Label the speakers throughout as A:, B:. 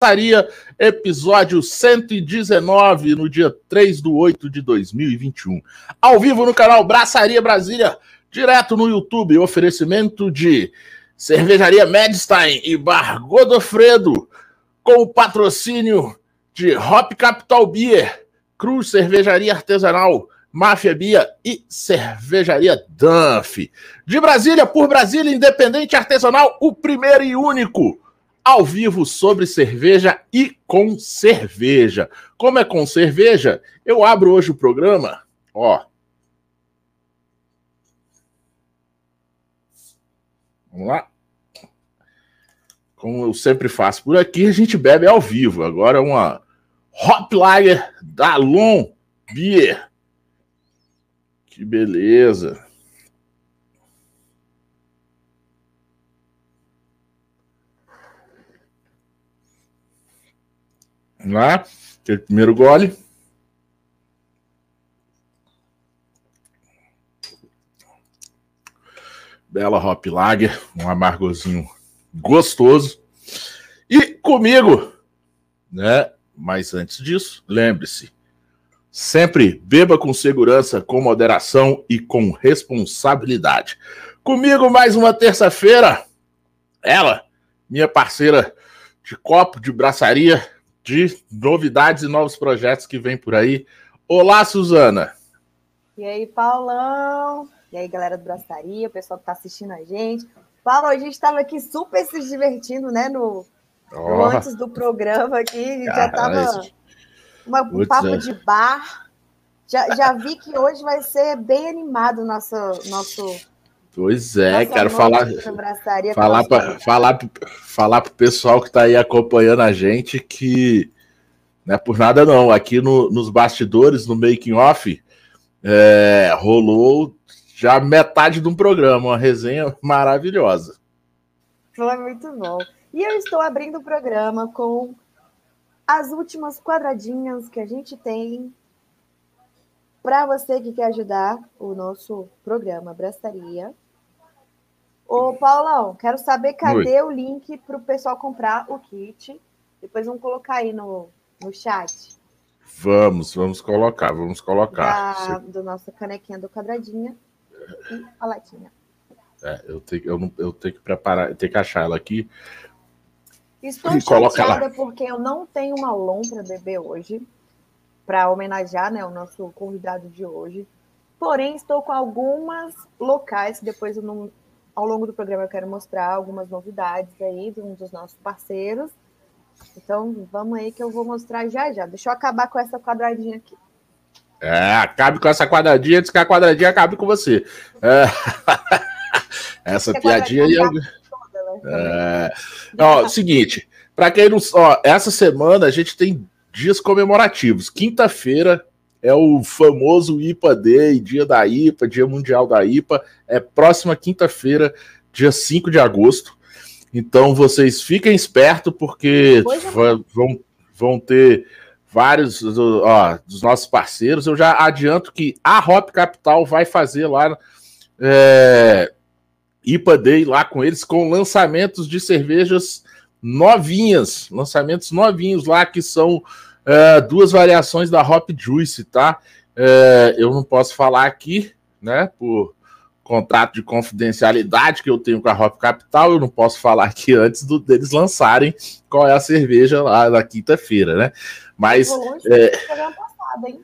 A: Braçaria, episódio 119, no dia 3 de 8 de 2021. Ao vivo no canal Braçaria Brasília, direto no YouTube, oferecimento de Cervejaria Medstein e Bar Godofredo, com o patrocínio de Hop Capital Beer, Cruz Cervejaria Artesanal, Máfia Bia e Cervejaria Dunf. De Brasília, por Brasília, independente artesanal, o primeiro e único ao vivo sobre cerveja e com cerveja. Como é com cerveja, eu abro hoje o programa, ó. Vamos lá. Como eu sempre faço por aqui, a gente bebe ao vivo. Agora uma Hop Lager da Long Beer. Que beleza. Lá, aquele primeiro gole. Bela Hop Lager, um amargozinho gostoso. E comigo, né? Mas antes disso, lembre-se, sempre beba com segurança, com moderação e com responsabilidade. Comigo mais uma terça-feira, ela, minha parceira de copo, de braçaria, de novidades e novos projetos que vem por aí. Olá, Suzana.
B: E aí, Paulão? E aí, galera do Braçaria, o pessoal que está assistindo a gente. Paulo, a gente estava aqui super se divertindo, né? No, oh. no antes do programa aqui, já estava um papo de bar. Já, já vi que hoje vai ser bem animado o nosso, nosso
A: Pois é, Nossa, quero falar falar para falar falar pro pessoal que está aí acompanhando a gente que não é por nada não, aqui no, nos bastidores, no making off, é, rolou já metade de um programa, uma resenha maravilhosa.
B: Foi muito bom. E eu estou abrindo o programa com as últimas quadradinhas que a gente tem para você que quer ajudar o nosso programa Brastaria. Ô, Paulão, quero saber cadê Oi. o link para o pessoal comprar o kit. Depois vamos colocar aí no, no chat.
A: Vamos, vamos colocar, vamos colocar.
B: Da, do nosso canequinha do quadradinha e a latinha.
A: É, eu tenho, eu, não, eu tenho que preparar, eu tenho que achar ela aqui.
B: Estou e chateada porque eu não tenho uma LOM para beber hoje, para homenagear né, o nosso convidado de hoje. Porém, estou com algumas locais depois eu não, ao longo do programa eu quero mostrar algumas novidades aí de um dos nossos parceiros. Então, vamos aí que eu vou mostrar já já. Deixa eu acabar com essa quadradinha aqui.
A: É, acabe com essa quadradinha, antes que a quadradinha acabe com você. É. essa piadinha aí. Eu... Toda, né? é... Ó, seguinte, para quem não. Ó, essa semana a gente tem dias comemorativos. Quinta-feira é o famoso IPA Day, dia da IPA, dia mundial da IPA, é próxima quinta-feira, dia 5 de agosto. Então vocês fiquem espertos, porque vão, vão ter vários ó, dos nossos parceiros. Eu já adianto que a Hop Capital vai fazer lá é, IPA Day lá com eles, com lançamentos de cervejas novinhas, lançamentos novinhos lá que são é, duas variações da Hop Juice, tá? É, eu não posso falar aqui, né? Por contrato de confidencialidade que eu tenho com a Hop Capital, eu não posso falar aqui antes do, deles lançarem qual é a cerveja lá na quinta-feira, né? Mas. Rolou um spoiler é, programa passado, hein?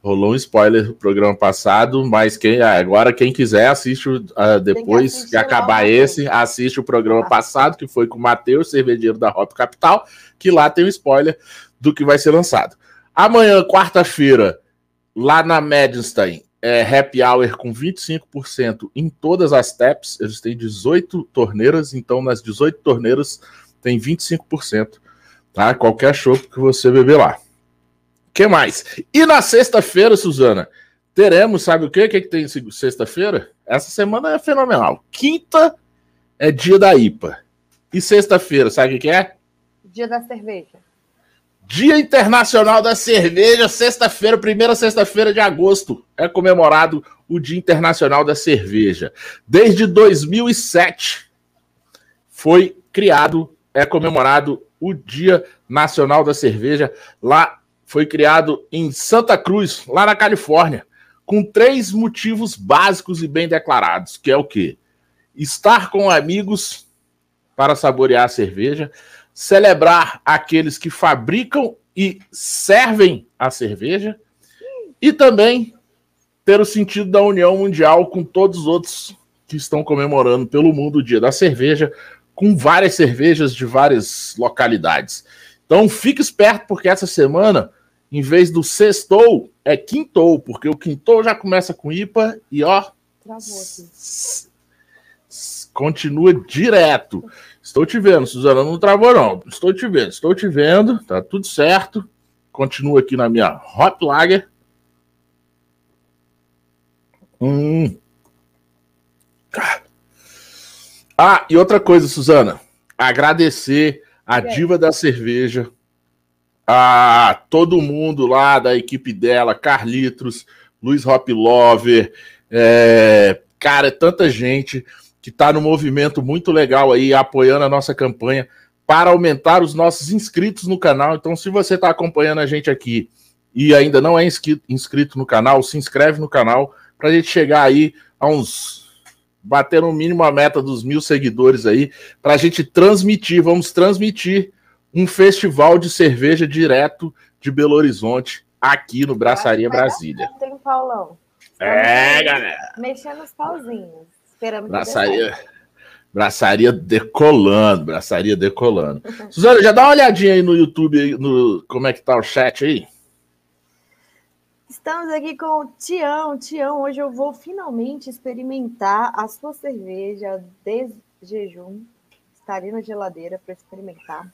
A: Rolou um spoiler do programa passado, mas quem agora quem quiser assiste uh, depois que, que acabar esse, assiste o programa ah. passado, que foi com o Matheus, cervejeiro da Hop Capital, que lá tem um spoiler do que vai ser lançado. Amanhã, quarta-feira, lá na Medstein, é happy hour com 25% em todas as taps. Eles têm 18 torneiras, então nas 18 torneiras tem 25%, tá? Qualquer show que você beber lá. que mais? E na sexta-feira, Suzana, teremos, sabe o que? O que, que tem sexta-feira? Essa semana é fenomenal. Quinta é dia da IPA. E sexta-feira, sabe o que é?
B: Dia da cerveja.
A: Dia Internacional da Cerveja, sexta-feira, primeira sexta-feira de agosto, é comemorado o Dia Internacional da Cerveja. Desde 2007 foi criado é comemorado o Dia Nacional da Cerveja. Lá foi criado em Santa Cruz, lá na Califórnia, com três motivos básicos e bem declarados, que é o quê? Estar com amigos para saborear a cerveja, celebrar aqueles que fabricam e servem a cerveja e também ter o sentido da união mundial com todos os outros que estão comemorando pelo mundo o Dia da Cerveja, com várias cervejas de várias localidades. Então fique esperto, porque essa semana, em vez do sextou, é quintou, porque o quintou já começa com IPA e ó. Continua direto. Estou te vendo, Suzana, não travou não. Estou te vendo, estou te vendo, tá tudo certo. Continua aqui na minha Hot Lager. Hum. Ah, e outra coisa, Suzana. Agradecer a diva da cerveja, a todo mundo lá da equipe dela, Carlitos, Luiz Hop Lover, é, cara, é tanta gente que está no movimento muito legal aí, apoiando a nossa campanha para aumentar os nossos inscritos no canal. Então, se você está acompanhando a gente aqui e ainda não é inscrito no canal, se inscreve no canal para a gente chegar aí a uns bater no mínimo a meta dos mil seguidores aí, para a gente transmitir, vamos transmitir um festival de cerveja direto de Belo Horizonte aqui no Braçaria Brasília.
B: Tem Paulão.
A: É, galera.
B: Mexendo os pauzinhos. Esperando
A: Braçaria, braçaria decolando, braçaria decolando. Suzana, já dá uma olhadinha aí no YouTube, no, como é que tá o chat aí?
B: Estamos aqui com o Tião. Tião, hoje eu vou finalmente experimentar a sua cerveja de jejum. Está ali na geladeira para experimentar.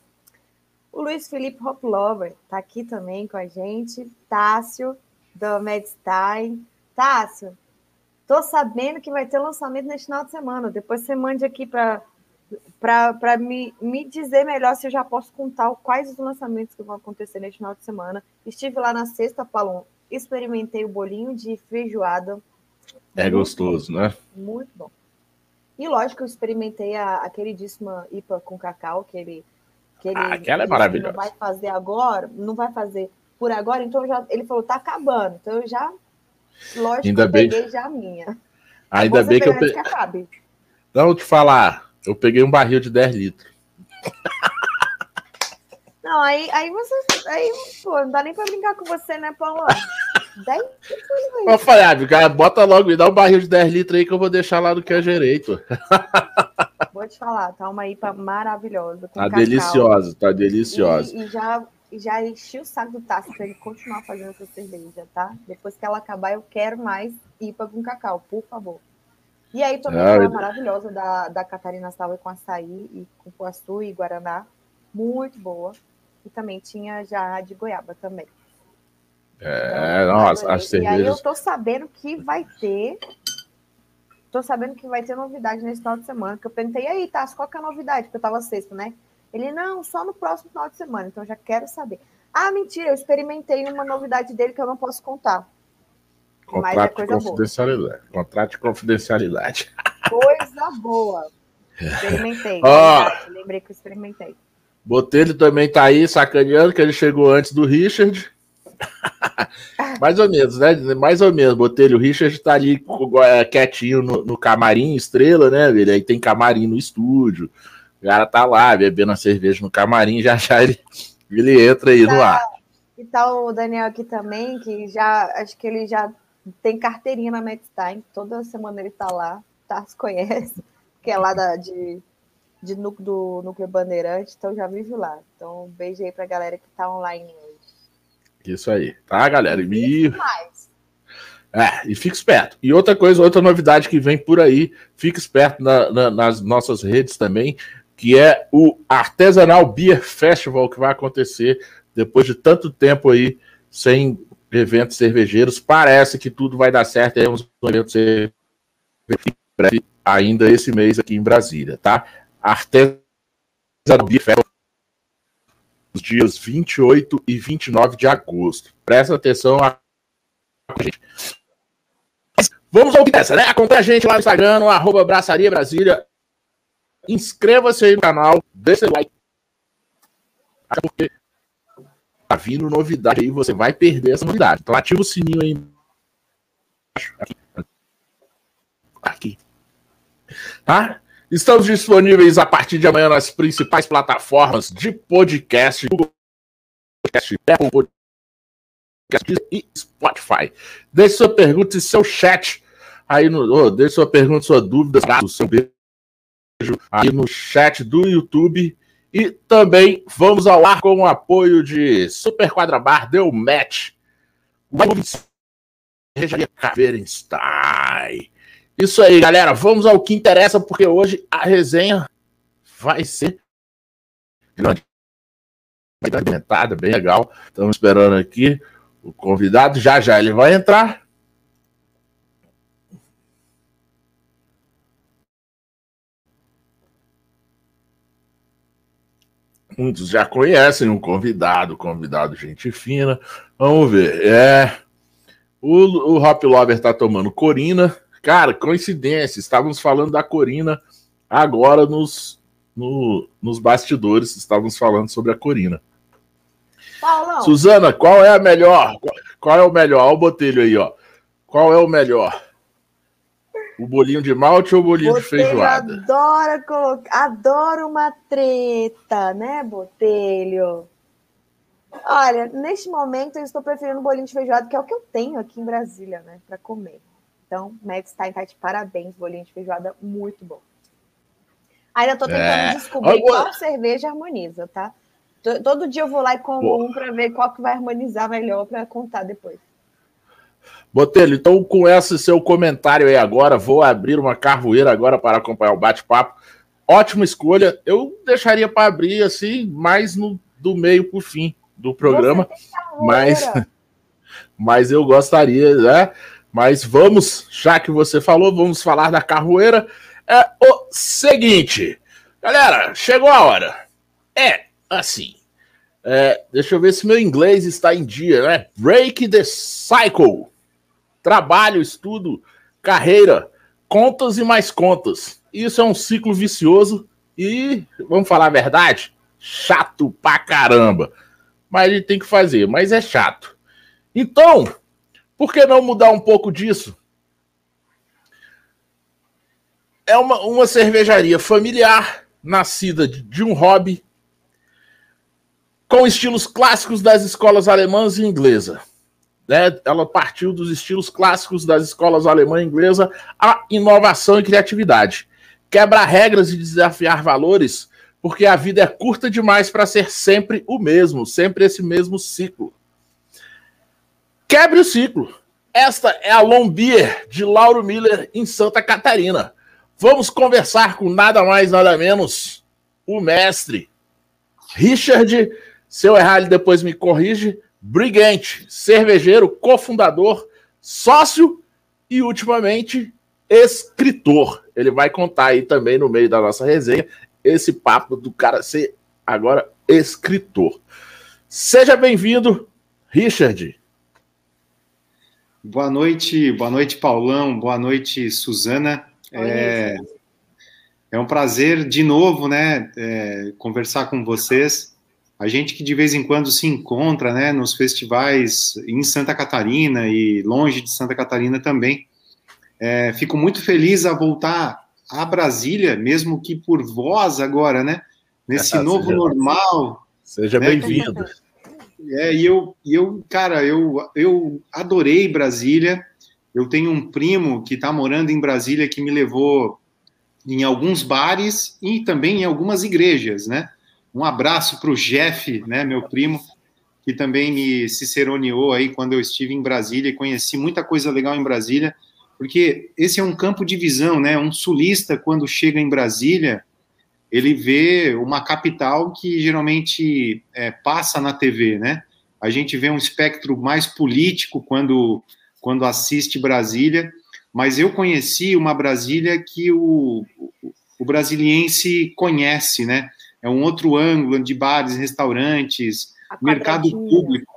B: O Luiz Felipe Hoplover está aqui também com a gente. Tássio, do Medstein. Tássio, tô sabendo que vai ter lançamento neste final de semana. Depois você mande aqui para para me, me dizer melhor se eu já posso contar quais os lançamentos que vão acontecer neste final de semana. Estive lá na sexta, Palom, experimentei o bolinho de feijoada.
A: É gostoso, bom, né?
B: Muito bom. E lógico, eu experimentei a, a queridíssima IPA com cacau, que ele. Que ele
A: ah, aquela é maravilhosa.
B: Não vai fazer agora, não vai fazer por agora, então já, ele falou, tá acabando. Então eu já. Lógico Ainda eu bem... peguei já a minha.
A: Ainda bem que eu peguei. Que Não, vou te falar, eu peguei um barril de 10 litros.
B: Não, aí, aí você. Aí, pô, não dá nem pra brincar com você, né, Paulo? 10
A: Eu falei, ah, cara, bota logo, me dá um barril de 10 litros aí que eu vou deixar lá do que é direito.
B: Vou te falar, tá uma IPA maravilhosa.
A: tá cacau. deliciosa, tá deliciosa.
B: E, e, já, já enchi o saco do Tassi pra ele continuar fazendo essa cerveja, tá? Depois que ela acabar, eu quero mais IPA com cacau, por favor. E aí, tomei ah, uma maravilhosa da, da Catarina Salve com açaí e com poaçu e guaraná. Muito boa e também tinha já de goiaba também.
A: É, então, nossa, as cervejas... E aí
B: eu tô sabendo que vai ter. Tô sabendo que vai ter novidade nesse final de semana. Que eu perguntei, aí, tá, qual que é a novidade? Porque eu tava sexto, né? Ele, não, só no próximo final de semana, então já quero saber. Ah, mentira, eu experimentei uma novidade dele que eu não posso contar.
A: Contrato Mas é coisa de confidencialidade. Boa. Contrato de confidencialidade.
B: Coisa boa. Experimentei. Oh. Lembrei que eu experimentei.
A: Botelho também tá aí sacaneando, que ele chegou antes do Richard. Mais ou menos, né? Mais ou menos. Botelho, o Richard tá ali é, quietinho no, no, camarim, estrela, né, velho? Aí tem camarim no estúdio. O cara tá lá, bebendo a cerveja no camarim, já já ele, ele entra aí tá, no ar.
B: E tá o Daniel aqui também, que já acho que ele já tem carteirinha na Medstein. Toda semana ele tá lá, tá? Se conhece, que é lá da, de de núcleo, do Núcleo Bandeirante, então já vive lá. Então, um beijo aí pra galera que tá online hoje.
A: Isso aí, tá, galera? E... Mais. É, e fique esperto. E outra coisa, outra novidade que vem por aí, fique esperto na, na, nas nossas redes também, que é o Artesanal Beer Festival que vai acontecer depois de tanto tempo aí sem eventos cervejeiros. Parece que tudo vai dar certo. Temos um evento ainda esse mês aqui em Brasília, tá? Artesanal Beer nos dias 28 e 29 de agosto. Presta atenção a gente. Vamos ao que dessa, né? Acompanhe a gente lá no Instagram, no arroba Braçaria Brasília. Inscreva-se aí no canal, deixe seu like, porque tá vindo novidade aí, você vai perder essa novidade. Então ativa o sininho aí. Aqui. Aqui. Tá? Estamos disponíveis a partir de amanhã nas principais plataformas de podcast, Google Podcast, Apple Podcast e Spotify. Deixe sua pergunta e seu chat aí no. Oh, deixe sua pergunta, sua dúvida, seu beijo aí no chat do YouTube. E também vamos ao ar com o apoio de Super Quadra Bar, deu match. Rejaria Caveirenstein. Isso aí, galera. Vamos ao que interessa, porque hoje a resenha vai ser grande. Bem legal. Estamos esperando aqui o convidado. Já já ele vai entrar. Muitos já conhecem um convidado, convidado gente fina. Vamos ver. É, o, o Hop Lover tá tomando Corina. Cara, coincidência, estávamos falando da Corina agora nos, no, nos bastidores, estávamos falando sobre a Corina. Paulão. Suzana, qual é a melhor? Qual é o melhor? Olha o botelho aí, ó. Qual é o melhor? O bolinho de malte ou o bolinho Botelho de feijoada?
B: Adora colocar, adoro uma treta, né, Botelho? Olha, neste momento eu estou preferindo bolinho de feijoada, que é o que eu tenho aqui em Brasília, né, para comer. Então, Max Stein tá de parabéns, bolinho de feijoada muito bom. Ainda tô tentando é. descobrir qual cerveja harmoniza, tá? Todo dia eu vou lá e como um para ver qual que vai harmonizar melhor para contar depois.
A: Botelho, então com esse seu comentário aí agora, vou abrir uma carvoeira agora para acompanhar o bate-papo. Ótima escolha. Eu deixaria para abrir assim, mais no, do meio para o fim do programa. Mas, mas eu gostaria, né? Mas vamos, já que você falou, vamos falar da carroeira. É o seguinte, galera, chegou a hora. É assim. É, deixa eu ver se meu inglês está em dia, né? Break the cycle. Trabalho, estudo, carreira, contas e mais contas. Isso é um ciclo vicioso e, vamos falar a verdade, chato pra caramba. Mas gente tem que fazer, mas é chato. Então, por que não mudar um pouco disso? É uma, uma cervejaria familiar, nascida de, de um hobby, com estilos clássicos das escolas alemãs e inglesa. Né? Ela partiu dos estilos clássicos das escolas alemã e inglesa à inovação e criatividade. Quebra regras e desafiar valores, porque a vida é curta demais para ser sempre o mesmo, sempre esse mesmo ciclo. Quebre o ciclo. Esta é a Lombier de Lauro Miller em Santa Catarina. Vamos conversar com nada mais, nada menos o mestre Richard. Se eu errar, ele depois me corrige. Brigante, cervejeiro, cofundador, sócio e, ultimamente, escritor. Ele vai contar aí também no meio da nossa resenha esse papo do cara ser agora escritor. Seja bem-vindo, Richard.
C: Boa noite, boa noite, Paulão, boa noite, Suzana. É, é um prazer de novo, né, é, conversar com vocês. A gente que de vez em quando se encontra, né, nos festivais em Santa Catarina e longe de Santa Catarina também. É, fico muito feliz a voltar a Brasília, mesmo que por voz agora, né, nesse novo seja, normal.
A: Seja né, bem-vindo.
C: É, e eu, eu, cara, eu, eu adorei Brasília. Eu tenho um primo que está morando em Brasília que me levou em alguns bares e também em algumas igrejas, né? Um abraço para o Jeff, né, meu primo, que também me ciceroneou aí quando eu estive em Brasília e conheci muita coisa legal em Brasília, porque esse é um campo de visão, né? Um sulista, quando chega em Brasília, ele vê uma capital que geralmente é, passa na TV, né? A gente vê um espectro mais político quando, quando assiste Brasília, mas eu conheci uma Brasília que o, o brasiliense conhece, né? É um outro ângulo de bares, restaurantes, mercado público.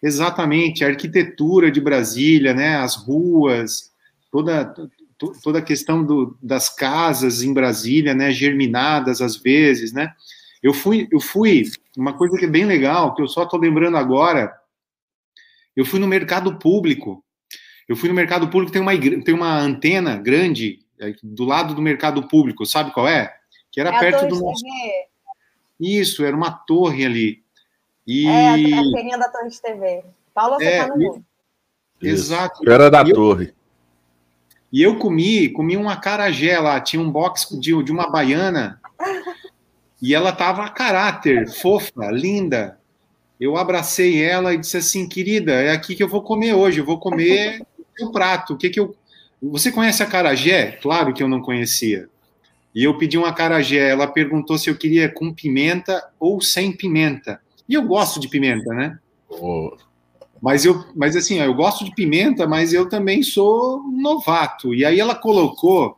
C: Exatamente, a arquitetura de Brasília, né? As ruas, toda toda a questão do, das casas em Brasília, né, germinadas às vezes, né? Eu fui, eu fui, uma coisa que é bem legal, que eu só estou lembrando agora, eu fui no mercado público. Eu fui no mercado público, tem uma, tem uma antena grande é, do lado do mercado público, sabe qual é? Que era é perto do nosso. Isso, era uma torre ali.
B: E... É, a anteninha da torre de TV. Paulo, você é, tá no
C: e... Exato.
A: Era da e torre. Eu...
C: E eu comi, comi uma carajé lá, tinha um box de, de uma baiana e ela tava a caráter, fofa, linda. Eu abracei ela e disse assim, querida, é aqui que eu vou comer hoje, eu vou comer o prato. O que que eu Você conhece a carajé? Claro que eu não conhecia. E eu pedi uma carajé, ela perguntou se eu queria com pimenta ou sem pimenta. E eu gosto de pimenta, né? Oh. Mas eu, mas assim, eu gosto de pimenta, mas eu também sou novato. E aí ela colocou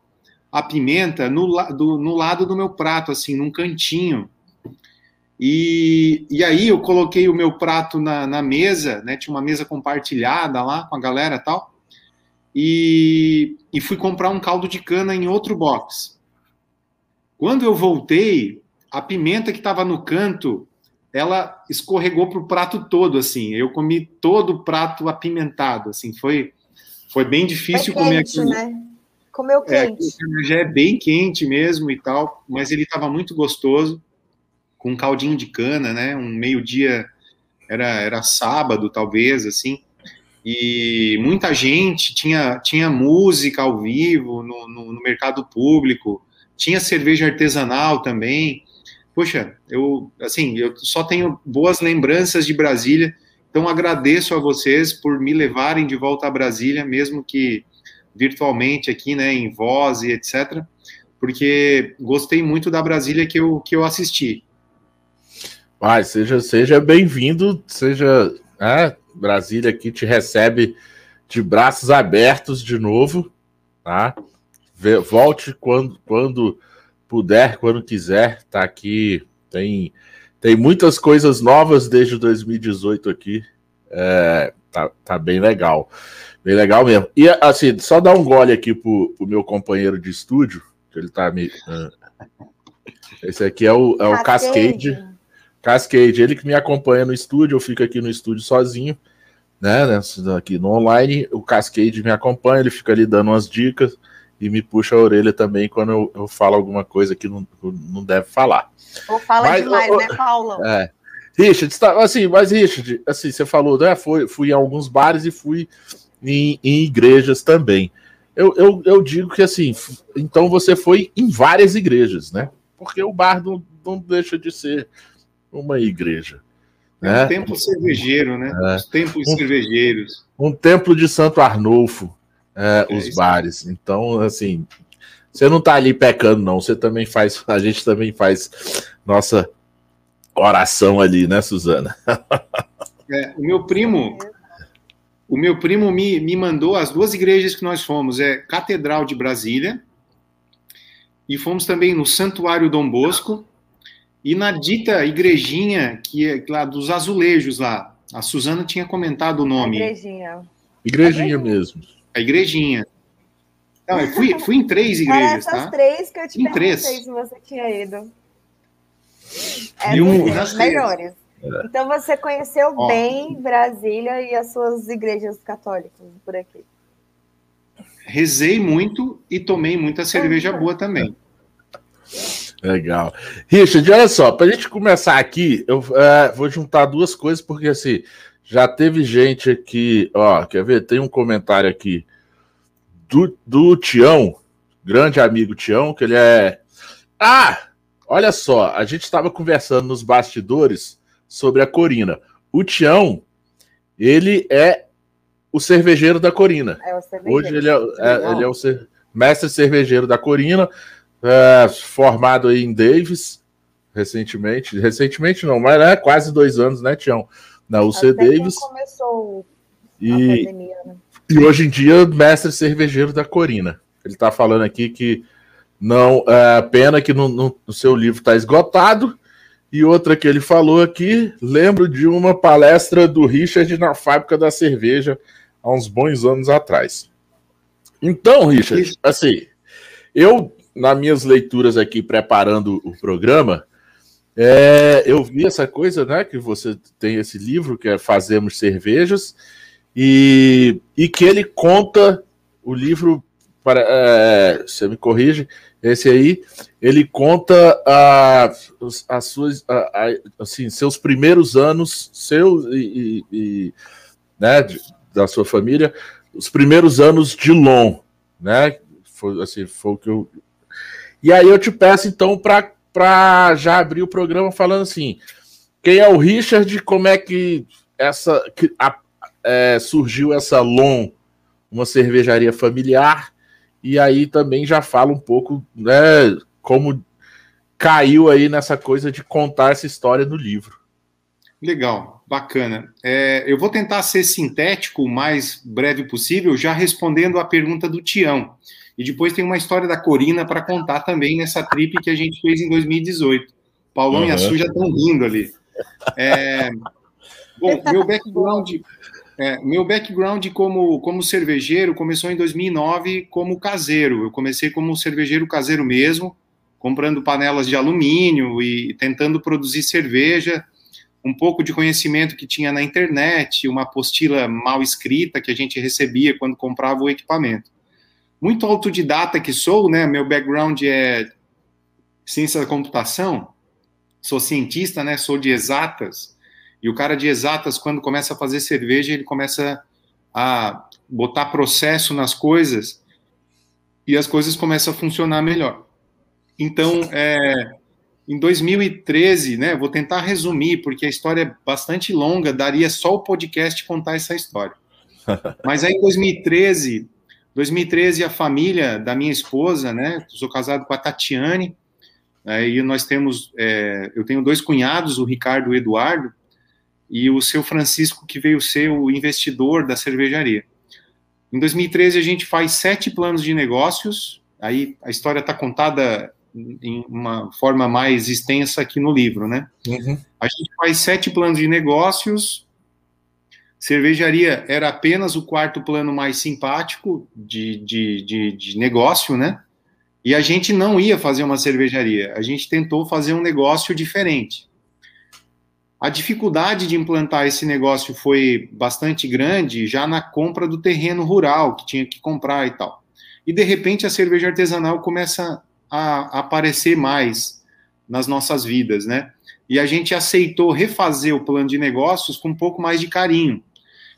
C: a pimenta no, do, no lado do meu prato, assim, num cantinho. E, e aí eu coloquei o meu prato na, na mesa, né? Tinha uma mesa compartilhada lá com a galera e tal. E, e fui comprar um caldo de cana em outro box. Quando eu voltei, a pimenta que estava no canto ela escorregou para o prato todo, assim. Eu comi todo o prato apimentado, assim. Foi, foi bem difícil
B: foi
C: comer
B: aquilo. Né? Comeu é, quente.
C: É, já é bem quente mesmo e tal, mas ele estava muito gostoso, com um caldinho de cana, né? Um meio-dia, era, era sábado, talvez, assim. E muita gente, tinha, tinha música ao vivo no, no, no mercado público, tinha cerveja artesanal também poxa, eu assim, eu só tenho boas lembranças de Brasília. Então agradeço a vocês por me levarem de volta a Brasília, mesmo que virtualmente aqui, né, em voz e etc, porque gostei muito da Brasília que eu que eu assisti.
A: Vai, seja seja bem-vindo, seja é, Brasília aqui te recebe de braços abertos de novo, tá? Volte quando quando puder, quando quiser, tá aqui. Tem, tem muitas coisas novas desde 2018 aqui. É, tá, tá bem legal. Bem legal mesmo. E assim, só dar um gole aqui pro, pro meu companheiro de estúdio, que ele tá me. Uh, esse aqui é o, é o Cascade. Cascade. Cascade, ele que me acompanha no estúdio, eu fico aqui no estúdio sozinho, né? Aqui no online, o Cascade me acompanha, ele fica ali dando umas dicas e me puxa a orelha também quando eu, eu falo alguma coisa que não, não deve falar.
B: Ou fala mas, demais, né, Paulo?
A: É. Richard, assim, mas Richard, assim, você falou, né? Foi, fui em alguns bares e fui em, em igrejas também. Eu, eu, eu, digo que assim, então você foi em várias igrejas, né? Porque o bar não, não deixa de ser uma igreja.
C: É né? um templo cervejeiro, né? É. Os templos um, cervejeiros.
A: Um templo de Santo Arnulfo, é, é, os bares. Então, assim, você não tá ali pecando, não. Você também faz, a gente também faz nossa oração ali, né, Suzana?
C: É, o meu primo, o meu primo me, me mandou as duas igrejas que nós fomos, é Catedral de Brasília e fomos também no Santuário Dom Bosco e na dita igrejinha que é lá dos azulejos lá. A Suzana tinha comentado o nome.
B: Igrejinha.
A: Igrejinha mesmo.
C: A igrejinha. Não, eu fui, fui em três igrejas,
B: Era essas tá? três que eu te em
C: três.
B: se você tinha ido. É um, melhores. Então você conheceu Ó, bem Brasília e as suas igrejas católicas por aqui.
C: Rezei muito e tomei muita cerveja boa também.
A: Legal. Richard, olha só, para a gente começar aqui, eu é, vou juntar duas coisas, porque assim, já teve gente aqui, ó, quer ver? Tem um comentário aqui do, do Tião, grande amigo Tião, que ele é. Ah! Olha só, a gente estava conversando nos bastidores sobre a Corina. O Tião, ele é o cervejeiro da Corina. É cervejeiro. Hoje ele é, é ele é o cer mestre cervejeiro da Corina, é, formado aí em Davis, recentemente. Recentemente não, mas é quase dois anos, né, Tião? Na UC Até Davis.
B: começou
A: e, pandemia, né? E hoje em dia, mestre cervejeiro da Corina. Ele está falando aqui que não é pena que no, no, no seu livro está esgotado. E outra que ele falou aqui, lembro de uma palestra do Richard na fábrica da cerveja há uns bons anos atrás. Então, Richard, assim, eu, nas minhas leituras aqui preparando o programa, É, eu vi essa coisa, né? Que você tem esse livro que é Fazemos Cervejas, e, e que ele conta o livro para é, você me corrige, esse aí, ele conta a, as suas, a, a, assim, seus primeiros anos, seus e, e né, de, da sua família, os primeiros anos de Long, né? Foi, assim, foi o que eu. E aí eu te peço então para já abrir o programa falando assim, quem é o Richard, como é que essa que, a, é, surgiu essa Long, uma cervejaria familiar e aí também já fala um pouco, né, como caiu aí nessa coisa de contar essa história no livro.
C: Legal, bacana. É, eu vou tentar ser sintético o mais breve possível, já respondendo a pergunta do Tião. E depois tem uma história da Corina para contar também nessa trip que a gente fez em 2018. Paulão uhum. e a Su já estão rindo ali. É, bom, meu background, é, meu background como, como cervejeiro começou em 2009 como caseiro. Eu comecei como cervejeiro caseiro mesmo, comprando panelas de alumínio e tentando produzir cerveja. Um pouco de conhecimento que tinha na internet, uma apostila mal escrita que a gente recebia quando comprava o equipamento. Muito autodidata que sou, né? Meu background é ciência da computação, sou cientista, né? Sou de exatas. E o cara de exatas, quando começa a fazer cerveja, ele começa a botar processo nas coisas e as coisas começam a funcionar melhor. Então, é, em 2013, né, vou tentar resumir, porque a história é bastante longa, daria só o podcast contar essa história. Mas aí em 2013, 2013 a família da minha esposa, né, sou casado com a Tatiane, aí nós temos, é, eu tenho dois cunhados, o Ricardo e o Eduardo, e o seu Francisco, que veio ser o investidor da cervejaria. Em 2013, a gente faz sete planos de negócios, aí a história está contada em uma forma mais extensa aqui no livro, né? Uhum. A gente faz sete planos de negócios, cervejaria era apenas o quarto plano mais simpático de, de, de, de negócio, né? E a gente não ia fazer uma cervejaria, a gente tentou fazer um negócio diferente. A dificuldade de implantar esse negócio foi bastante grande já na compra do terreno rural, que tinha que comprar e tal. E de repente a cerveja artesanal começa a aparecer mais nas nossas vidas, né? E a gente aceitou refazer o plano de negócios com um pouco mais de carinho,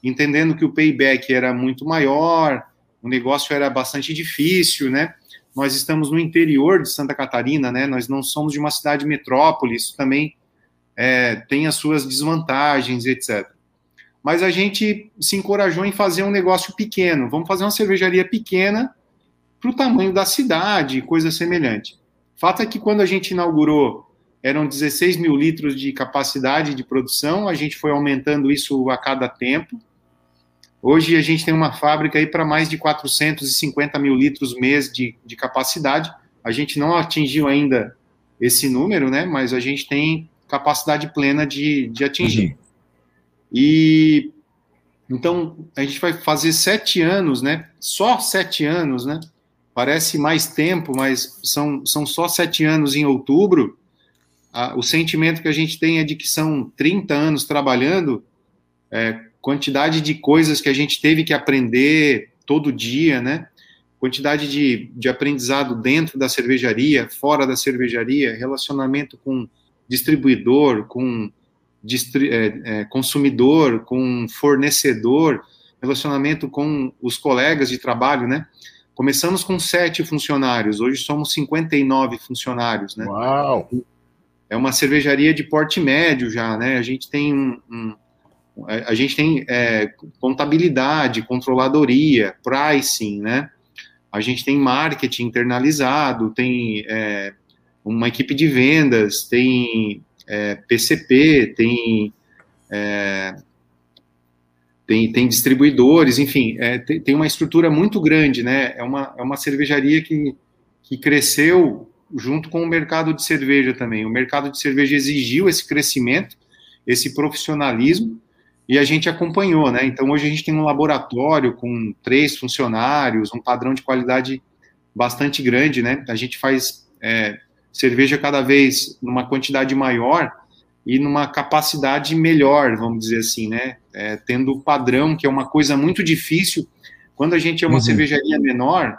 C: entendendo que o payback era muito maior, o negócio era bastante difícil, né? Nós estamos no interior de Santa Catarina, né? Nós não somos de uma cidade metrópole, isso também é, tem as suas desvantagens, etc. Mas a gente se encorajou em fazer um negócio pequeno. Vamos fazer uma cervejaria pequena para o tamanho da cidade, coisa semelhante. Fato é que quando a gente inaugurou, eram 16 mil litros de capacidade de produção, a gente foi aumentando isso a cada tempo. Hoje a gente tem uma fábrica aí para mais de 450 mil litros mês de, de capacidade. A gente não atingiu ainda esse número, né? Mas a gente tem capacidade plena de, de atingir. Uhum. E então a gente vai fazer sete anos, né? Só sete anos, né? Parece mais tempo, mas são, são só sete anos em outubro. o sentimento que a gente tem é de que são 30 anos trabalhando, é, quantidade de coisas que a gente teve que aprender todo dia, né? Quantidade de, de aprendizado dentro da cervejaria, fora da cervejaria, relacionamento com distribuidor, com distri é, é, consumidor, com fornecedor, relacionamento com os colegas de trabalho, né? Começamos com sete funcionários, hoje somos 59 funcionários, né?
A: Uau!
C: É uma cervejaria de porte médio já, né? A gente tem um, um a gente tem é, contabilidade, controladoria, pricing, né? A gente tem marketing internalizado, tem é, uma equipe de vendas, tem é, PCP, tem, é, tem, tem distribuidores, enfim, é, tem, tem, uma estrutura muito grande, né? É uma, é uma cervejaria que, que cresceu junto com o mercado de cerveja também. O mercado de cerveja exigiu esse crescimento, esse profissionalismo, e a gente acompanhou, né? Então hoje a gente tem um laboratório com três funcionários, um padrão de qualidade bastante grande, né? A gente faz é, cerveja cada vez numa quantidade maior e numa capacidade melhor, vamos dizer assim, né? É, tendo o padrão, que é uma coisa muito difícil. Quando a gente é uma uhum. cervejaria menor,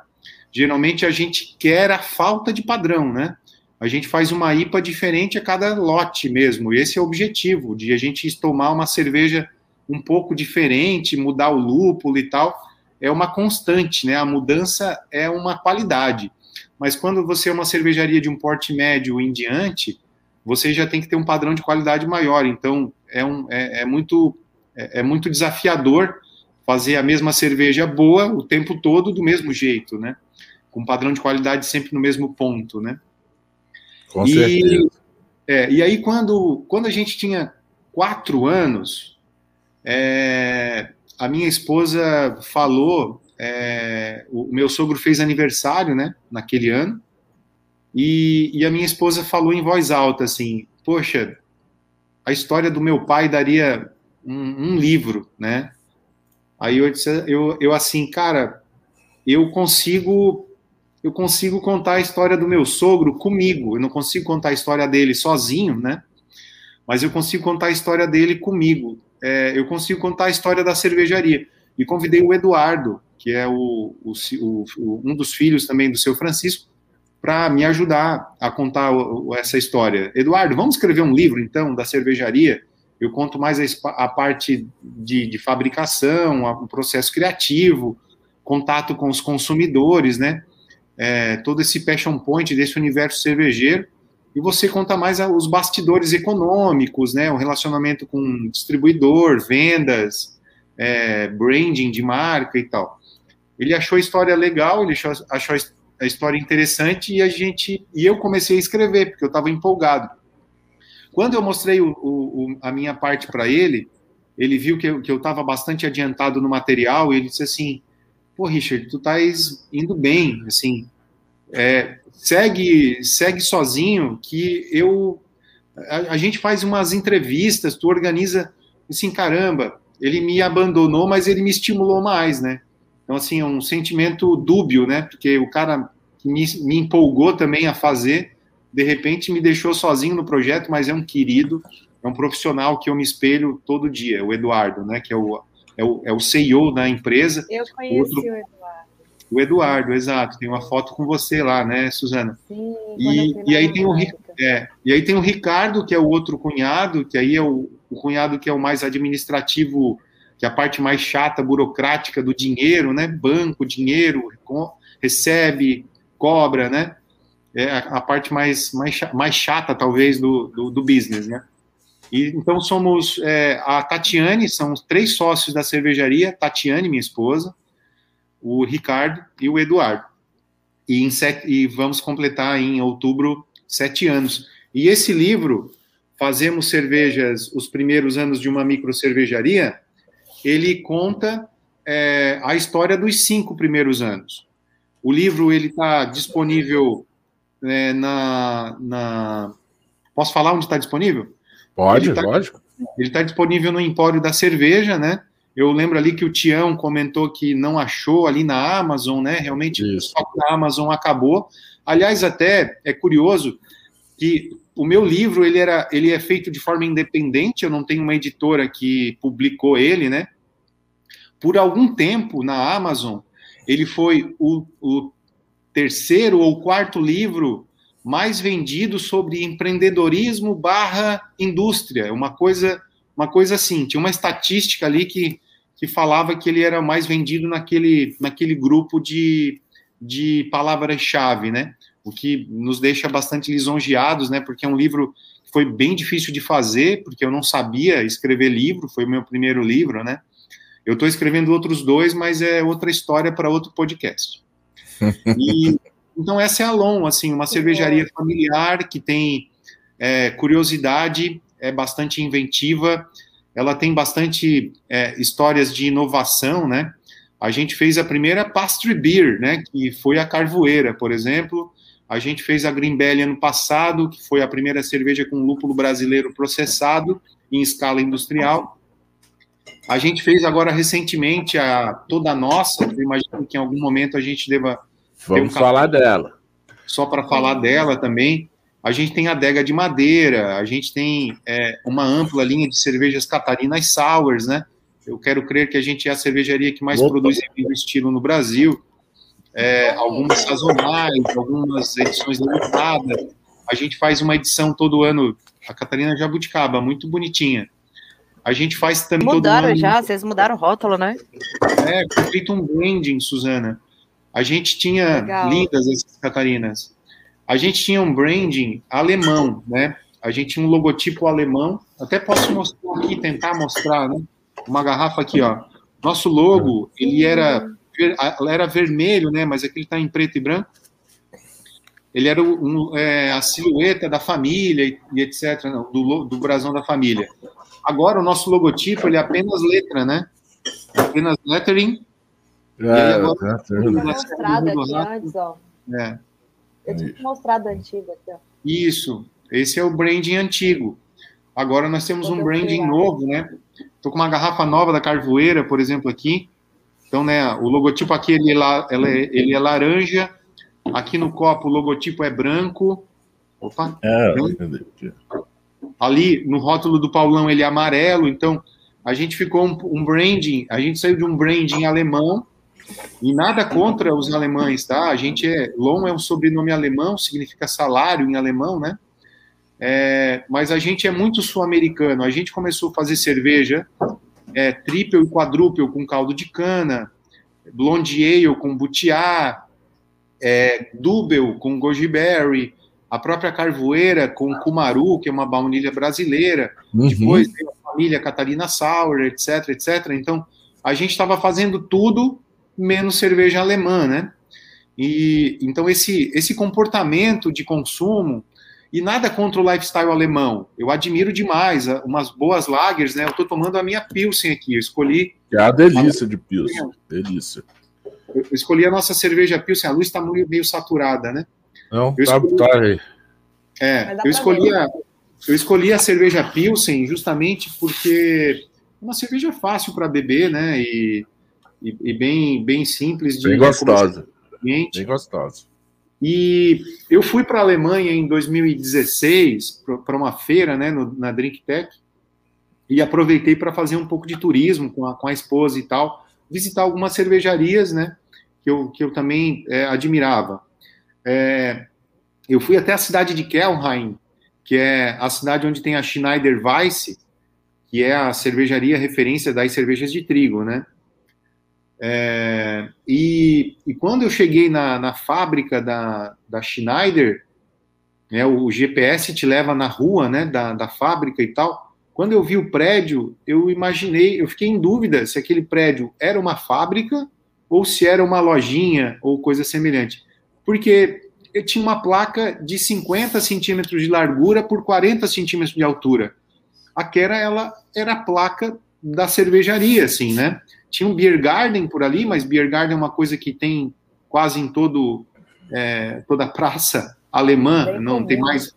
C: geralmente a gente quer a falta de padrão, né? A gente faz uma IPA diferente a cada lote mesmo. E esse é o objetivo, de a gente tomar uma cerveja um pouco diferente, mudar o lúpulo e tal. É uma constante, né? A mudança é uma qualidade. Mas quando você é uma cervejaria de um porte médio em diante, você já tem que ter um padrão de qualidade maior. Então, é, um, é, é muito, é, é, muito desafiador fazer a mesma cerveja boa o tempo todo do mesmo jeito, né? Com padrão de qualidade sempre no mesmo ponto, né?
A: Com e, certeza.
C: É, e aí, quando, quando a gente tinha quatro anos, é, a minha esposa falou, é, o meu sogro fez aniversário, né, naquele ano, e, e a minha esposa falou em voz alta assim: Poxa, a história do meu pai daria um, um livro, né? Aí eu disse, eu, eu assim, cara, eu consigo eu consigo contar a história do meu sogro comigo. Eu não consigo contar a história dele sozinho, né? Mas eu consigo contar a história dele comigo. É, eu consigo contar a história da cervejaria. E convidei o Eduardo, que é o, o, o, um dos filhos também do seu Francisco, para me ajudar a contar essa história. Eduardo, vamos escrever um livro, então, da cervejaria? Eu conto mais a, a parte de, de fabricação, o processo criativo, contato com os consumidores, né? É, todo esse passion point desse universo cervejeiro. E você conta mais os bastidores econômicos, né? O relacionamento com distribuidor, vendas, é, branding de marca e tal. Ele achou a história legal, ele achou, achou a história interessante e a gente e eu comecei a escrever porque eu estava empolgado. Quando eu mostrei o, o, a minha parte para ele, ele viu que eu estava bastante adiantado no material e ele disse assim: "Pô, Richard, tu estás indo bem, assim, é, segue segue sozinho que eu a, a gente faz umas entrevistas, tu organiza assim, caramba, ele me abandonou, mas ele me estimulou mais, né? Então, assim, é um sentimento dúbio, né? Porque o cara me, me empolgou também a fazer, de repente me deixou sozinho no projeto, mas é um querido, é um profissional que eu me espelho todo dia, o Eduardo, né? Que é o, é o, é o CEO da empresa.
B: Eu conheci Outro... o Eduardo.
C: O Eduardo, exato. Tem uma foto com você lá, né, Suzana? Sim. E, e aí tem o é, e aí tem o Ricardo, que é o outro cunhado, que aí é o, o cunhado que é o mais administrativo que é a parte mais chata, burocrática do dinheiro, né? Banco, dinheiro, recebe, cobra, né? É a, parte mais, mais, mais chata, talvez, do, do, do business, né? E, então, somos é, a Tatiane, são os três sócios da cervejaria, Tatiane, minha esposa, o Ricardo e o Eduardo. E, sete, e vamos completar em outubro sete anos. E esse livro, Fazemos Cervejas, os primeiros anos de uma micro cervejaria, ele conta é, a história dos cinco primeiros anos. O livro ele está disponível é, na, na, Posso falar onde está disponível?
A: Pode, ele tá, lógico.
C: Ele está disponível no Empório da Cerveja, né? Eu lembro ali que o Tião comentou que não achou ali na Amazon, né? Realmente Isso. o da Amazon acabou. Aliás, até é curioso que o meu livro ele era ele é feito de forma independente, eu não tenho uma editora que publicou ele, né? Por algum tempo na Amazon, ele foi o, o terceiro ou quarto livro mais vendido sobre empreendedorismo barra indústria, uma coisa uma coisa assim, tinha uma estatística ali que, que falava que ele era mais vendido naquele, naquele grupo de, de palavras-chave, né? o que nos deixa bastante lisonjeados, né? Porque é um livro que foi bem difícil de fazer, porque eu não sabia escrever livro, foi o meu primeiro livro, né? Eu estou escrevendo outros dois, mas é outra história para outro podcast. E, então essa é a Long, assim, uma cervejaria familiar que tem é, curiosidade, é bastante inventiva, ela tem bastante é, histórias de inovação, né? A gente fez a primeira pastry beer, né? Que foi a carvoeira, por exemplo. A gente fez a Green Belly ano passado, que foi a primeira cerveja com lúpulo brasileiro processado em escala industrial. A gente fez agora recentemente a toda a nossa, eu imagino que em algum momento a gente deva.
A: Vamos um falar dela.
C: Só para falar dela também, a gente tem adega de madeira, a gente tem é, uma ampla linha de cervejas Catarinas Sours, né? Eu quero crer que a gente é a cervejaria que mais Opa. produz o estilo no Brasil. É, algumas sazonais, algumas edições limitadas. A gente faz uma edição todo ano, a Catarina Jabuticaba, muito bonitinha. A gente faz também
B: mudaram todo ano. já, vocês mudaram o rótulo, né?
C: É, feito um branding, Suzana. A gente tinha Legal. lindas essas Catarinas. A gente tinha um branding alemão, né? A gente tinha um logotipo alemão. Até posso mostrar aqui, tentar mostrar, né? Uma garrafa aqui, ó. Nosso logo, ele era, era vermelho, né? Mas aqui ele está em preto e branco. Ele era um, é, a silhueta da família e, e etc. Não, do, do brasão da família. Agora o nosso logotipo ele é apenas letra, né? Apenas lettering.
B: É, agora, tá, mostrado aqui antes, ó. É. Eu tinha mostrado antigo aqui, ó.
C: Isso. Esse é o branding antigo. Agora nós temos um branding novo, né? Tô com uma garrafa nova da Carvoeira, por exemplo, aqui. Então, né, o logotipo aqui ele é, ele é laranja. Aqui no copo o logotipo é branco. Opa. É. Ali no rótulo do Paulão ele é amarelo, então a gente ficou um, um branding, a gente saiu de um branding alemão e nada contra os alemães, tá? A gente é Lon é um sobrenome alemão, significa salário em alemão, né? É, mas a gente é muito sul-americano. A gente começou a fazer cerveja é, triple e quadruple com caldo de cana, blonde ale com butiá, é, double com goji berry, a própria Carvoeira com Kumaru, que é uma baunilha brasileira, uhum. depois veio a família Catarina Sauer, etc, etc. Então, a gente estava fazendo tudo menos cerveja alemã, né? E então esse esse comportamento de consumo e nada contra o lifestyle alemão. Eu admiro demais umas boas lagers, né? Eu estou tomando a minha Pilsen aqui. Eu escolhi.
A: É a delícia a... de Pilsen. Delícia.
C: Eu escolhi a nossa cerveja Pilsen. A luz está meio saturada, né?
A: Não, eu tá, escolhi, tá aí.
C: É, eu escolhi, a, eu escolhi a cerveja Pilsen justamente porque é uma cerveja fácil para beber, né? E, e, e, bem, bem simples
A: de. Bem gostosa. Bem gostosa.
C: E eu fui para a Alemanha em 2016 para uma feira, né, no, na Drink Tech, e aproveitei para fazer um pouco de turismo com a, com a esposa e tal, visitar algumas cervejarias, né, que eu, que eu também é, admirava. É, eu fui até a cidade de Kelheim, que é a cidade onde tem a Schneider Weiss, que é a cervejaria referência das cervejas de trigo, né? É, e, e, quando eu cheguei na, na fábrica da, da Schneider, né, o GPS te leva na rua né, da, da fábrica e tal. Quando eu vi o prédio, eu imaginei, eu fiquei em dúvida se aquele prédio era uma fábrica ou se era uma lojinha ou coisa semelhante porque eu tinha uma placa de 50 centímetros de largura por 40 centímetros de altura. Aquela ela era a placa da cervejaria, assim, né? Tinha um beer garden por ali, mas beer garden é uma coisa que tem quase em todo é, toda a praça alemã, Bem não comum. tem mais,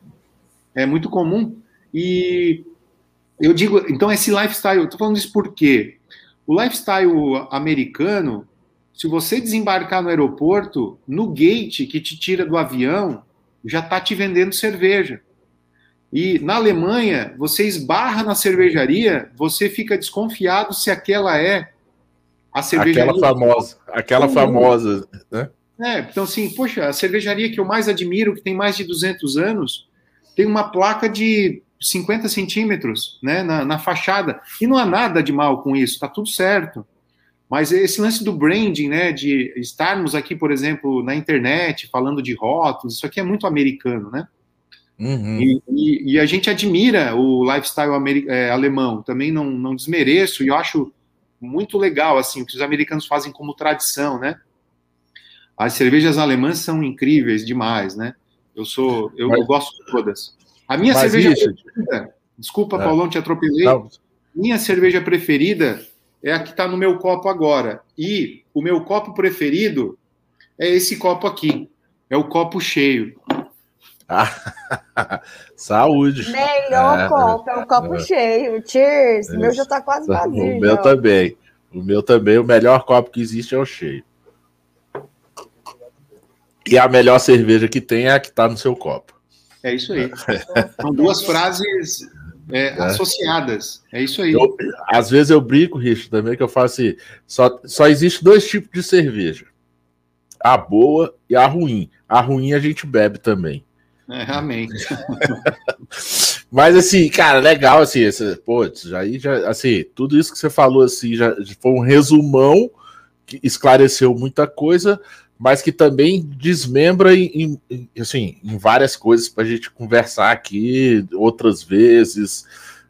C: é muito comum. E eu digo, então esse lifestyle, eu tô falando isso porque o lifestyle americano se você desembarcar no aeroporto, no gate que te tira do avião, já está te vendendo cerveja. E na Alemanha, você esbarra na cervejaria, você fica desconfiado se aquela é a cervejaria.
A: Aquela famosa, aquela famosa, né?
C: É, então assim, poxa, a cervejaria que eu mais admiro, que tem mais de 200 anos, tem uma placa de 50 centímetros, né, na, na fachada. E não há nada de mal com isso, tá tudo certo. Mas esse lance do branding, né, de estarmos aqui, por exemplo, na internet falando de rótulos, isso aqui é muito americano, né? Uhum. E, e, e, a gente admira o lifestyle é, alemão, também não, não desmereço, e eu acho muito legal, assim, o que os americanos fazem como tradição, né? As cervejas alemãs são incríveis demais, né? Eu sou, eu, Mas, gosto de todas. A minha cerveja isso... preferida, desculpa, é. Paulão, te atropelei. Não. Minha cerveja preferida é a que está no meu copo agora. E o meu copo preferido é esse copo aqui. É o copo cheio.
A: saúde.
B: Melhor é, copo, é o copo é, cheio. Cheers. O meu já está quase vazio.
A: O meu já. também. O meu também. O melhor copo que existe é o cheio. E a melhor cerveja que tem é a que está no seu copo.
C: É isso aí. São duas frases é, é. associadas. É isso aí.
A: Eu, às vezes eu brinco, Rich, também, que eu falo assim: só, só existe dois tipos de cerveja: a boa e a ruim. A ruim a gente bebe também.
C: É, amém.
A: Mas assim, cara, legal assim, esse, pô, aí já, assim, tudo isso que você falou assim, já foi um resumão que esclareceu muita coisa, mas que também desmembra em, em assim, em várias coisas para a gente conversar aqui outras vezes,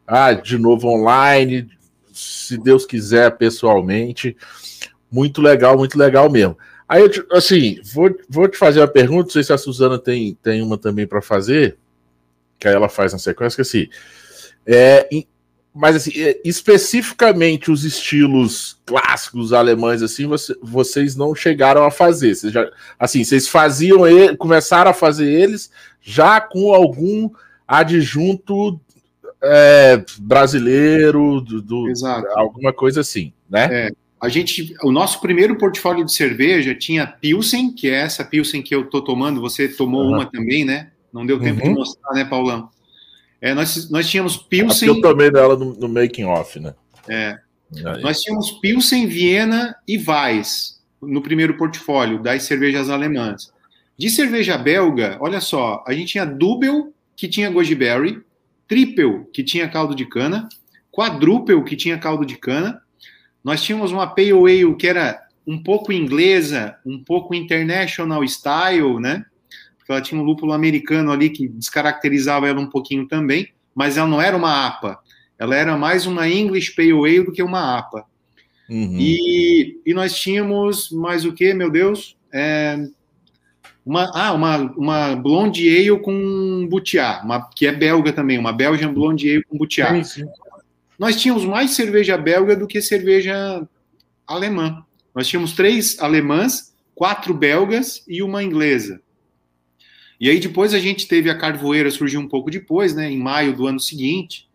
A: ah, de novo online, se Deus quiser, pessoalmente. Muito legal, muito legal mesmo. Aí, eu, assim, vou, vou te fazer uma pergunta, não sei se a Suzana tem, tem uma também para fazer, que aí ela faz na sequência, que assim, é, mas assim, é, especificamente os estilos clássicos alemães, assim, você, vocês não chegaram a fazer. Vocês já, assim, vocês faziam ele, começaram a fazer eles já com algum adjunto é, brasileiro, do, do alguma coisa assim, né?
C: É, a gente, o nosso primeiro portfólio de cerveja tinha Pilsen, que é essa Pilsen que eu tô tomando. Você tomou uhum. uma também, né? Não deu tempo uhum. de mostrar, né, Paulão? É, nós, nós tínhamos Pilsen.
A: eu tomei dela no, no making off, né?
C: É. Aí. Nós tínhamos Pilsen, Viena e Weiss no primeiro portfólio das cervejas alemãs. De cerveja belga, olha só, a gente tinha Double, que tinha goji berry, Triple, que tinha caldo de cana, Quadruple, que tinha caldo de cana. Nós tínhamos uma Pale Ale que era um pouco inglesa, um pouco international style, né? porque ela tinha um lúpulo americano ali que descaracterizava ela um pouquinho também, mas ela não era uma APA. Ela era mais uma English Pale Ale do que uma APA. Uhum. E, e nós tínhamos mais o que, meu Deus? É, uma, ah, uma, uma Blonde Ale com Butiá, uma, que é belga também, uma Belgian Blonde Ale com Butiá. Nós tínhamos mais cerveja belga do que cerveja alemã. Nós tínhamos três alemãs, quatro belgas e uma inglesa. E aí depois a gente teve a Carvoeira surgir um pouco depois, né, em maio do ano seguinte,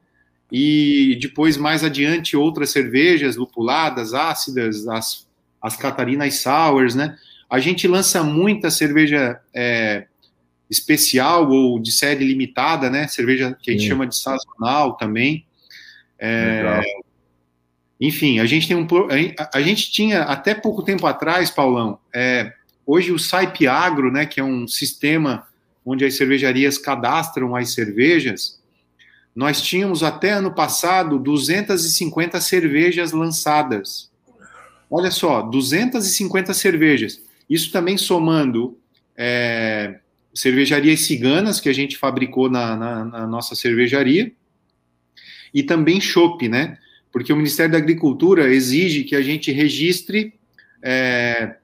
C: e depois mais adiante outras cervejas lupuladas, ácidas, as, as Catarina Sours, né? A gente lança muita cerveja é, especial ou de série limitada, né? Cerveja que a gente Sim. chama de sazonal também. É, enfim, a gente tem um a, gente tinha até pouco tempo atrás, Paulão. É, hoje o Saipe Agro, né, que é um sistema onde as cervejarias cadastram as cervejas, nós tínhamos até ano passado 250 cervejas lançadas. Olha só, 250 cervejas. Isso também somando é, cervejarias ciganas que a gente fabricou na, na, na nossa cervejaria e também chopp, né? Porque o Ministério da Agricultura exige que a gente registre é,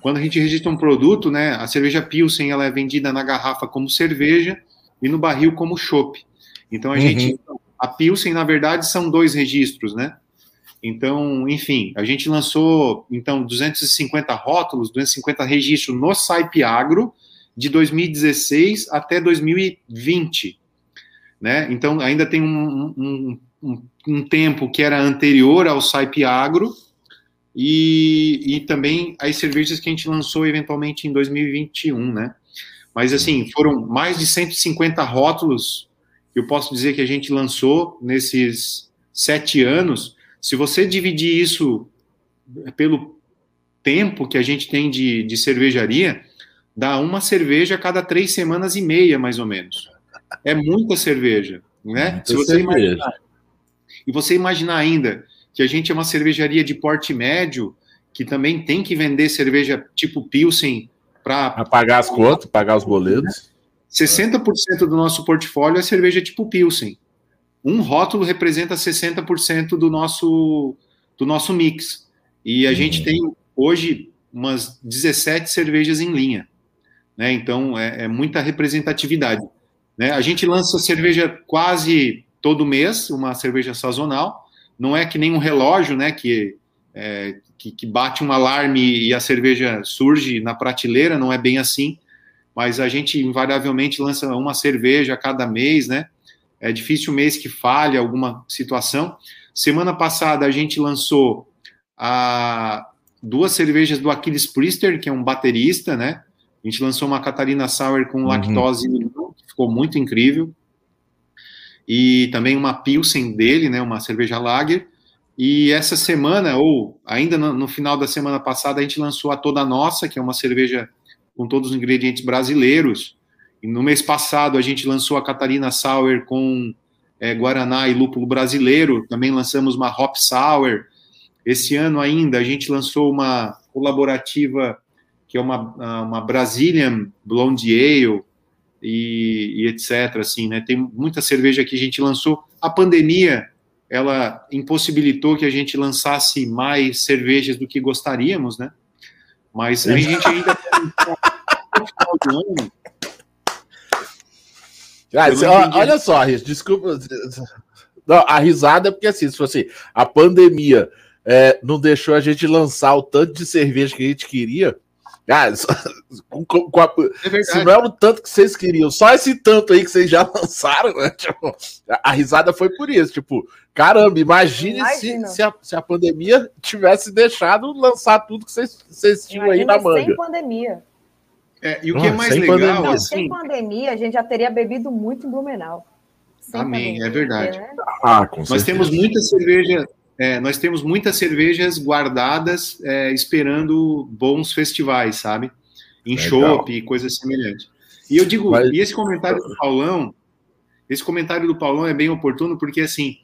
C: quando a gente registra um produto, né, a cerveja Pilsen ela é vendida na garrafa como cerveja e no barril como chopp. Então a uhum. gente, a Pilsen na verdade são dois registros, né? Então, enfim, a gente lançou então 250 rótulos, 250 registros no Saipe Agro de 2016 até 2020, né? Então ainda tem um, um, um, um tempo que era anterior ao Saipe Agro e, e também as cervejas que a gente lançou eventualmente em 2021, né? Mas assim, foram mais de 150 rótulos eu posso dizer que a gente lançou nesses sete anos. Se você dividir isso pelo tempo que a gente tem de, de cervejaria, dá uma cerveja a cada três semanas e meia, mais ou menos. É muita cerveja, né? Muita Se você cerveja. imaginar, e você imaginar ainda que a gente é uma cervejaria de porte médio, que também tem que vender cerveja tipo Pilsen para
A: pagar as contas, pagar os boletos.
C: 60% do nosso portfólio é cerveja tipo Pilsen. Um rótulo representa 60% do nosso do nosso mix. E a uhum. gente tem hoje umas 17 cervejas em linha. Né? Então é, é muita representatividade. Né? A gente lança cerveja quase todo mês, uma cerveja sazonal, não é que nem um relógio, né, que, é, que, que, bate um alarme e a cerveja surge na prateleira, não é bem assim, mas a gente invariavelmente lança uma cerveja a cada mês, né, é difícil o mês que falhe alguma situação. Semana passada a gente lançou a, duas cervejas do Aquiles Priester, que é um baterista, né, a gente lançou uma Catarina Sour com uhum. lactose, que ficou muito incrível. E também uma Pilsen dele, né, uma cerveja Lager. E essa semana, ou ainda no, final da semana passada, a gente lançou a Toda Nossa, que é uma cerveja com todos os ingredientes brasileiros. E no mês passado, a gente lançou a Catarina Sour com é, Guaraná e lúpulo brasileiro. Também lançamos uma Hop Sour. Esse ano ainda, a gente lançou uma colaborativa que é uma, uma Brazilian Blonde Ale e, e etc. Assim, né? Tem muita cerveja que a gente lançou. A pandemia ela impossibilitou que a gente lançasse mais cervejas do que gostaríamos, né? Mas a gente ainda.
A: Ah, olha só, desculpa. Não, a risada é porque assim, se fosse a pandemia é, não deixou a gente lançar o tanto de cerveja que a gente queria, ah, com, com a, é se não é o tanto que vocês queriam, só esse tanto aí que vocês já lançaram, né? Tipo, a, a, risada foi por isso. Tipo, caramba, imagine se, se, a, se a pandemia tivesse deixado lançar tudo que vocês, vocês tinham Imagina aí na manga.
B: Sem pandemia.
C: É, e o que é mais legal. Pandemia. Não,
B: assim, sem pandemia, a gente já teria bebido muito em Blumenau.
C: Sem amém, pandemia, é verdade. Né? Ah, com Nós temos muita cerveja é, nós temos muitas cervejas guardadas é, esperando bons festivais, sabe? Em chopp e coisas semelhantes. E eu digo, Mas... e esse comentário do Paulão, esse comentário do Paulão é bem oportuno porque assim,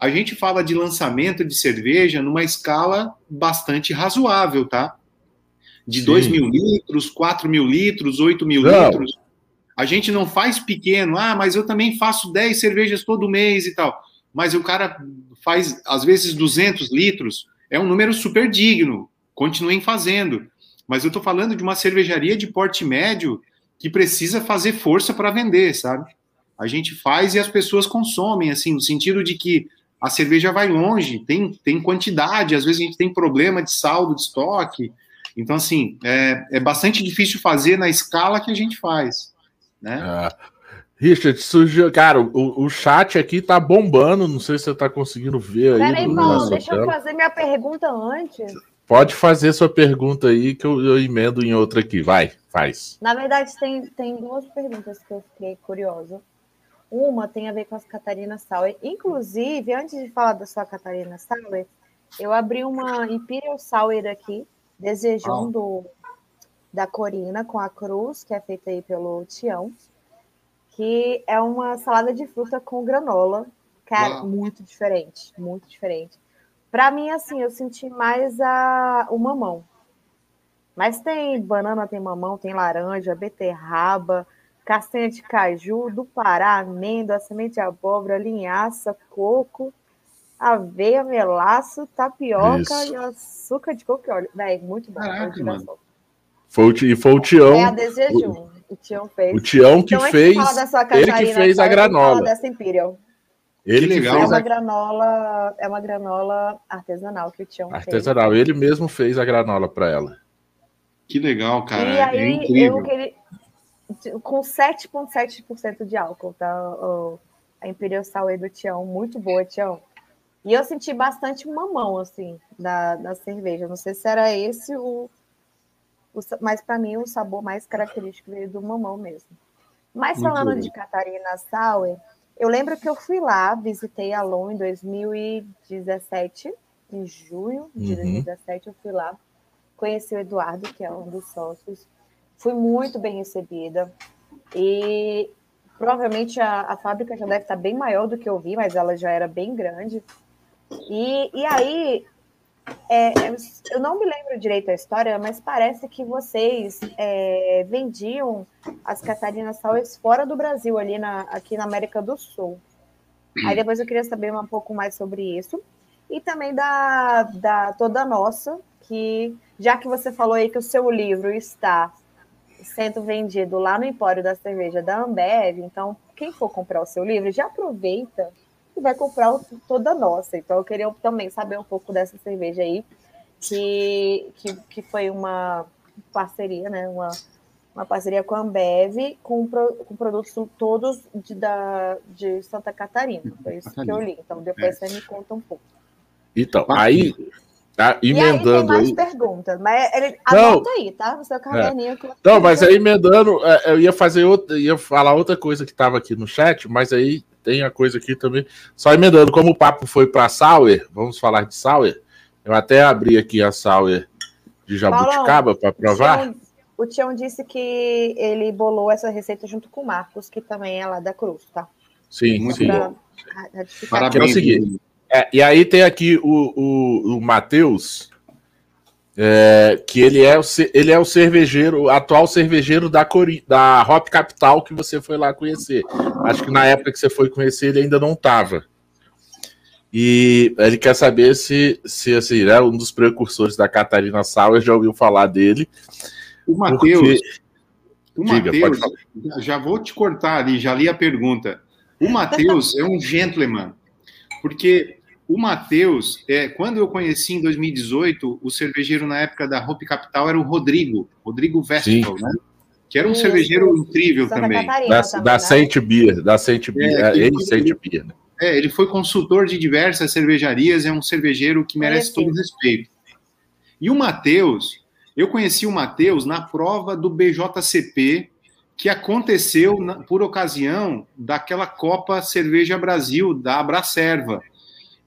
C: a gente fala de lançamento de cerveja numa escala bastante razoável, tá? De 2 mil litros, 4 mil litros, 8 mil não. litros. A gente não faz pequeno, ah, mas eu também faço 10 cervejas todo mês e tal. Mas o cara faz, às vezes, 200 litros, é um número super digno, continuem fazendo. Mas eu estou falando de uma cervejaria de porte médio que precisa fazer força para vender, sabe? A gente faz e as pessoas consomem, assim, no sentido de que a cerveja vai longe, tem, tem quantidade, às vezes a gente tem problema de saldo de estoque. Então, assim, é, é bastante difícil fazer na escala que a gente faz. Né?
A: Ah. Richard, surgiu. Cara, o, o chat aqui tá bombando. Não sei se você tá conseguindo ver aí.
B: Peraí, Paulo, deixa tela. eu fazer minha pergunta antes.
A: Pode fazer sua pergunta aí que eu, eu, emendo em outra aqui. Vai, faz.
B: Na verdade, tem, tem duas perguntas que eu fiquei curiosa. Uma tem a ver com as Catarina Sauer. Inclusive, antes de falar da sua Catarina Sauer, eu abri uma Imperial Sauer aqui, desejando oh. da Corina com a cruz, que é feita aí pelo Tião que é uma salada de fruta com granola. Cara, Uau. muito diferente, muito diferente. Para mim, assim, eu senti mais a, o mamão. Mas tem banana, tem mamão, tem laranja, beterraba, castanha de caju, do Pará, amêndoa, semente de abóbora, linhaça, coco, aveia, melaço, tapioca Isso. e açúcar de coco e óleo. Véi, muito bom. Caraca,
A: foi o, e foi o Tião.
B: É a desejum. O Tião fez.
A: O Tião que então, fez. Ele que fez a granola.
B: Dessa Imperial.
A: Ele que, que fez
B: é uma a... granola, é uma granola artesanal que o Tião
A: artesanal.
B: fez.
A: Ele mesmo fez a granola para ela.
C: Que legal, cara. E
B: é aí, é incrível. Queria... com 7,7% de álcool, tá? A Imperial Sour do Tião, muito boa, Tião. E eu senti bastante mamão, assim, da, da cerveja. Não sei se era esse o, mas para mim o sabor mais característico veio do mamão mesmo. Mas Muito falando de Catarina Sauer, eu lembro que eu fui lá, visitei a Lon em 2017, em junho de uhum. 2017 eu fui lá, conheci o Eduardo, que é um dos sócios, fui muito bem recebida e provavelmente a, a fábrica já deve estar bem maior do que eu vi, mas ela já era bem grande. E, e aí é, eu não me lembro direito a história, mas parece que vocês é, vendiam as Catarinas Sours fora do Brasil, ali na, aqui na América do Sul. Aí depois eu queria saber um pouco mais sobre isso. E também da, da Toda Nossa, que já que você falou aí que o seu livro está sendo vendido lá no Empório da Cerveja da Ambev, então quem for comprar o seu livro, já aproveita que vai comprar toda nossa. Então eu queria também saber um pouco dessa cerveja aí, que, que, que foi uma parceria, né? Uma, uma parceria com a Ambev, com, com produtos todos de, da, de Santa Catarina. Foi isso Catarina. que eu li. Então depois é. você me conta um pouco.
A: Então, aí, tá, emendando
B: e aí. Tem mais aí... pergunta. Mas ele anota aí, tá? No seu
A: caderninho. É. Não, mas aí emendando, é, eu ia fazer outra, ia falar outra coisa que estava aqui no chat, mas aí tem a coisa aqui também. Só emendando, como o papo foi para Sauer, vamos falar de Sauer. Eu até abri aqui a Sauer de jabuticaba para provar.
B: O Tião disse que ele bolou essa receita junto com o Marcos, que também é lá da Cruz, tá?
A: Sim, Muito sim. Bom. Parabéns. É o seguinte, é, e aí tem aqui o, o, o Matheus, é, que ele é, o, ele é o cervejeiro, o atual cervejeiro da, Cori, da Hop Capital que você foi lá conhecer. Acho que na época que você foi conhecer ele ainda não estava. E ele quer saber se, se assim, é um dos precursores da Catarina Sauer já ouviu falar dele.
C: O Matheus, porque... o Matheus, já vou te cortar ali, já li a pergunta. O Matheus é um gentleman, porque o Matheus, é, quando eu conheci em 2018, o cervejeiro na época da Hope Capital era o Rodrigo, Rodrigo Vestival, né? Que era um Isso. cervejeiro incrível Santa também.
A: da, também, da né? Saint Beer, da Saint Beer, é, ele, Saint Beer, né?
C: É, ele foi consultor de diversas cervejarias, é um cervejeiro que merece todo respeito. E o Matheus, eu conheci o Matheus na prova do BJCP, que aconteceu na, por ocasião daquela Copa Cerveja Brasil, da Abracerva.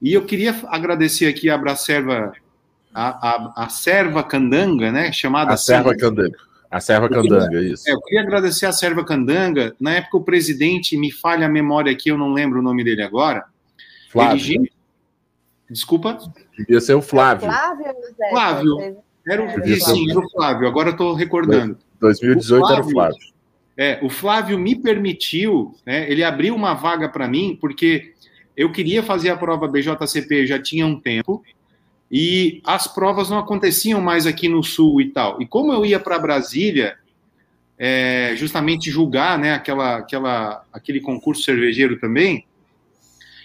C: E eu queria agradecer aqui a Abracerva, a, a, a Serva Candanga, né? Chamada
A: a Serva Candanga. A Serva Candanga, isso.
C: É, eu queria agradecer a Serva Candanga. Na época, o presidente, me falha a memória aqui, eu não lembro o nome dele agora.
A: Flávio.
C: Desculpa?
A: Devia ser o Flávio.
C: Flávio, José, Flávio. Era o, é, sim, era o Flávio, agora eu estou recordando.
A: 2018 o Flávio, era o Flávio.
C: É, o Flávio me permitiu, né, ele abriu uma vaga para mim, porque eu queria fazer a prova BJCP já tinha um tempo, e as provas não aconteciam mais aqui no Sul e tal. E como eu ia para Brasília, é, justamente julgar né, aquela, aquela, aquele concurso cervejeiro também,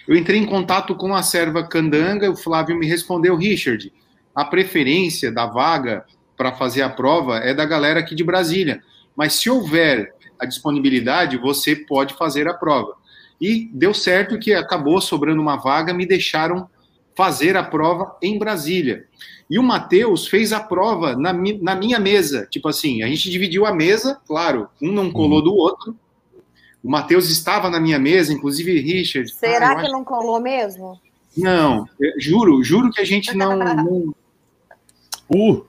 C: eu entrei em contato com a serva Candanga, o Flávio me respondeu, Richard, a preferência da vaga para fazer a prova é da galera aqui de Brasília. Mas se houver a disponibilidade, você pode fazer a prova. E deu certo que acabou sobrando uma vaga, me deixaram fazer a prova em Brasília. E o Matheus fez a prova na, na, minha mesa. Tipo assim, a gente dividiu a mesa, claro, um não colou uhum. do outro. O Matheus estava na minha mesa, inclusive Richard.
B: Será ah, que acho... não colou mesmo?
C: Não, juro, juro que a gente não. não...
A: Uh.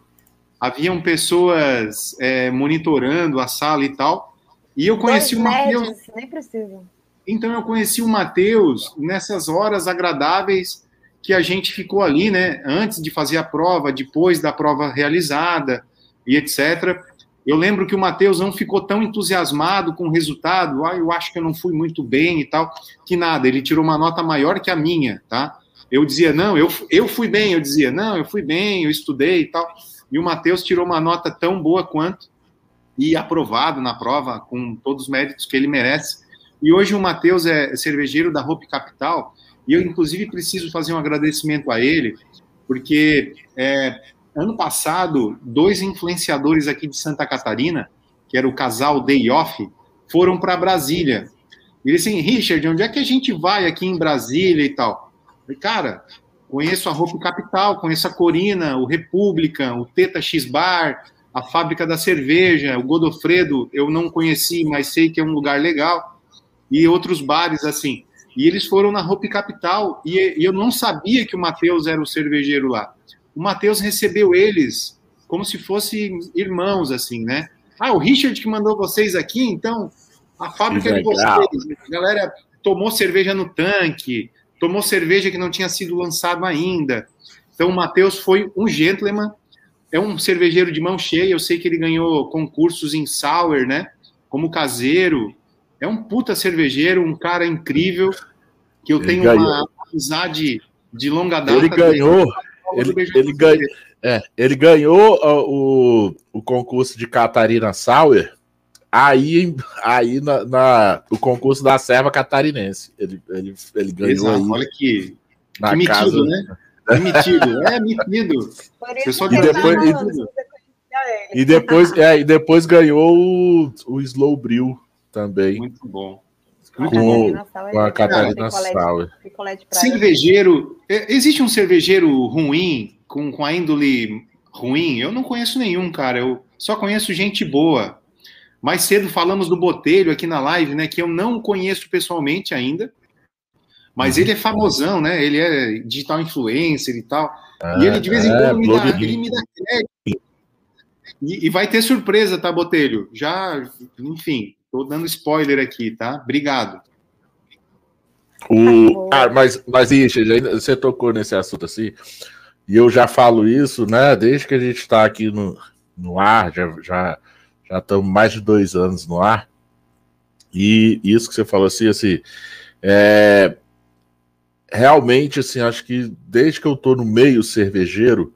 C: Haviam pessoas é, monitorando a sala e tal. E eu conheci Dois o Matheus.
B: Nem precisa.
C: Então eu conheci o Matheus nessas horas agradáveis que a gente ficou ali, né? Antes de fazer a prova, depois da prova realizada e etc. Eu lembro que o Matheus não ficou tão entusiasmado com o resultado. Ah, eu acho que eu não fui muito bem e tal. Que nada, ele tirou uma nota maior que a minha, tá? Eu dizia, não, eu, eu fui bem. Eu dizia, não, eu fui bem, eu estudei e tal. E o Matheus tirou uma nota tão boa quanto e aprovado na prova, com todos os méritos que ele merece. E hoje o Matheus é cervejeiro da Hope Capital, e eu, inclusive, preciso fazer um agradecimento a ele, porque é, ano passado, dois influenciadores aqui de Santa Catarina, que era o casal Day Off, foram para Brasília. E eles assim, Richard, onde é que a gente vai aqui em Brasília e tal? Eu falei, cara, conheço a Hope Capital, conheço a Corina, o República, o Teta X Bar, a Fábrica da Cerveja, o Godofredo, eu não conheci, mas sei que é um lugar legal e outros bares assim. E eles foram na Hope Capital e, e eu não sabia que o Matheus era o cervejeiro lá. O Matheus recebeu eles como se fossem irmãos, assim, né? Ah, o Richard que mandou vocês aqui, então a fábrica de vocês. A galera tomou cerveja no tanque, tomou cerveja que não tinha sido lançado ainda. Então o Matheus foi um gentleman, é um cervejeiro de mão cheia. Eu sei que ele ganhou concursos em sour, né? Como caseiro. É um puta cervejeiro, um cara incrível, que eu ele tenho ganhou. uma amizade de longa data.
A: Ele ganhou, ele, ele, ganha, é, ele ganhou o, o concurso de Catarina Sauer, aí, aí na, na, o concurso da serva catarinense. Ele, ele, ele ganhou Exato, aí.
C: Olha que, na que metido, casa, né? É metido, é metido.
A: E depois, e, e, depois, é, e depois ganhou o, o Slow Brew também.
C: Muito bom.
A: Com, com a Catarina Sauer.
C: Cervejeiro. É, existe um cervejeiro ruim, com, com a índole ruim, eu não conheço nenhum, cara. Eu só conheço gente boa. Mais cedo falamos do Botelho aqui na live, né? Que eu não conheço pessoalmente ainda. Mas uhum. ele é famosão, né? Ele é digital influencer e tal. e ele de vez em é, quando é, me, dá, ele me dá crédito. E, e, vai ter surpresa, tá, Botelho? Já, enfim, tô dando spoiler aqui, tá? Obrigado.
A: O, ah, mas, mas Richard, você tocou nesse assunto assim, e eu já falo isso, né? Desde que a gente está aqui no, no ar, já, já, já estamos mais de dois anos no ar. E isso que você falou assim, assim, é, realmente, assim, acho que desde que eu tô no meio cervejeiro,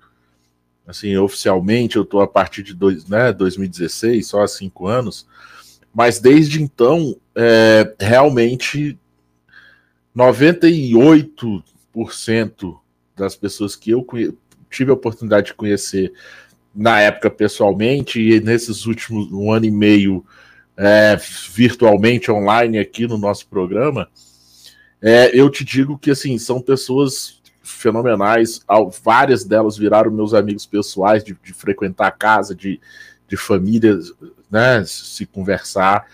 A: assim, oficialmente eu tô a partir de dois, né, 2016, só há cinco anos, mas desde então, é, realmente 98% das pessoas que eu tive a oportunidade de conhecer na época pessoalmente e nesses últimos um ano e meio é, virtualmente online aqui no nosso programa, é, eu te digo que assim são pessoas fenomenais. Várias delas viraram meus amigos pessoais de, de frequentar a casa, de, de família, né, se conversar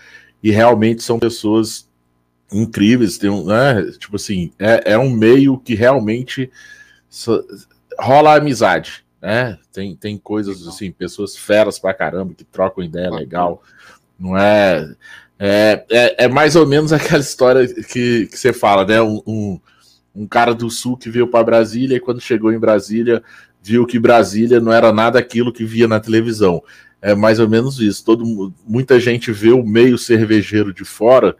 A: e realmente são pessoas incríveis. Tem um, né, tipo assim, é, é um meio que realmente rola amizade, né? Tem, tem coisas assim, pessoas feras pra caramba que trocam ideia legal. Não é, é, é, é mais ou menos aquela história que, que você fala, né? Um, um, um cara do sul que veio para Brasília e quando chegou em Brasília viu que Brasília não era nada aquilo que via na televisão. É mais ou menos isso. Todo, muita gente vê o meio cervejeiro de fora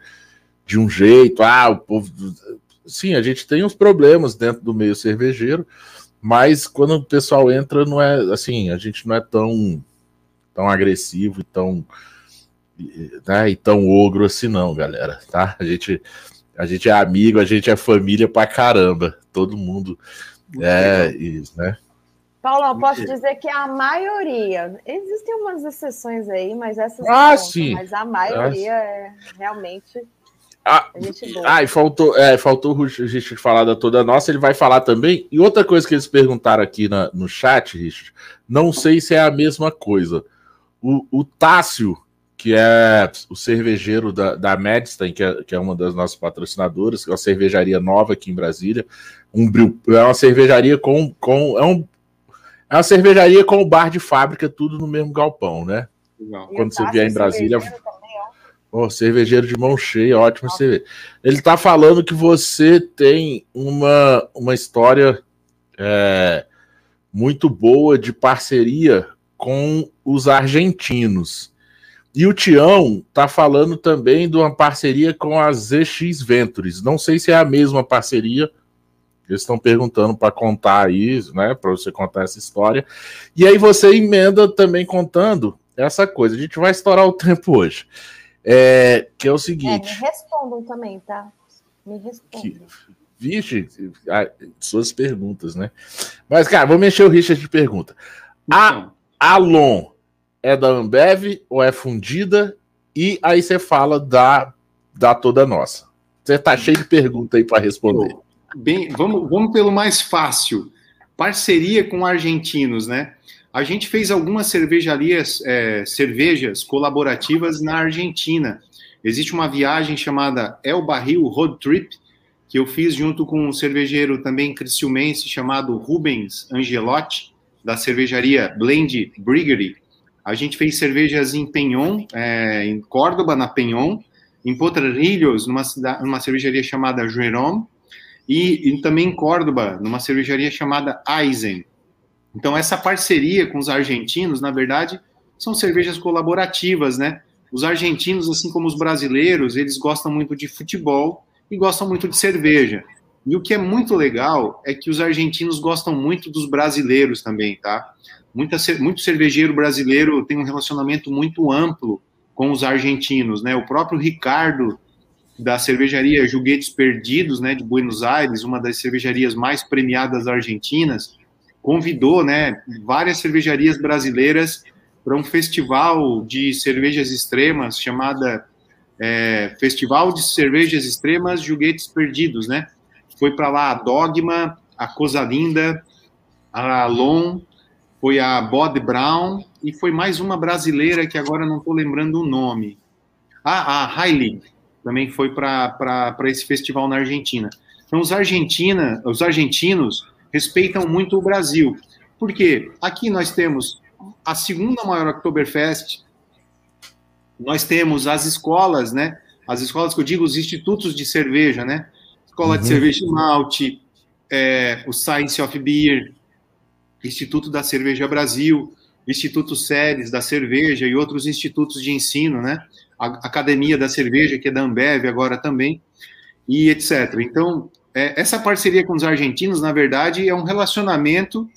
A: de um jeito. Ah, o povo. Sim, a gente tem uns problemas dentro do meio cervejeiro, mas quando o pessoal entra, não é assim, a gente não é tão, tão agressivo e tão, né, e tão ogro assim, não, galera. Tá? A gente, a gente é amigo, a gente é família pra caramba. Todo mundo é isso, né?
B: Paulo, eu posso dizer que a maioria, existem umas exceções aí, mas essas
A: ah, sim.
B: mas a maioria ah, é realmente
A: ah, ah, e faltou, é, faltou o Richard falar da toda nossa, ele vai falar também. E outra coisa que eles perguntaram aqui na, no chat, Richard, não sei se é a mesma coisa. O, o Tássio, que é o cervejeiro da, da Medstein, que é, que é uma das nossas patrocinadoras, que é uma cervejaria nova aqui em Brasília. Um é uma cervejaria com. com é, um, é uma cervejaria com o bar de fábrica, tudo no mesmo galpão, né? Não. Quando você vier em Brasília. Oh, cervejeiro de mão cheia, ótimo cerveja. Ele está falando que você tem uma, uma história é, muito boa de parceria com os argentinos. E o Tião está falando também de uma parceria com a ZX Ventures. Não sei se é a mesma parceria. Eles estão perguntando para contar aí, né? Para você contar essa história. E aí você emenda também contando essa coisa. A gente vai estourar o tempo hoje. É, que é o seguinte. É,
B: me respondam também, tá? Me respondam. Que,
A: vixe, suas perguntas, né? Mas, cara, vou mexer o Richard de pergunta. A então. Alon é da Ambev ou é fundida? E aí você fala da, da toda nossa. Você tá cheio de pergunta aí para responder.
C: Bem, vamos, vamos pelo mais fácil. Parceria com argentinos, né? A gente fez algumas cervejarias, é, cervejas colaborativas na Argentina. Existe uma viagem chamada El Barril Road Trip, que eu fiz junto com um cervejeiro também criciumense chamado Rubens Angelotti, da cervejaria Blend Briggery. A gente fez cervejas em Penhon, é, em Córdoba, na Penhon, em Potrerilhos, numa, numa cervejaria chamada Jerome, e, e também em Córdoba, numa cervejaria chamada Eisen. Então, essa parceria com os argentinos, na verdade, são cervejas colaborativas, né? Os argentinos, assim como os brasileiros, eles gostam muito de futebol e gostam muito de cerveja. E o que é muito legal é que os argentinos gostam muito dos brasileiros também, tá? Muita, muito cervejeiro brasileiro tem um relacionamento muito amplo com os argentinos, né? O próprio Ricardo, da cervejaria Juguetes Perdidos, né, de Buenos Aires, uma das cervejarias mais premiadas argentinas, convidou né, várias cervejarias brasileiras para um festival de cervejas extremas chamada é, Festival de Cervejas Extremas Juguetes Perdidos, né? Foi para lá a Dogma, a Coisa Linda, a Alon foi a Bod Brown e foi mais uma brasileira que agora não estou lembrando o nome. Ah, a Heilig também foi para esse festival na Argentina. Então, os, Argentina, os argentinos respeitam muito o Brasil. Por quê? Aqui nós temos a segunda maior Oktoberfest, nós temos as escolas, né? As escolas que eu digo, os institutos de cerveja, né? Escola uhum. de Cerveja Malte, é, o Science of Beer, Instituto da Cerveja Brasil, Instituto Séries da Cerveja e outros institutos de ensino, né? A Academia da Cerveja, que é da Ambev agora também, e etc. Então, é, essa parceria com os argentinos, na verdade, é um relacionamento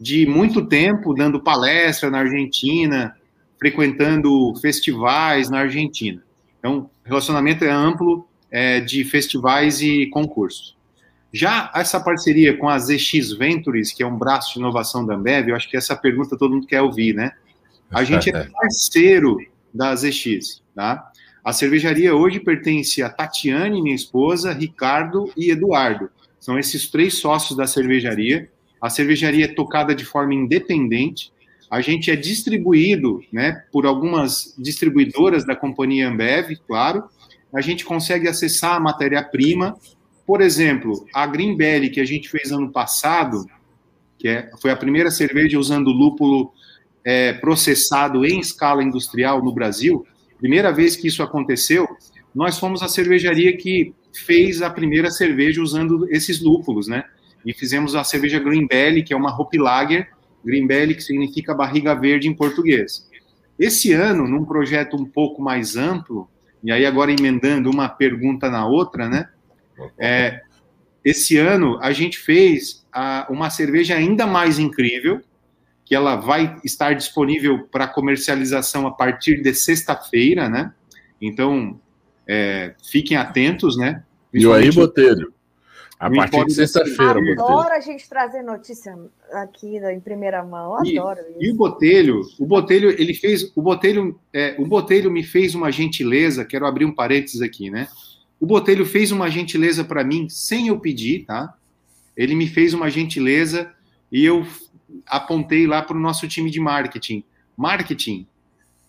C: de muito tempo, dando palestra na Argentina, frequentando festivais na Argentina. Então, relacionamento é amplo é, de festivais e concursos. Já essa parceria com a ZX Ventures, que é um braço de inovação da Ambev, eu acho que essa pergunta todo mundo quer ouvir, né? A gente é parceiro da ZX, tá? A cervejaria hoje pertence a Tatiane, minha esposa, Ricardo e Eduardo. São esses três sócios da cervejaria. A cervejaria é tocada de forma independente. A gente é distribuído né, por algumas distribuidoras da companhia Ambev, claro. A gente consegue acessar a matéria-prima por exemplo, a Green Belly que a gente fez ano passado, que é, foi a primeira cerveja usando lúpulo é, processado em escala industrial no Brasil, primeira vez que isso aconteceu, nós fomos a cervejaria que fez a primeira cerveja usando esses lúpulos, né? E fizemos a cerveja Green Belly, que é uma Hopi Lager, Green Belly que significa barriga verde em português. Esse ano, num projeto um pouco mais amplo, e aí agora emendando uma pergunta na outra, né? É, esse ano a gente fez a, uma cerveja ainda mais incrível, que ela vai estar disponível para comercialização a partir de sexta-feira, né? Então, é, fiquem atentos, né?
A: E aí, Botelho? A partir de sexta-feira,
B: Botelho. Adoro a gente trazer notícia aqui em primeira mão. Adoro
C: e, isso. E o Botelho, o Botelho, ele fez, o Botelho, é, o Botelho me fez uma gentileza, quero abrir um parênteses aqui, né? O Botelho fez uma gentileza para mim sem eu pedir, tá? Ele me fez uma gentileza e eu apontei lá para o nosso time de marketing. Marketing,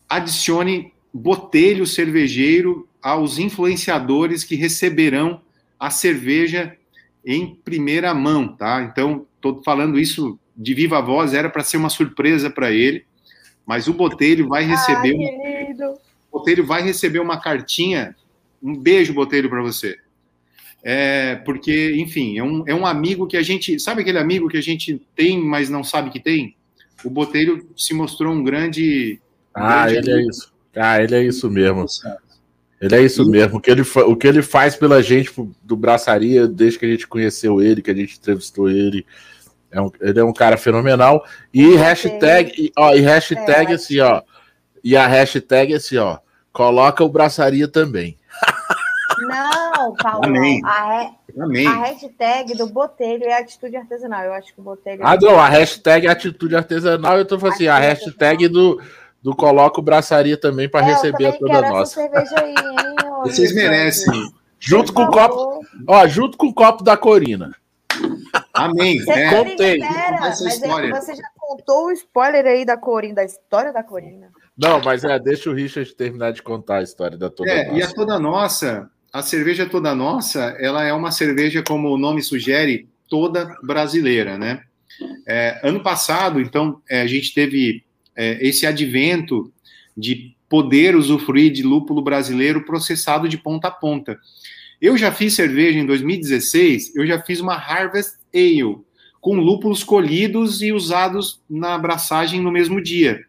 C: adicione Botelho cervejeiro aos influenciadores que receberão a cerveja em primeira mão, tá? Então, estou falando isso de viva voz, era para ser uma surpresa para ele, mas o Botelho vai receber. Ai, Botelho vai receber uma cartinha um beijo, Botelho, para você. É, porque, enfim, é um, é um amigo que a gente. Sabe aquele amigo que a gente tem, mas não sabe que tem? O Botelho se mostrou um grande.
A: ah,
C: grande
A: ele amigo. é isso. Ah, ele é isso mesmo. Ele é isso mesmo. O que, ele, o que ele faz pela gente do Braçaria, desde que a gente conheceu ele, que a gente entrevistou ele. É um, ele é um cara fenomenal. E hashtag, e, ó, e hashtag é, assim, ó. E a hashtag assim, ó. Coloca o Braçaria também.
B: Não, Paulo. Amém. A, Amém. a hashtag do Botelho é atitude artesanal. Eu acho que o Botelho.
A: Ah, não, a hashtag é atitude artesanal. Eu tô falando assim, a hashtag do, do Coloco Braçaria também para é, receber toda a nossa.
C: Aí, hein, Vocês merecem.
A: Junto com o copo. Ó, junto com o copo da Corina.
C: Amém.
B: Você é. Contei. mas é você já contou o spoiler aí da Corina, da história da Corina.
A: Não, mas é, deixa o Richard terminar de contar a história da Toda é,
C: Nossa. E a Toda Nossa, a cerveja Toda Nossa, ela é uma cerveja, como o nome sugere, toda brasileira, né? É, ano passado, então, é, a gente teve é, esse advento de poder usufruir de lúpulo brasileiro processado de ponta a ponta. Eu já fiz cerveja em 2016, eu já fiz uma Harvest Ale, com lúpulos colhidos e usados na abraçagem no mesmo dia.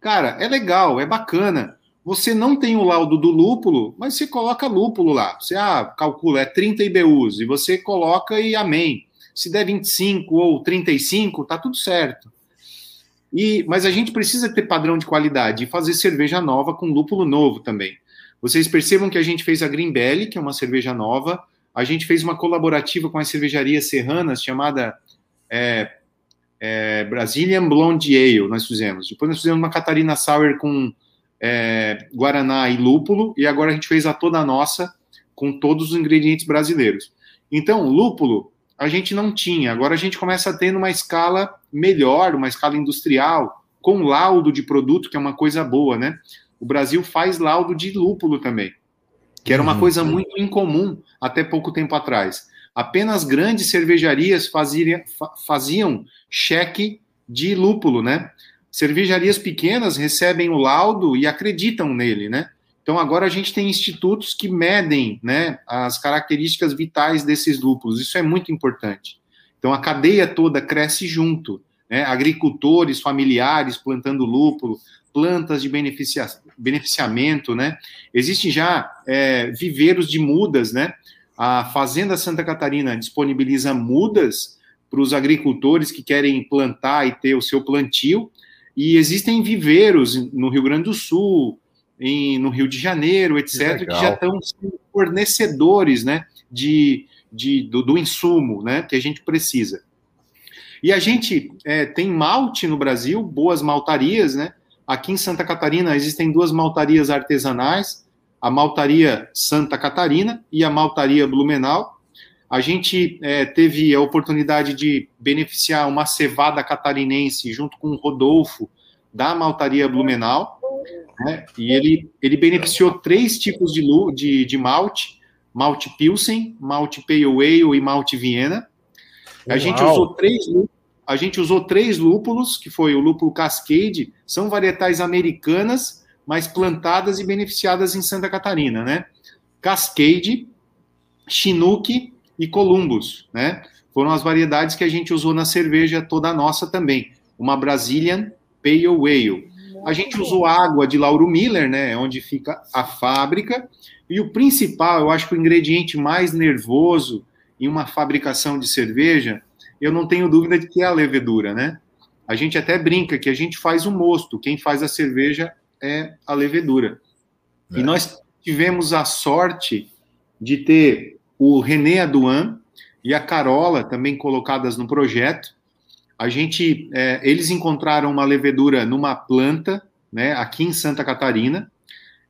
C: Cara, é legal, é bacana, você não tem o laudo do lúpulo, mas você coloca lúpulo lá. Você ah, calcula, é 30 IBUs, e você coloca e amém. Se der 25 ou 35, tá tudo certo. E, mas a gente precisa ter padrão de qualidade e fazer cerveja nova com lúpulo novo também. Vocês percebam que a gente fez a Green Belly, que é uma cerveja nova. A gente fez uma colaborativa com as cervejarias serranas chamada é, é, Brazilian Blonde Ale, nós fizemos. Depois nós fizemos uma Catarina Sour com é, Guaraná e lúpulo, e agora a gente fez a toda nossa com todos os ingredientes brasileiros. Então, lúpulo a gente não tinha. Agora a gente começa a ter numa escala melhor, uma escala industrial, com laudo de produto, que é uma coisa boa, né? O Brasil faz laudo de lúpulo também, que era uma uhum. coisa muito incomum até pouco tempo atrás. Apenas grandes cervejarias faziam, faziam cheque de lúpulo, né? Cervejarias pequenas recebem o laudo e acreditam nele, né? Então agora a gente tem institutos que medem, né, as características vitais desses lúpulos. Isso é muito importante. Então a cadeia toda cresce junto, né? Agricultores, familiares plantando lúpulo, plantas de beneficia beneficiamento, né? Existem já é, viveiros de mudas, né? A Fazenda Santa Catarina disponibiliza mudas para os agricultores que querem plantar e ter o seu plantio. E existem viveiros no Rio Grande do Sul, em, no Rio de Janeiro, etc., que, que já estão fornecedores né, de, de, do, do, insumo né, que a gente precisa. E a gente é, tem malte no Brasil, boas maltarias, né? Aqui em Santa Catarina existem duas maltarias artesanais, a maltaria Santa Catarina e a maltaria Blumenau. A gente é, teve a oportunidade de beneficiar uma cevada catarinense junto com o Rodolfo da maltaria Blumenau, né? e ele, ele beneficiou três tipos de, de, de malte, malte Pilsen, malte Pale Ale e malte Viena. A Uau. gente usou três a gente usou três lúpulos, que foi o lúpulo Cascade, são varietais americanas, mas plantadas e beneficiadas em Santa Catarina, né? Cascade, Chinook e Columbus, né? Foram as variedades que a gente usou na cerveja toda nossa também. Uma Brazilian Pale Ale. A gente usou água de Lauro Miller, né? Onde fica a fábrica. E o principal, eu acho que o ingrediente mais nervoso em uma fabricação de cerveja eu não tenho dúvida de que é a levedura, né? A gente até brinca que a gente faz o mosto, quem faz a cerveja é a levedura. É. E nós tivemos a sorte de ter o René Aduan e a Carola também colocadas no projeto. A gente, é, eles encontraram uma levedura numa planta, né, aqui em Santa Catarina.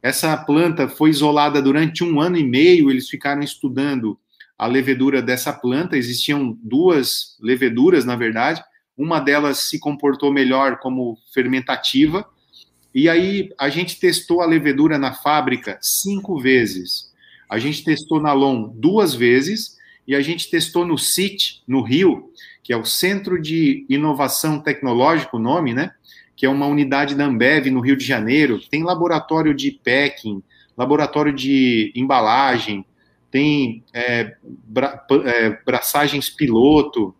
C: Essa planta foi isolada durante um ano e meio. Eles ficaram estudando a levedura dessa planta. Existiam duas leveduras, na verdade. Uma delas se comportou melhor como fermentativa. E aí a gente testou a levedura na fábrica cinco vezes. A gente testou na LOM duas vezes e a gente testou no CIT, no Rio, que é o Centro de Inovação Tecnológica, o nome, né? Que é uma unidade da Ambev no Rio de Janeiro, tem laboratório de packing, laboratório de embalagem, tem é, bra, é, braçagens piloto,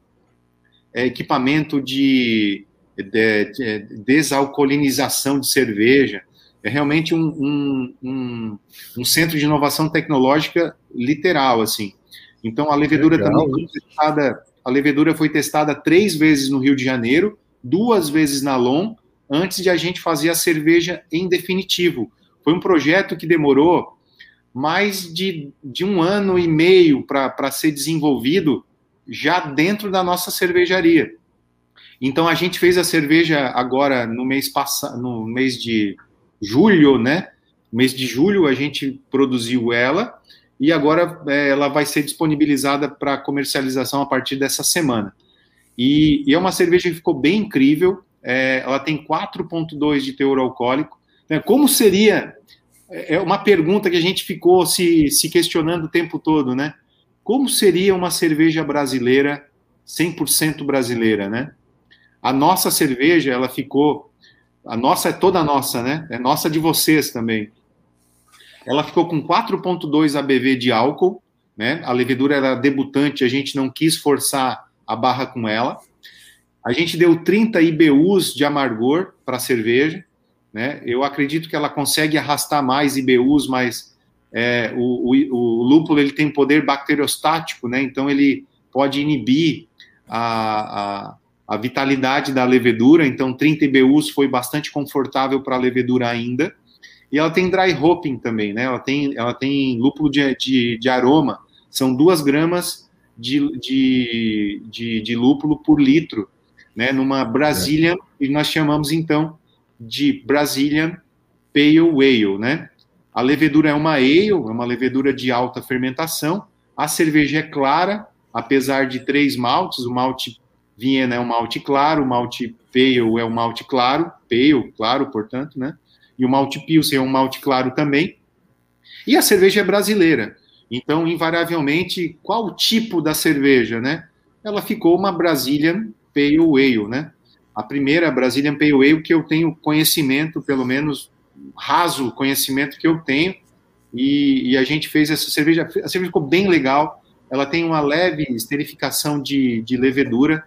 C: é, equipamento de, de, de, desalcoolinização de cerveja. É realmente um, um, um, um, centro de inovação tecnológica literal, assim. Então, a levedura Legal. também foi testada, a levedura foi testada três vezes no Rio de Janeiro, duas vezes na LOM, antes de a gente fazer a cerveja em definitivo. Foi um projeto que demorou mais de, de um ano e meio para ser desenvolvido já dentro da nossa cervejaria. Então a gente fez a cerveja agora no mês passado, no mês de julho, né? mês de julho a gente produziu ela e agora é, ela vai ser disponibilizada para comercialização a partir dessa semana. E, e, é uma cerveja que ficou bem incrível. É, ela tem 4,2 de teor alcoólico. Né? Como seria é, é uma pergunta que a gente ficou se, se questionando o tempo todo, né? Como seria uma cerveja brasileira 100% brasileira, né? A nossa cerveja, ela ficou a nossa é toda nossa, né? É nossa de vocês também. Ela ficou com 4.2 ABV de álcool, né? A levedura era debutante, a gente não quis forçar a barra com ela. A gente deu 30 IBUs de amargor para a cerveja. Né? Eu acredito que ela consegue arrastar mais IBUs, mas é, o, o, o, lúpulo ele tem poder bacteriostático, né? então ele pode inibir a, a, a vitalidade da levedura, então 30 IBUs foi bastante confortável para a levedura ainda. E ela tem dry hopping também, né? Ela tem, ela tem lúpulo de, de, de aroma, são duas gramas de, de, de, de, lúpulo por litro, né? Numa Brasília, é. e nós chamamos então de Brazilian Pale Ale, né? A levedura é uma ale, é uma levedura de alta fermentação. A cerveja é clara, apesar de três maltes, o malte Viena é um malte claro, o malte Pale é um malte claro, Pale, claro, portanto, né? E o malte Pilsen é um malte claro também. E a cerveja é brasileira. Então, invariavelmente, qual o tipo da cerveja, né? Ela ficou uma Brazilian Pale Ale, né? A primeira Brazilian Pale Ale que eu tenho conhecimento, pelo menos raso conhecimento que eu tenho, e, e, a gente fez essa cerveja, a cerveja ficou bem legal, ela tem uma leve esterificação de, de levedura,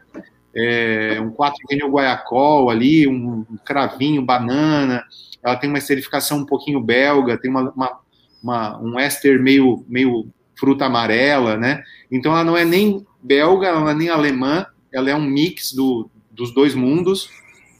C: é, um 4 vinho guaiacol ali, um, um cravinho, banana, ela tem uma esterificação um pouquinho belga, tem uma, uma, uma, um éster meio, meio fruta amarela, né? Então ela não é nem belga, ela não é nem alemã, ela é um mix do, dos dois mundos,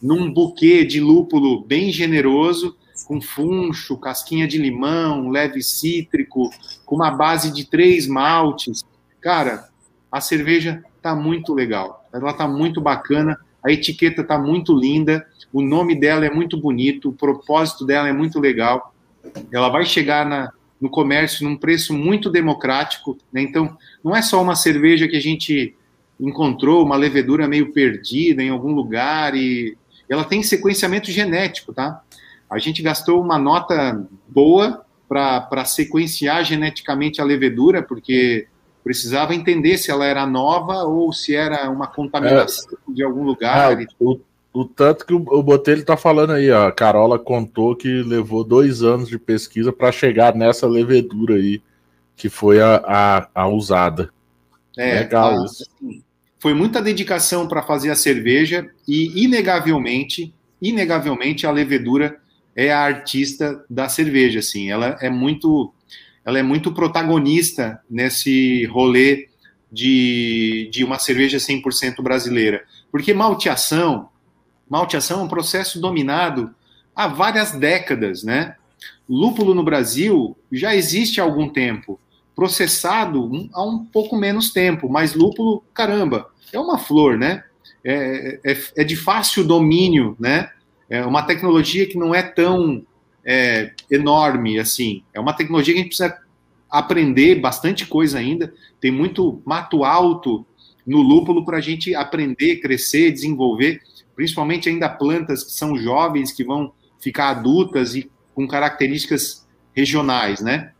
C: num buquê de lúpulo bem generoso, com funcho, casquinha de limão, leve cítrico, com uma base de três maltes. Cara, a cerveja tá muito legal. Ela tá muito bacana, a etiqueta tá muito linda, o nome dela é muito bonito, o propósito dela é muito legal. Ela vai chegar na, no comércio num preço muito democrático, né? Então, não é só uma cerveja que a gente encontrou uma levedura meio perdida em algum lugar e ela tem sequenciamento genético, tá? A gente gastou uma nota boa para sequenciar geneticamente a levedura, porque precisava entender se ela era nova ou se era uma contaminação é, de algum lugar.
A: É, o, o, tanto que o, o Botelho está falando aí, ó, a Carola contou que levou dois anos de pesquisa para chegar nessa levedura aí, que foi a, a, a usada.
C: É, Legal a, isso. Assim, foi muita dedicação para fazer a cerveja e, inegavelmente, inegavelmente, a levedura é a artista da cerveja, assim. Ela é muito, ela é muito protagonista nesse rolê de, de uma cerveja 100% brasileira. Porque malteação, malteação é um processo dominado há várias décadas, né? Lúpulo no Brasil já existe há algum tempo, processado há um pouco menos tempo, mas lúpulo, caramba, é uma flor, né? É, é, é de fácil domínio, né? é uma tecnologia que não é tão é, enorme assim. É uma tecnologia que a gente precisa aprender bastante coisa ainda. Tem muito mato alto no lúpulo para a gente aprender, crescer, desenvolver, principalmente ainda plantas que são jovens, que vão ficar adultas e com características regionais, né?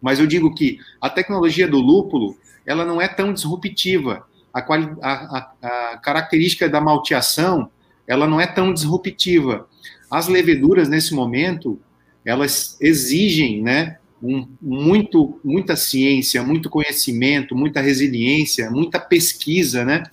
C: Mas eu digo que a tecnologia do lúpulo, ela não é tão disruptiva. A, a, a característica da malteação ela não é tão disruptiva. As leveduras, nesse momento, elas exigem né, um, muito, muita ciência, muito conhecimento, muita resiliência, muita pesquisa, né?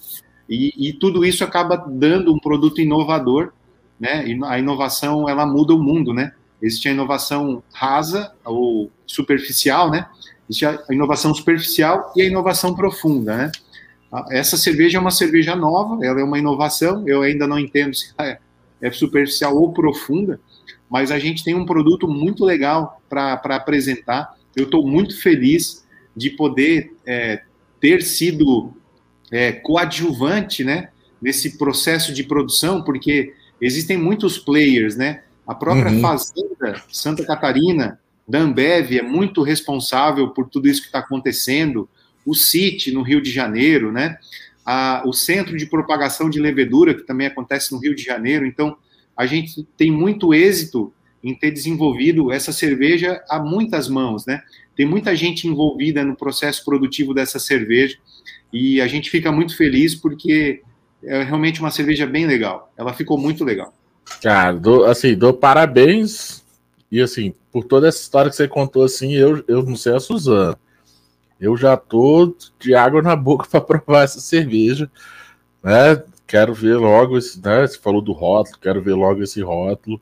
C: E, e, tudo isso acaba dando um produto inovador, né? E a inovação, ela muda o mundo, né? Existe a inovação rasa ou superficial, né? Existe a inovação superficial e a inovação profunda, né? Essa cerveja é uma cerveja nova, ela é uma inovação, eu ainda não entendo se é, é superficial ou profunda, mas a gente tem um produto muito legal para apresentar. Eu estou muito feliz de poder é, ter sido é, coadjuvante né, nesse processo de produção, porque existem muitos players, né? A própria uhum. Fazenda Santa Catarina, da Ambev, é muito responsável por tudo isso que está acontecendo o CIT no Rio de Janeiro, né? A, o Centro de Propagação de Levedura, que também acontece no Rio de Janeiro. Então, a gente tem muito êxito em ter desenvolvido essa cerveja a muitas mãos, né? Tem muita gente envolvida no processo produtivo dessa cerveja e a gente fica muito feliz porque é realmente uma cerveja bem legal. Ela ficou muito legal.
A: Cara, dou, assim, dou parabéns e assim, por toda essa história que você contou assim, eu, eu não sei a Suzana. Eu já tô de água na boca para provar essa cerveja, né? Quero ver logo esse, né? Você falou do rótulo, quero ver logo esse rótulo.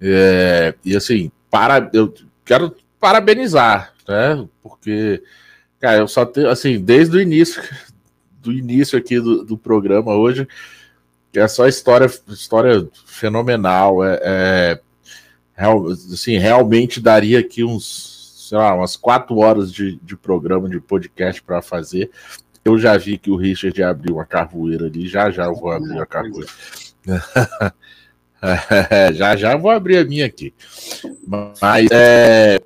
A: É, e assim, para, eu quero parabenizar, né? Porque, cara, eu só tenho, assim, desde o início, do início aqui do, do programa hoje, é só história, história fenomenal. É, é real, assim, realmente daria aqui uns sei lá, umas quatro horas de, de programa, de podcast para fazer. Eu já vi que o Richard abriu uma carvoeira ali, já já eu vou abrir a carvoeira. é, já já vou abrir a minha aqui. Mas é.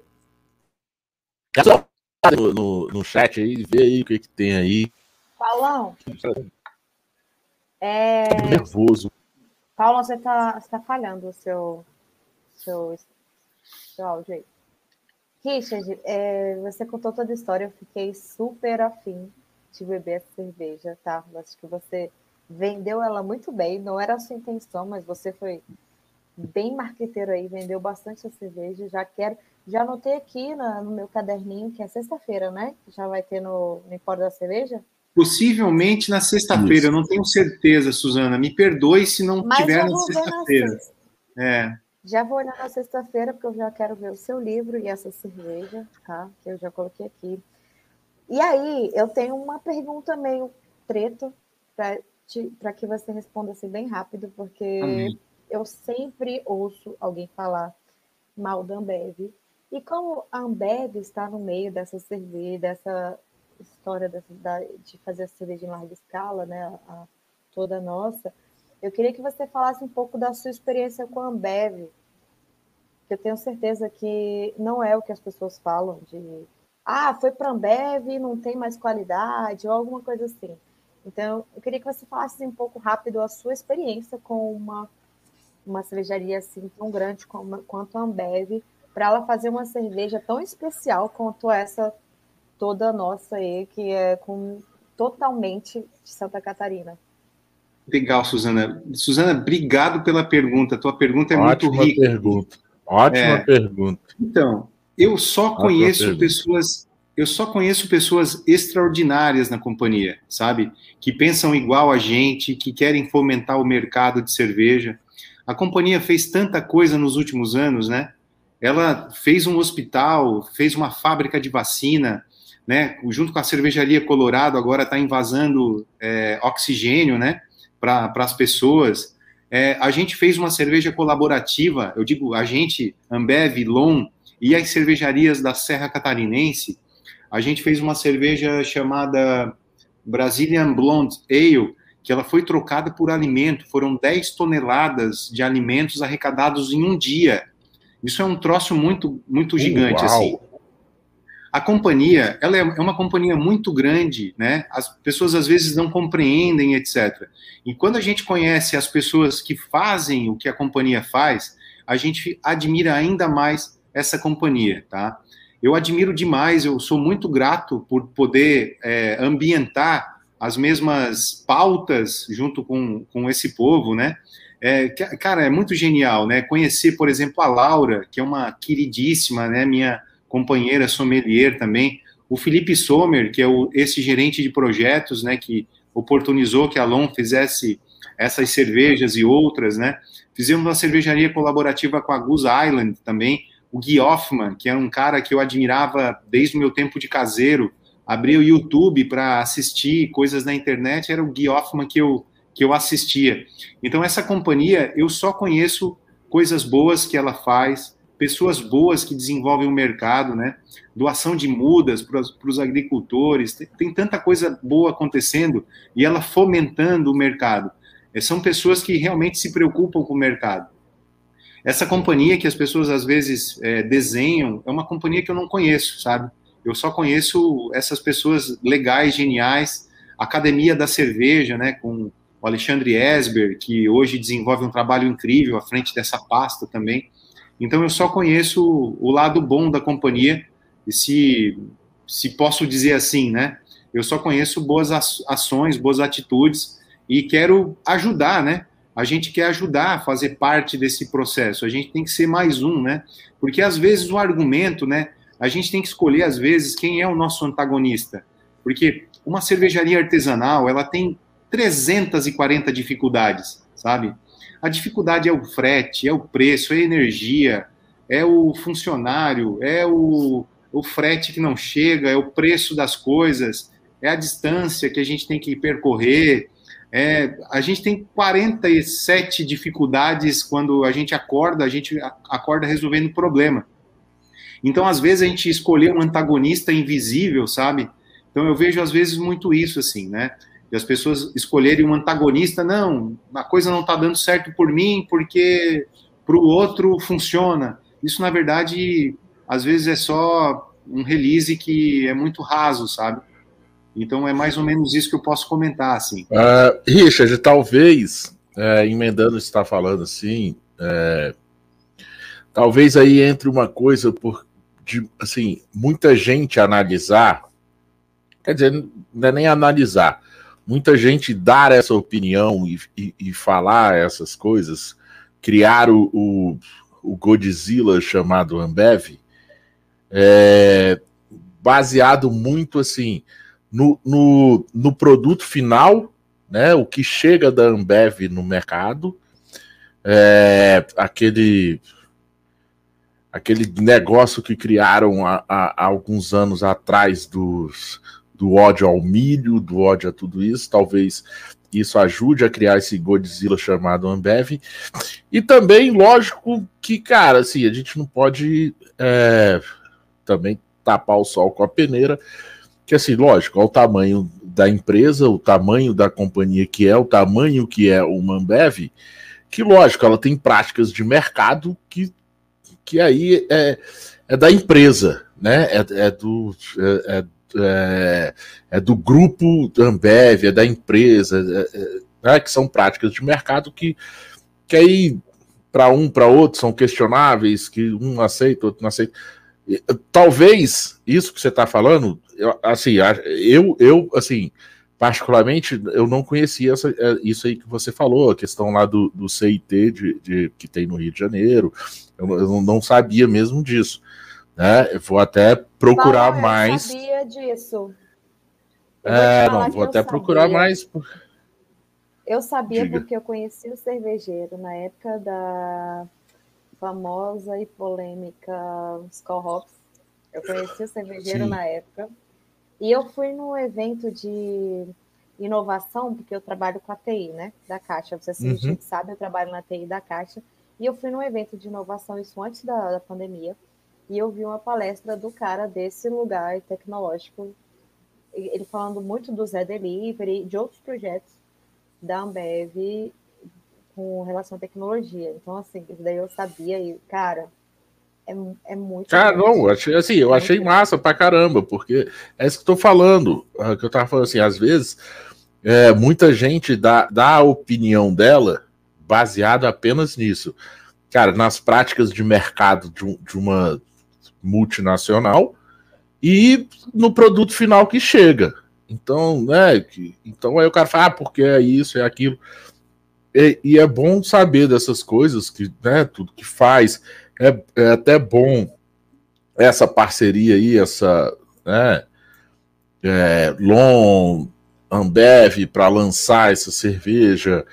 A: No, no, no chat aí, vê aí o que, que tem aí.
B: Paulão. É...
A: Nervoso.
B: Paulo, você está tá falhando o seu, seu, seu áudio aí. Richard, é, você contou toda a história, eu fiquei super afim de beber essa cerveja, tá? Acho que você vendeu ela muito bem, não era a sua intenção, mas você foi bem marqueteiro aí, vendeu bastante a cerveja, já quero, já anotei aqui na, no meu caderninho que é sexta-feira, né? Já vai ter no, no Empório da Cerveja?
C: Possivelmente na sexta-feira, não tenho certeza, Suzana. Me perdoe se não Mas tiver na sexta-feira.
B: É. Já vou olhar na sexta-feira, porque eu já quero ver o seu livro e essa cerveja, tá? Que eu já coloquei aqui. E aí, eu tenho uma pergunta meio treta para que você responda assim bem rápido, porque Amém. eu sempre ouço alguém falar mal da Ambev. E como a Ambev está no meio dessa cerveja, dessa história dessa, da, de fazer a cerveja em larga escala, né, a, toda nossa, eu queria que você falasse um pouco da sua experiência com a Ambev, que eu tenho certeza que não é o que as pessoas falam de ah, foi para a Ambev, não tem mais qualidade, ou alguma coisa assim. Então, eu queria que você falasse um pouco rápido a sua experiência com uma, uma cervejaria assim tão grande como, quanto a Ambev, para ela fazer uma cerveja tão especial quanto essa toda nossa aí, que é com totalmente de Santa Catarina.
C: Legal, Suzana. Suzana, obrigado pela pergunta. Tua pergunta é Ótima muito rica.
A: Pergunta. Ótima é, pergunta.
C: Então, eu só Ótima conheço pergunta. pessoas, eu só conheço pessoas extraordinárias na companhia, sabe? Que pensam igual a gente, que querem fomentar o mercado de cerveja. A companhia fez tanta coisa nos últimos anos, né? Ela fez um hospital, fez uma fábrica de vacina, né, junto com a cervejaria Colorado, agora está invasando é, oxigênio, né, para as pessoas. É, a gente fez uma cerveja colaborativa, eu digo a gente, Ambev, Lon e as cervejarias da Serra Catarinense, a gente fez uma cerveja chamada Brazilian Blonde Ale, que ela foi trocada por alimento, foram 10 toneladas de alimentos arrecadados em um dia. Isso é um troço muito, muito gigante, Uau. assim. A companhia, ela é, é uma companhia muito grande, né? As pessoas às vezes não compreendem, etc. E quando a gente conhece as pessoas que fazem o que a companhia faz, a gente admira ainda mais essa companhia, tá? Eu admiro demais, eu sou muito grato por poder é, ambientar as mesmas pautas junto com, com esse povo, né? É, cara, é muito genial, né? Conhecer, por exemplo, a Laura, que é uma queridíssima, né? Minha companheira sommelier também, o Felipe Sommer, que é o, esse gerente de projetos, né, que oportunizou que a Lon fizesse essas cervejas e outras, né, fizemos uma cervejaria colaborativa com a Goose Island também, o Gui Hoffman, que era um cara que eu admirava desde o meu tempo de caseiro, abri o YouTube para assistir coisas na internet, era o Gui Hoffman que eu, que eu assistia. Então, essa companhia, eu só conheço coisas boas que ela faz, pessoas boas que desenvolvem o mercado, né? Doação de mudas para os agricultores, tem, tem, tanta coisa boa acontecendo e ela fomentando o mercado. É, são pessoas que realmente se preocupam com o mercado. Essa companhia que as pessoas às vezes é, desenham é uma companhia que eu não conheço, sabe? Eu só conheço essas pessoas legais, geniais. Academia da Cerveja, né? Com o Alexandre Esber, que hoje desenvolve um trabalho incrível à frente dessa pasta também. Então eu só conheço o lado bom da companhia, e se, se posso dizer assim, né? Eu só conheço boas ações, boas atitudes e quero ajudar, né? A gente quer ajudar a fazer parte desse processo. A gente tem que ser mais um, né? Porque às vezes o argumento, né? A gente tem que escolher às vezes quem é o nosso antagonista. Porque uma cervejaria artesanal, ela tem 340 dificuldades, sabe? A dificuldade é o frete, é o preço, é a energia, é o funcionário, é o, o frete que não chega, é o preço das coisas, é a distância que a gente tem que percorrer. É, a gente tem 47 dificuldades quando a gente acorda, a gente acorda resolvendo problema. Então, às vezes, a gente escolher um antagonista invisível, sabe? Então, eu vejo, às vezes, muito isso, assim, né? E as pessoas escolherem um antagonista, não, a coisa não está dando certo por mim porque para o outro funciona. Isso, na verdade, às vezes é só um release que é muito raso, sabe? Então é mais ou menos isso que eu posso comentar, assim.
A: Uh, Richard, talvez, é, emendando o que está falando assim, é, talvez aí entre uma coisa por de assim, muita gente analisar, quer dizer, não é nem analisar, muita gente dar essa opinião e, e, e falar essas coisas, criar o, o, o Godzilla chamado Ambev, é, baseado muito assim no, no, no, produto final, né, o que chega da Ambev no mercado, é, aquele aquele negócio que criaram há, há, alguns anos atrás dos, do ódio ao milho, do ódio a tudo isso, talvez isso ajude a criar esse Godzilla chamado Ambev. E também, lógico, que, cara, assim, a gente não pode é, também tapar o sol com a peneira, que assim, lógico, é o tamanho da empresa, o tamanho da companhia que é, o tamanho que é o Ambev, que lógico, ela tem práticas de mercado que que aí é, é da empresa, né? É, é do. É, é, é, do grupo Ambev, é da empresa, é, é, né, que são práticas de mercado que, que aí, para um, para outro, são questionáveis, que um aceita, outro não aceita. Talvez isso que você está falando, eu, assim, eu, eu, assim, particularmente, eu não conhecia essa, isso aí que você falou, a questão lá do, do CIT de, de, que tem no Rio de Janeiro, eu, eu não sabia mesmo disso. Né? Eu vou até procurar Paulo, mais.
B: Eu sabia disso.
A: Eu é, não, vou até procurar mais.
B: Eu sabia Diga. porque eu conheci o cervejeiro na época da famosa e polêmica Skull Hops. Eu conheci o cervejeiro Sim. na época. E eu fui no evento de inovação, porque eu trabalho com a TI, né? Da Caixa. Você uhum. sabe, eu trabalho na TI da Caixa. E eu fui num evento de inovação, isso antes da, da pandemia, e eu vi uma palestra do cara desse lugar tecnológico, ele falando muito do Zé Delivery, de outros projetos da Ambev com relação à tecnologia. Então, assim, isso daí eu sabia e, cara, é, é muito.
A: Cara, não, achei, assim, eu é achei massa pra caramba, porque é isso que eu tô falando, é que eu tava falando assim, às vezes é, muita gente dá, dá a opinião dela baseado apenas nisso. Cara, nas práticas de mercado de, de uma multinacional e no produto final que chega. Então, né? Que, então aí o cara fala, ah, porque é isso, é aquilo. E, e, é bom saber dessas coisas, que, né, tudo que faz. É, é até bom essa parceria aí, essa, né, é, Long, Ambev, para lançar essa cerveja,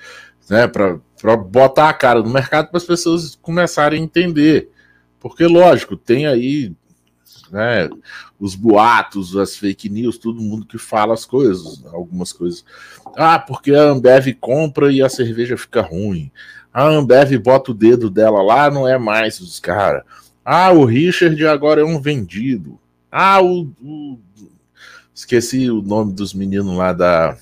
A: né, para botar a cara no mercado para as pessoas começarem a entender. Porque, lógico, tem aí né, os boatos, as fake news, todo mundo que fala as coisas, algumas coisas. Ah, porque a Ambev compra e a cerveja fica ruim. A Ambev bota o dedo dela lá, não é mais os caras. Ah, o Richard agora é um vendido. Ah, o, o, Esqueci o nome dos meninos lá da.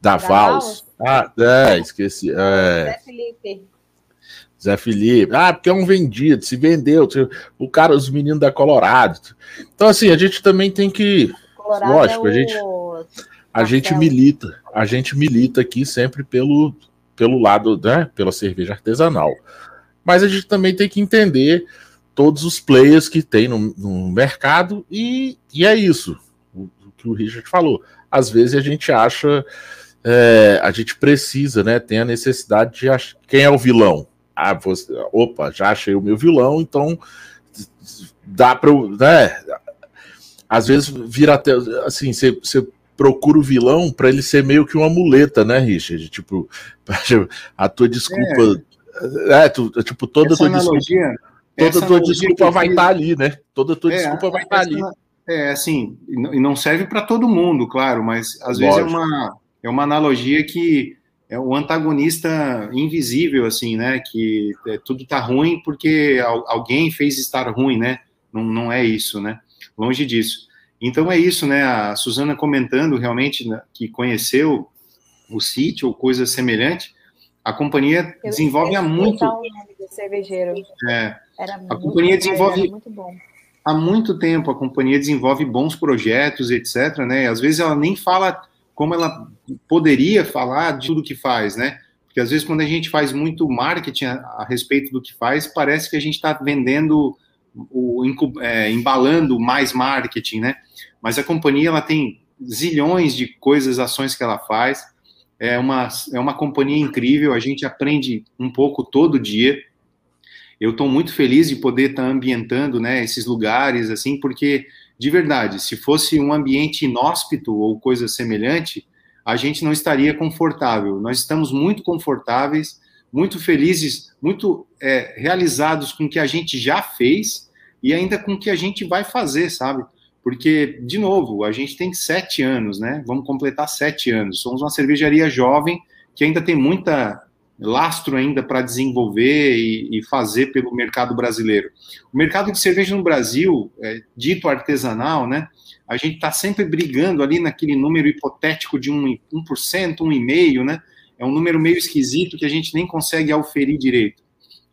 A: Da, da Vals. Ah, é, esqueci. É. Zé Felipe. Zé Felipe. Ah, porque é um vendido, se vendeu. O cara, os meninos da Colorado. Então, assim, a gente também tem que. Colorado lógico, é a gente. A gente milita, a gente milita aqui sempre pelo, pelo lado, né? Pela cerveja artesanal. Mas a gente também tem que entender todos os players que tem no, no mercado e, e é isso. O, o que o Richard falou. Às vezes a gente acha é, a gente precisa, né? Tem a necessidade de achar quem é o vilão. Ah, você, opa, já achei o meu vilão, então dá para, né? Às vezes vira até assim, você, você procura o vilão para ele ser meio que uma muleta, né, Richard? Tipo, a tua desculpa, é, é tu, tipo toda tua analogia, desculpa, toda tua desculpa vai estar tá ali, né? Toda tua é, desculpa vai estar tá ali.
C: É assim, e não serve para todo mundo, claro, mas às Lógico. vezes é uma é uma analogia que é o antagonista invisível, assim, né? Que é, tudo tá ruim porque alguém fez estar ruim, né? Não, não é isso, né? Longe disso. Então é isso, né? A Suzana comentando realmente né, que conheceu o sítio ou coisa semelhante. A companhia Eu desenvolve há muito.
B: O nome do cervejeiro.
C: É. Era a companhia desenvolve.
B: muito bom
C: há muito tempo a companhia desenvolve bons projetos, etc. Né? Às vezes ela nem fala como ela poderia falar de tudo que faz, né? Porque às vezes quando a gente faz muito marketing a, a respeito do que faz, parece que a gente está vendendo o, é, embalando mais marketing, né? Mas a companhia ela tem zilhões de coisas, ações que ela faz. É uma, é uma companhia incrível, a gente aprende um pouco todo dia. Eu estou muito feliz de poder estar tá ambientando né, esses lugares, assim, porque, de verdade, se fosse um ambiente inóspito ou coisa semelhante, a gente não estaria confortável. Nós estamos muito confortáveis, muito felizes, muito é, realizados com o que a gente já fez e ainda com o que a gente vai fazer, sabe? Porque, de novo, a gente tem sete anos, né? Vamos completar sete anos. Somos uma cervejaria jovem que ainda tem muita lastro ainda para desenvolver e, e, fazer pelo mercado brasileiro. O mercado de cerveja no Brasil, é, dito artesanal, né? A gente está sempre brigando ali naquele número hipotético de 1%, 1%, 1,5%, né? É um número meio esquisito que a gente nem consegue auferir direito.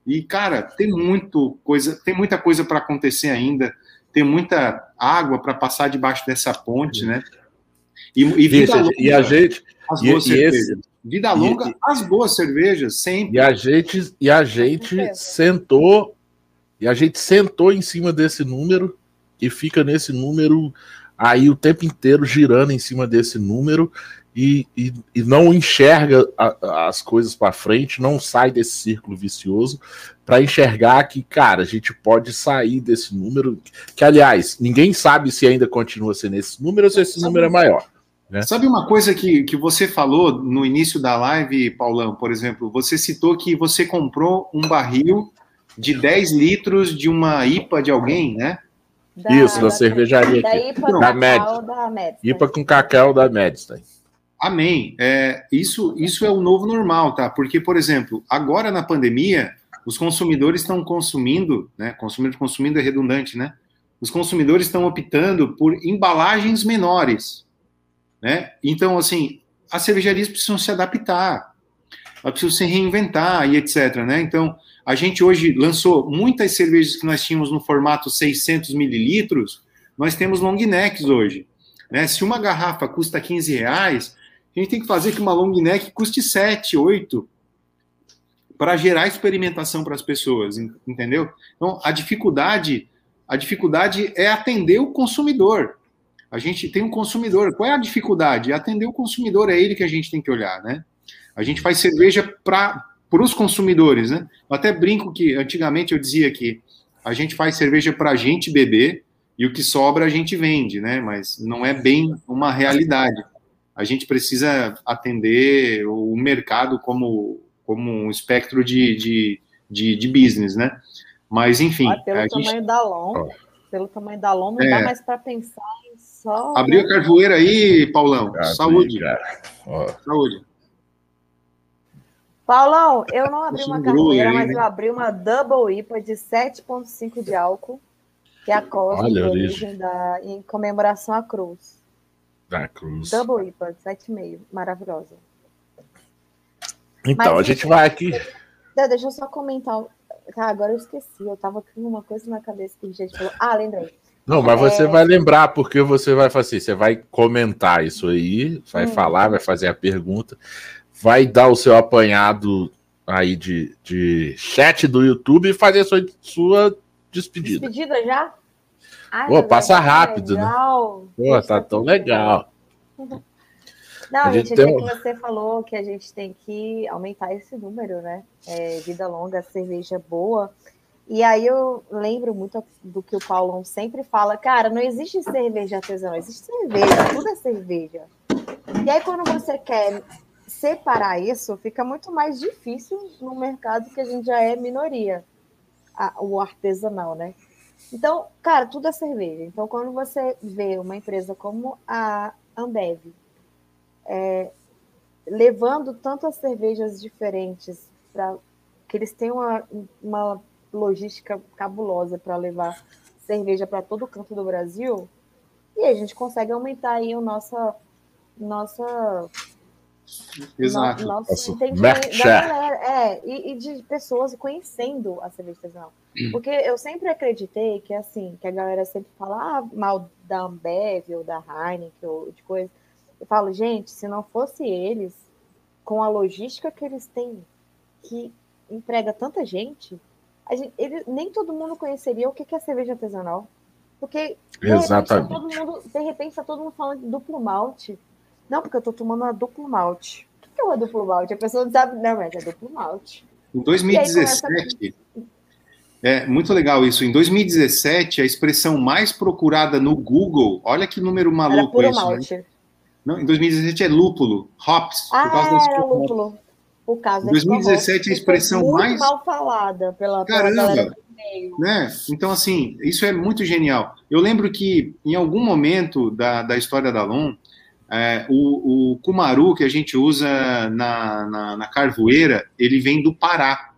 C: E, cara, tem muito coisa, tem muita coisa para acontecer ainda tem muita água para passar debaixo dessa ponte, né?
A: E, e longa, e a gente
C: as boas e, cervejas. Esse, vida longa, e, as boas cervejas, sempre.
A: E a gente e a gente sentou e a gente sentou em cima desse número e fica nesse número aí o tempo inteiro girando em cima desse número e, e, e não enxerga a, as coisas para frente, não sai desse círculo vicioso para enxergar que, cara, a gente pode sair desse número, que aliás, ninguém sabe se ainda continua sendo esse número ou se esse número é maior.
C: Né? Sabe uma coisa que, que você falou no início da live, Paulão, por exemplo, você citou que você comprou um barril de 10 litros de uma IPA de alguém, né?
A: Da, Isso, da, da cervejaria da aqui. IPA, da, da IPA com cacau da Medstein.
C: Amém. É, isso, isso é o novo normal, tá? Porque, por exemplo, agora na pandemia, os consumidores estão consumindo, né? Consumidor consumindo é redundante, né? Os consumidores estão optando por embalagens menores, né? Então, assim, as cervejarias precisam se adaptar, elas precisam se reinventar e etc, né? Então, a gente hoje lançou muitas cervejas que nós tínhamos no formato 600 mililitros, nós temos long necks hoje. Né? Se uma garrafa custa 15 reais, a gente tem que fazer que uma long neck custe 7, 8 para gerar experimentação para as pessoas, entendeu? Então, a dificuldade, a dificuldade é atender o consumidor. A gente tem um consumidor. Qual é a dificuldade? É atender o consumidor, é ele que a gente tem que olhar, né? A gente faz cerveja para os consumidores, né? Eu até brinco que antigamente eu dizia que a gente faz cerveja para a gente beber e o que sobra a gente vende, né? Mas não é bem uma realidade a gente precisa atender o mercado como, como um espectro de, de, de, de business, né? Mas, enfim. Ah,
B: pelo tamanho gente... da LOM, pelo tamanho da LOM, não é. dá mais para pensar só.
C: Abriu a carvoeira aí, Paulão. Saúde. Saúde.
B: Paulão, eu não abri uma carvoeira, mas eu abri uma Double IPA de 7,5 de álcool, que é a costa de origem da, em comemoração à cruz.
A: Da Cruz.
B: Double IPA, 7,5. Maravilhosa.
A: Então, Mas, a gente vai aqui.
B: Deixa eu só comentar. Tá, agora eu esqueci. Eu tava com uma coisa na cabeça que a gente falou. Ah, lembrei.
A: Não, mas você é... vai lembrar, porque você vai fazer, você vai comentar isso aí, vai hum. falar, vai fazer a pergunta, vai dar o seu apanhado aí de, de chat do YouTube e fazer sua, sua despedida.
B: Despedida já?
A: Ai, Pô, passa rápido, né? Pô, tá tão legal.
B: Não, a gente, tem... que você falou que a gente tem que aumentar esse número, né? É, vida longa, cerveja boa. E aí eu lembro muito do que o Paulão sempre fala, cara, não existe cerveja artesanal, existe cerveja, tudo é cerveja. E aí quando você quer separar isso, fica muito mais difícil no mercado que a gente já é minoria, a, o artesanal, né? Então, cara, tudo é cerveja. Então, quando você vê uma empresa como a Ambev é, levando tantas cervejas diferentes para que eles têm uma, uma logística cabulosa para levar cerveja para todo canto do Brasil, e a gente consegue aumentar aí o nossa, nossa
C: Exato.
B: Nosso, nosso entendimento da galera, é, e, e, de pessoas conhecendo a cerveja artesanal. Hum. Porque eu sempre acreditei que, assim, que a galera sempre fala ah, mal da Ambev ou da Heineken ou de coisa. Eu falo, gente, se não fosse eles, com a logística que eles têm, que emprega tanta gente, gente ele, nem todo mundo conheceria o que é cerveja artesanal. Porque,
A: de Exatamente.
B: Repente, todo mundo, de repente, está todo mundo falando de duplo malte. Não, porque eu estou tomando uma duplo malte. O que é uma duplo malte? A pessoa não sabe, não, mas é duplo malte.
C: Em 2017, é muito legal isso. Em 2017, a expressão mais procurada no Google, olha que número maluco Era puro isso. Né? Malte. Né? Não, em 2017 é lúpulo, hops.
B: Ah, por causa era lúpulo.
C: Causa em 2017 a expressão muito mais
B: mal falada pela,
C: Caramba. Pela né? Então, assim, isso é muito genial. Eu lembro que, em algum momento da, da história da LOM, é, o, o Kumaru que a gente usa na, na, na carvoeira, ele vem do Pará.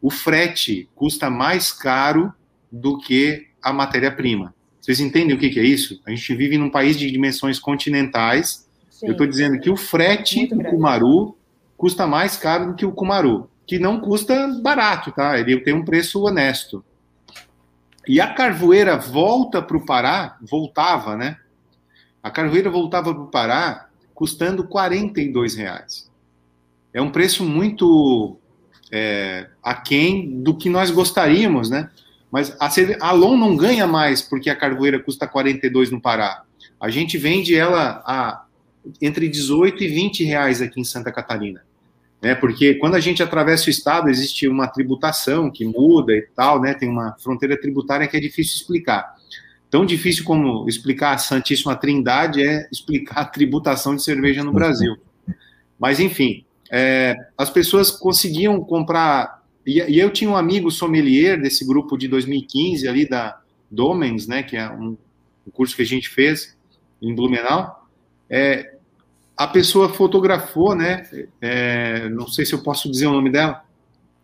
C: O frete custa mais caro do que a matéria-prima. Vocês entendem o que, que, é isso? A gente vive num país de dimensões continentais. Sim. Eu estou dizendo que o frete do Kumaru custa mais caro do que o Kumaru, que não custa barato, tá? Ele tem um preço honesto. E a carvoeira volta para o Pará, voltava, né? A carvoeira voltava para o Pará custando 42 reais. É um preço muito é, aquém do que nós gostaríamos, né? Mas a, a Alon não ganha mais porque a carvoeira custa 42 no Pará. A gente vende ela a entre 18 e 20 reais aqui em Santa Catarina. Né? Porque quando a gente atravessa o estado, existe uma tributação que muda e tal, né? Tem uma fronteira tributária que é difícil explicar. Tão difícil como explicar a Santíssima Trindade é explicar a tributação de cerveja no Brasil. Mas, enfim, é, as pessoas conseguiam comprar. E, e, eu tinha um amigo sommelier desse grupo de 2015 ali da Domens, né, que é um, um curso que a gente fez em Blumenau. É, a pessoa fotografou, né? É, não sei se eu posso dizer o nome dela.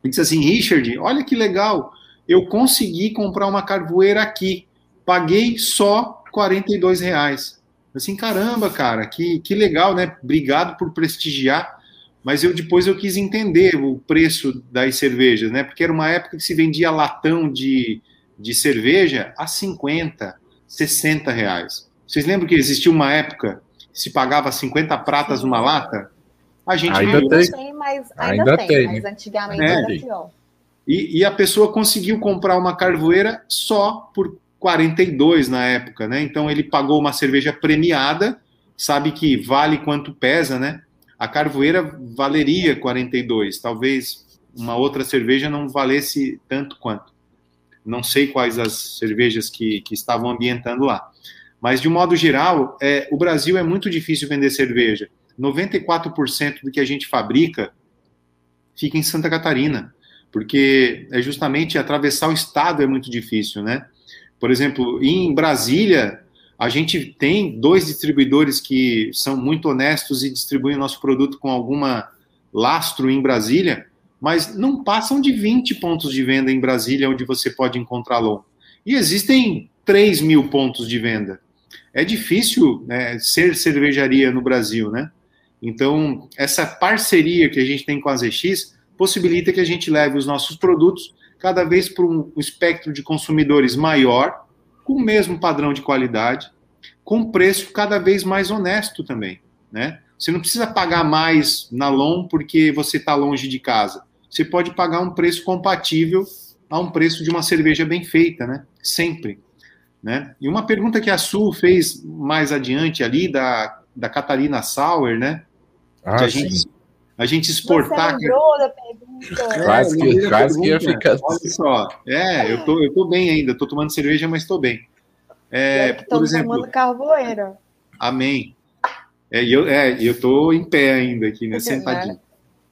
C: E disse assim: Richard, olha que legal, eu consegui comprar uma carvoeira aqui paguei só 42 reais. Assim, caramba, cara, que, que legal, né? Obrigado por prestigiar. Mas eu depois eu quis entender o preço das cervejas, né? Porque era uma época que se vendia latão de, de cerveja a 50, 60 reais. Vocês lembram que existia uma época se pagava 50 pratas Sim. uma lata?
B: A gente ainda não tem, tem mas ainda, ainda tem, tem, mas antigamente é. era pior.
C: E, e, a pessoa conseguiu comprar uma carvoeira só por 42 na época, né? Então ele pagou uma cerveja premiada, sabe que vale quanto pesa, né? A carvoeira valeria 42, talvez uma outra cerveja não valesse tanto quanto. Não sei quais as cervejas que, que estavam ambientando lá. Mas, de um modo geral, é, o Brasil é muito difícil vender cerveja. 94% do que a gente fabrica fica em Santa Catarina, porque é justamente atravessar o estado é muito difícil, né? Por exemplo, em Brasília, a gente tem dois distribuidores que são muito honestos e distribuem o nosso produto com alguma lastro em Brasília, mas não passam de 20 pontos de venda em Brasília onde você pode encontrá-lo. E existem 3 mil pontos de venda. É difícil né, ser cervejaria no Brasil, né? Então, essa parceria que a gente tem com a ZX possibilita que a gente leve os nossos produtos cada vez para um espectro de consumidores maior, com o mesmo padrão de qualidade, com preço cada vez mais honesto também, né? Você não precisa pagar mais na LOM porque você está longe de casa. Você pode pagar um preço compatível a um preço de uma cerveja bem feita, né? Sempre. Né? E uma pergunta que a Sul fez mais adiante ali, da, da Catarina Sauer, né? Ah, a gente a gente exportar. Você da pergunta. Quase que, quase que ia ficar. Olha só, é, eu tô, eu tô bem ainda, tô tomando cerveja, mas estou bem.
B: É, por exemplo, tomando carvoeira.
C: Amém. É, eu, é, eu tô em pé ainda aqui, né, sentadinho.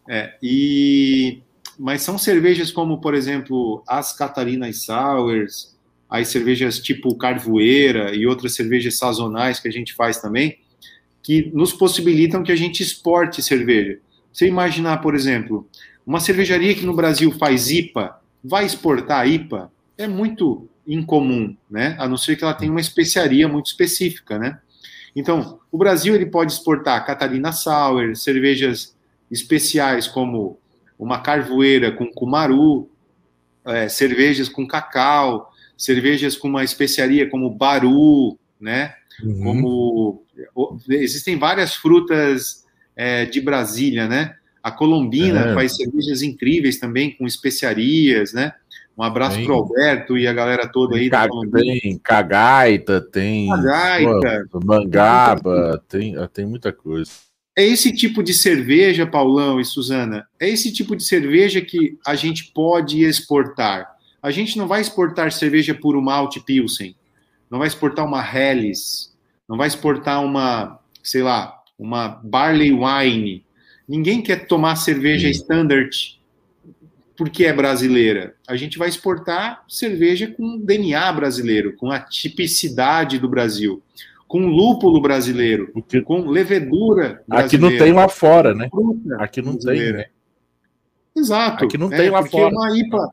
C: É, e mas são cervejas como, por exemplo, as Catarinas Sours, as cervejas tipo Carvoeira e outras cervejas sazonais que a gente faz também, que nos possibilitam que a gente exporte cerveja. Você imaginar, por exemplo, uma cervejaria que no Brasil faz IPA, vai exportar IPA, é muito incomum, né? A não ser que ela tenha uma especiaria muito específica, né? Então, o Brasil ele pode exportar Catarina Sour, cervejas especiais como uma carvoeira com cumaru, é, cervejas com cacau, cervejas com uma especiaria como baru, né? Uhum. Como existem várias frutas é, de Brasília, né? A Colombina é. faz cervejas incríveis também com especiarias, né? Um abraço para o Alberto e a galera toda aí.
A: Ca tem cagaita, tem
C: cagaita,
A: pô, mangaba, tem, tem muita coisa.
C: É esse tipo de cerveja, Paulão e Suzana, é esse tipo de cerveja que a gente pode exportar. A gente não vai exportar cerveja puro malte Pilsen, não vai exportar uma Helles, não vai exportar uma, sei lá, uma Barley Wine. Ninguém quer tomar cerveja Sim. standard porque é brasileira. A gente vai exportar cerveja com DNA brasileiro, com a tipicidade do Brasil, com lúpulo brasileiro, que... com levedura
A: brasileira. Aqui não tem lá fora, né? Aqui não brasileira. tem, né?
C: Exato.
A: Aqui não é, tem lá fora.
C: Uma IPA,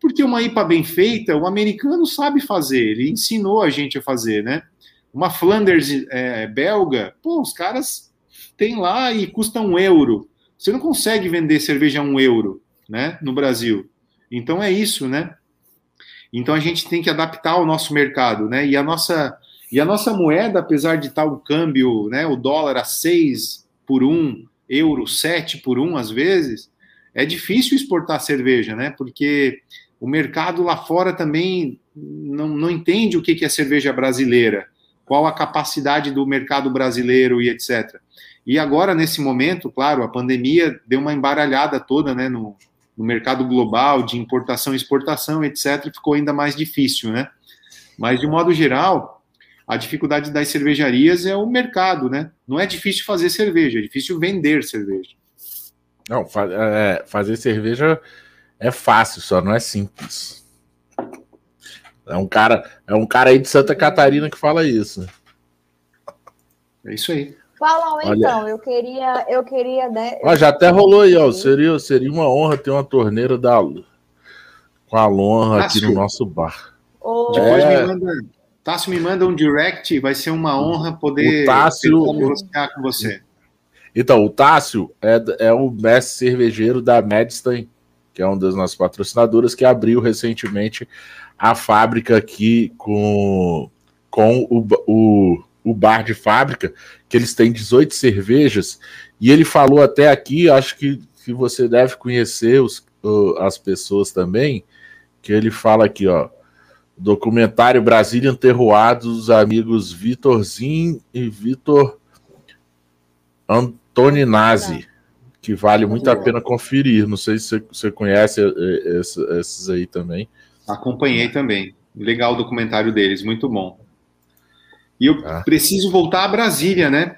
C: porque uma IPA bem feita, o americano sabe fazer, ele ensinou a gente a fazer, né? Uma Flanders é, belga, pô, os caras têm lá e custa um euro. Você não consegue vender cerveja a um euro né, no Brasil. Então é isso, né? Então a gente tem que adaptar o nosso mercado, né? E a nossa e a nossa moeda, apesar de estar o câmbio, né, o dólar a 6 por 1, euro 7 por 1 às vezes, é difícil exportar cerveja, né? Porque o mercado lá fora também não, não entende o que é cerveja brasileira, qual a capacidade do mercado brasileiro e etc. E agora, nesse momento, claro, a pandemia deu uma embaralhada toda né, no, no mercado global de importação e exportação, etc., ficou ainda mais difícil, né? Mas, de modo geral, a dificuldade das cervejarias é o mercado, né? Não é difícil fazer cerveja, é difícil vender cerveja.
A: Não, é, fazer cerveja é fácil, só não é simples. É um cara, é um cara aí de Santa Catarina que fala isso.
C: É isso aí.
B: Falam então, eu queria, eu queria, né?
A: Eu já até rolou aí, ó. Seria, seria uma honra ter uma torneira da com a Lonra aqui no nosso bar.
C: Oh. Depois é... me manda, Tássio me manda um direct, vai ser uma honra poder
A: o Tássio,
C: negociar com você.
A: Então, o Tássio é, é o mestre cervejeiro da Medstein, que é uma das nossas patrocinadoras, que abriu recentemente a fábrica aqui com, com o, o o bar de fábrica, que eles têm 18 cervejas, e ele falou até aqui, acho que, que você deve conhecer os, as pessoas também, que ele fala aqui, ó, documentário Brasília Terroir dos amigos Vitorzinho e Vitor Antoninazzi, que vale muito a pena conferir. Não sei se você conhece esses aí também.
C: Acompanhei também. Legal o documentário deles, muito bom. E eu ah. preciso voltar a Brasília, né?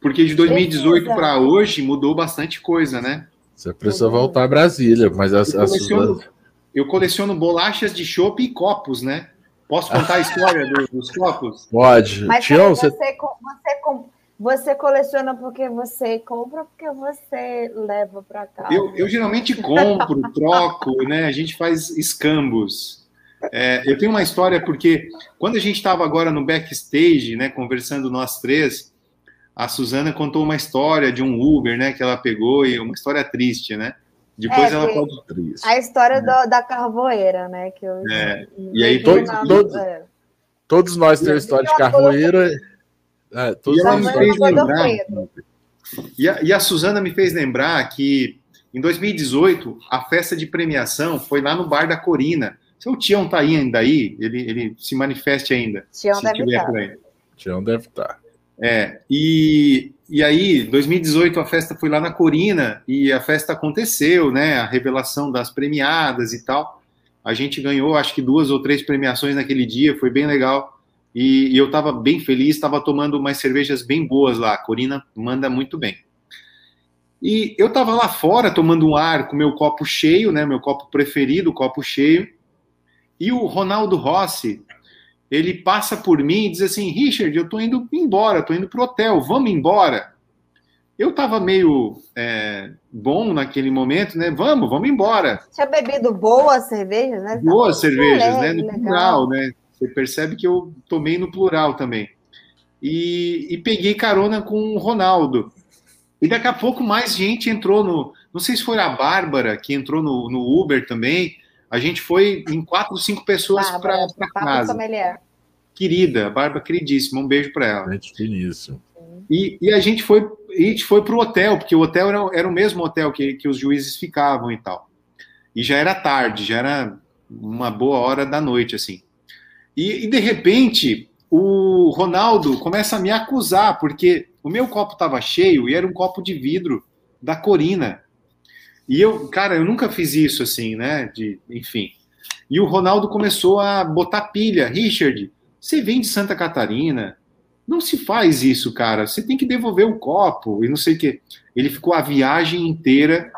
C: Porque de 2018 para hoje mudou bastante coisa, né?
A: Você precisa voltar a Brasília, mas as,
C: eu, coleciono, as... eu coleciono bolachas de chopp e copos, né? Posso contar a história do, dos copos?
A: Pode.
B: Mas Tião, você, você, você, você coleciona porque você compra ou porque você leva para cá?
C: Eu, eu geralmente compro, troco, né? A gente faz escambos. É, eu tenho uma história porque quando a gente estava agora no backstage, né, conversando nós três, a Suzana contou uma história de um Uber, né, que ela pegou e uma história triste, né? Depois é, ela pode
B: A história do, da carvoeira, né? Que eu,
C: é. E aí
A: todos, todos, é. todos nós temos história de carvoeira.
C: É, e ela me fez lembrar. E a, e a Suzana me fez lembrar que em 2018 a festa de premiação foi lá no bar da Corina se o Tião tá ainda aí, ele, ele se manifeste ainda.
B: Tião deve estar.
A: Tião deve estar. Tá.
C: É, e, e aí, 2018, a festa foi lá na Corina e a festa aconteceu, né? A revelação das premiadas e tal. A gente ganhou, acho que duas ou três premiações naquele dia, foi bem legal. E, e eu estava bem feliz, estava tomando umas cervejas bem boas lá. A Corina manda muito bem. E eu estava lá fora tomando um ar com meu copo cheio, né? Meu copo preferido, copo cheio. E o Ronaldo Rossi, ele passa por mim e diz assim: Richard, eu tô indo embora, tô indo pro hotel, vamos embora. Eu tava meio é, bom naquele momento, né? Vamos, vamos embora.
B: Tinha bebido boas cervejas, né?
C: Boas cervejas, né? No legal. plural, né? Você percebe que eu tomei no plural também. e, e peguei carona com o Ronaldo. E daqui a pouco mais gente entrou no. Não sei se foi a Bárbara que entrou no, no Uber também. A gente foi em quatro, cinco pessoas para casa. Familiar. Querida, Bárbara queridíssima, um beijo para ela. Gente finíssimo. E, e a gente foi, a gente foi para o hotel, porque o hotel era, era o mesmo hotel que, que os juízes ficavam e tal. E já era tarde, já era uma boa hora da noite, assim. E, e de repente, o Ronaldo começa a me acusar, porque o meu copo estava cheio e era um copo de vidro da Corina. E eu, cara, eu nunca fiz isso assim, né? De, enfim. E o Ronaldo começou a botar pilha. Richard, você vem de Santa Catarina, não se faz isso, cara. Você tem que devolver o copo e não sei o quê. Ele ficou a viagem inteira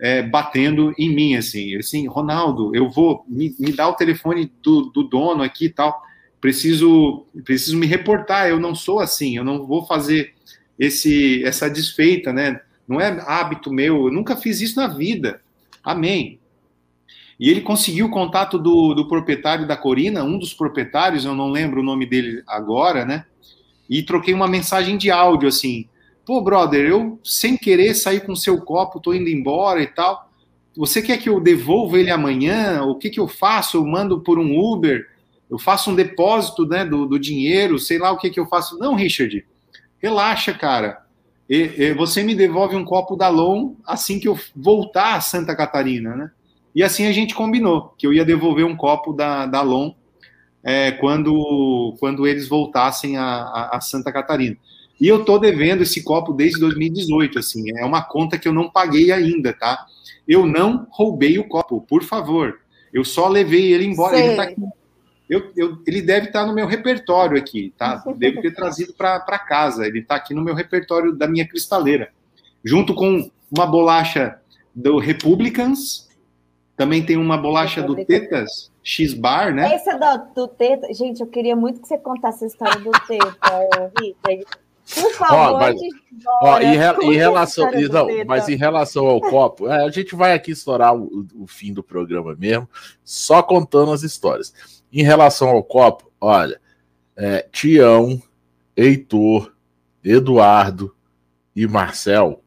C: é, batendo em mim, assim. Assim, Ronaldo, eu vou me, me dar o telefone do, do dono aqui e tal. Preciso, preciso me reportar. Eu não sou assim. Eu não vou fazer esse essa desfeita, né? Não é hábito meu. Eu nunca fiz isso na vida. Amém. E ele conseguiu o contato do, do proprietário da Corina, um dos proprietários, eu não lembro o nome dele agora, né? E troquei uma mensagem de áudio assim: pô, brother, eu sem querer sair com seu copo, tô indo embora e tal. Você quer que eu devolva ele amanhã? O que, que eu faço? Eu mando por um Uber? Eu faço um depósito né, do, do dinheiro? Sei lá o que, que eu faço. Não, Richard, relaxa, cara. E, e, você me devolve um copo da Long assim que eu voltar a Santa Catarina, né? E assim a gente combinou, que eu ia devolver um copo da, da Lon é, quando, quando eles voltassem a, a, a, Santa Catarina. E eu tô devendo esse copo desde 2018, assim, é uma conta que eu não paguei ainda, tá? Eu não roubei o copo, por favor. Eu só levei ele embora. Ele, tá aqui, eu, eu, ele deve estar tá no meu repertório aqui, tá? Devo ter trazido para casa. Ele está aqui no meu repertório da minha cristaleira, junto com uma bolacha do Republicans, também tem uma bolacha do Tetas, X-Bar, né?
B: Essa do, do Teta, gente, eu queria muito que você contasse a história do Teta, Rita. Por favor, ó, mas,
A: ó, em, re, em relação, não, mas em relação ao copo, é, a gente vai aqui estourar o, o, fim do programa mesmo, só contando as histórias. Em relação ao copo, olha, é, Tião, Heitor, Eduardo e Marcel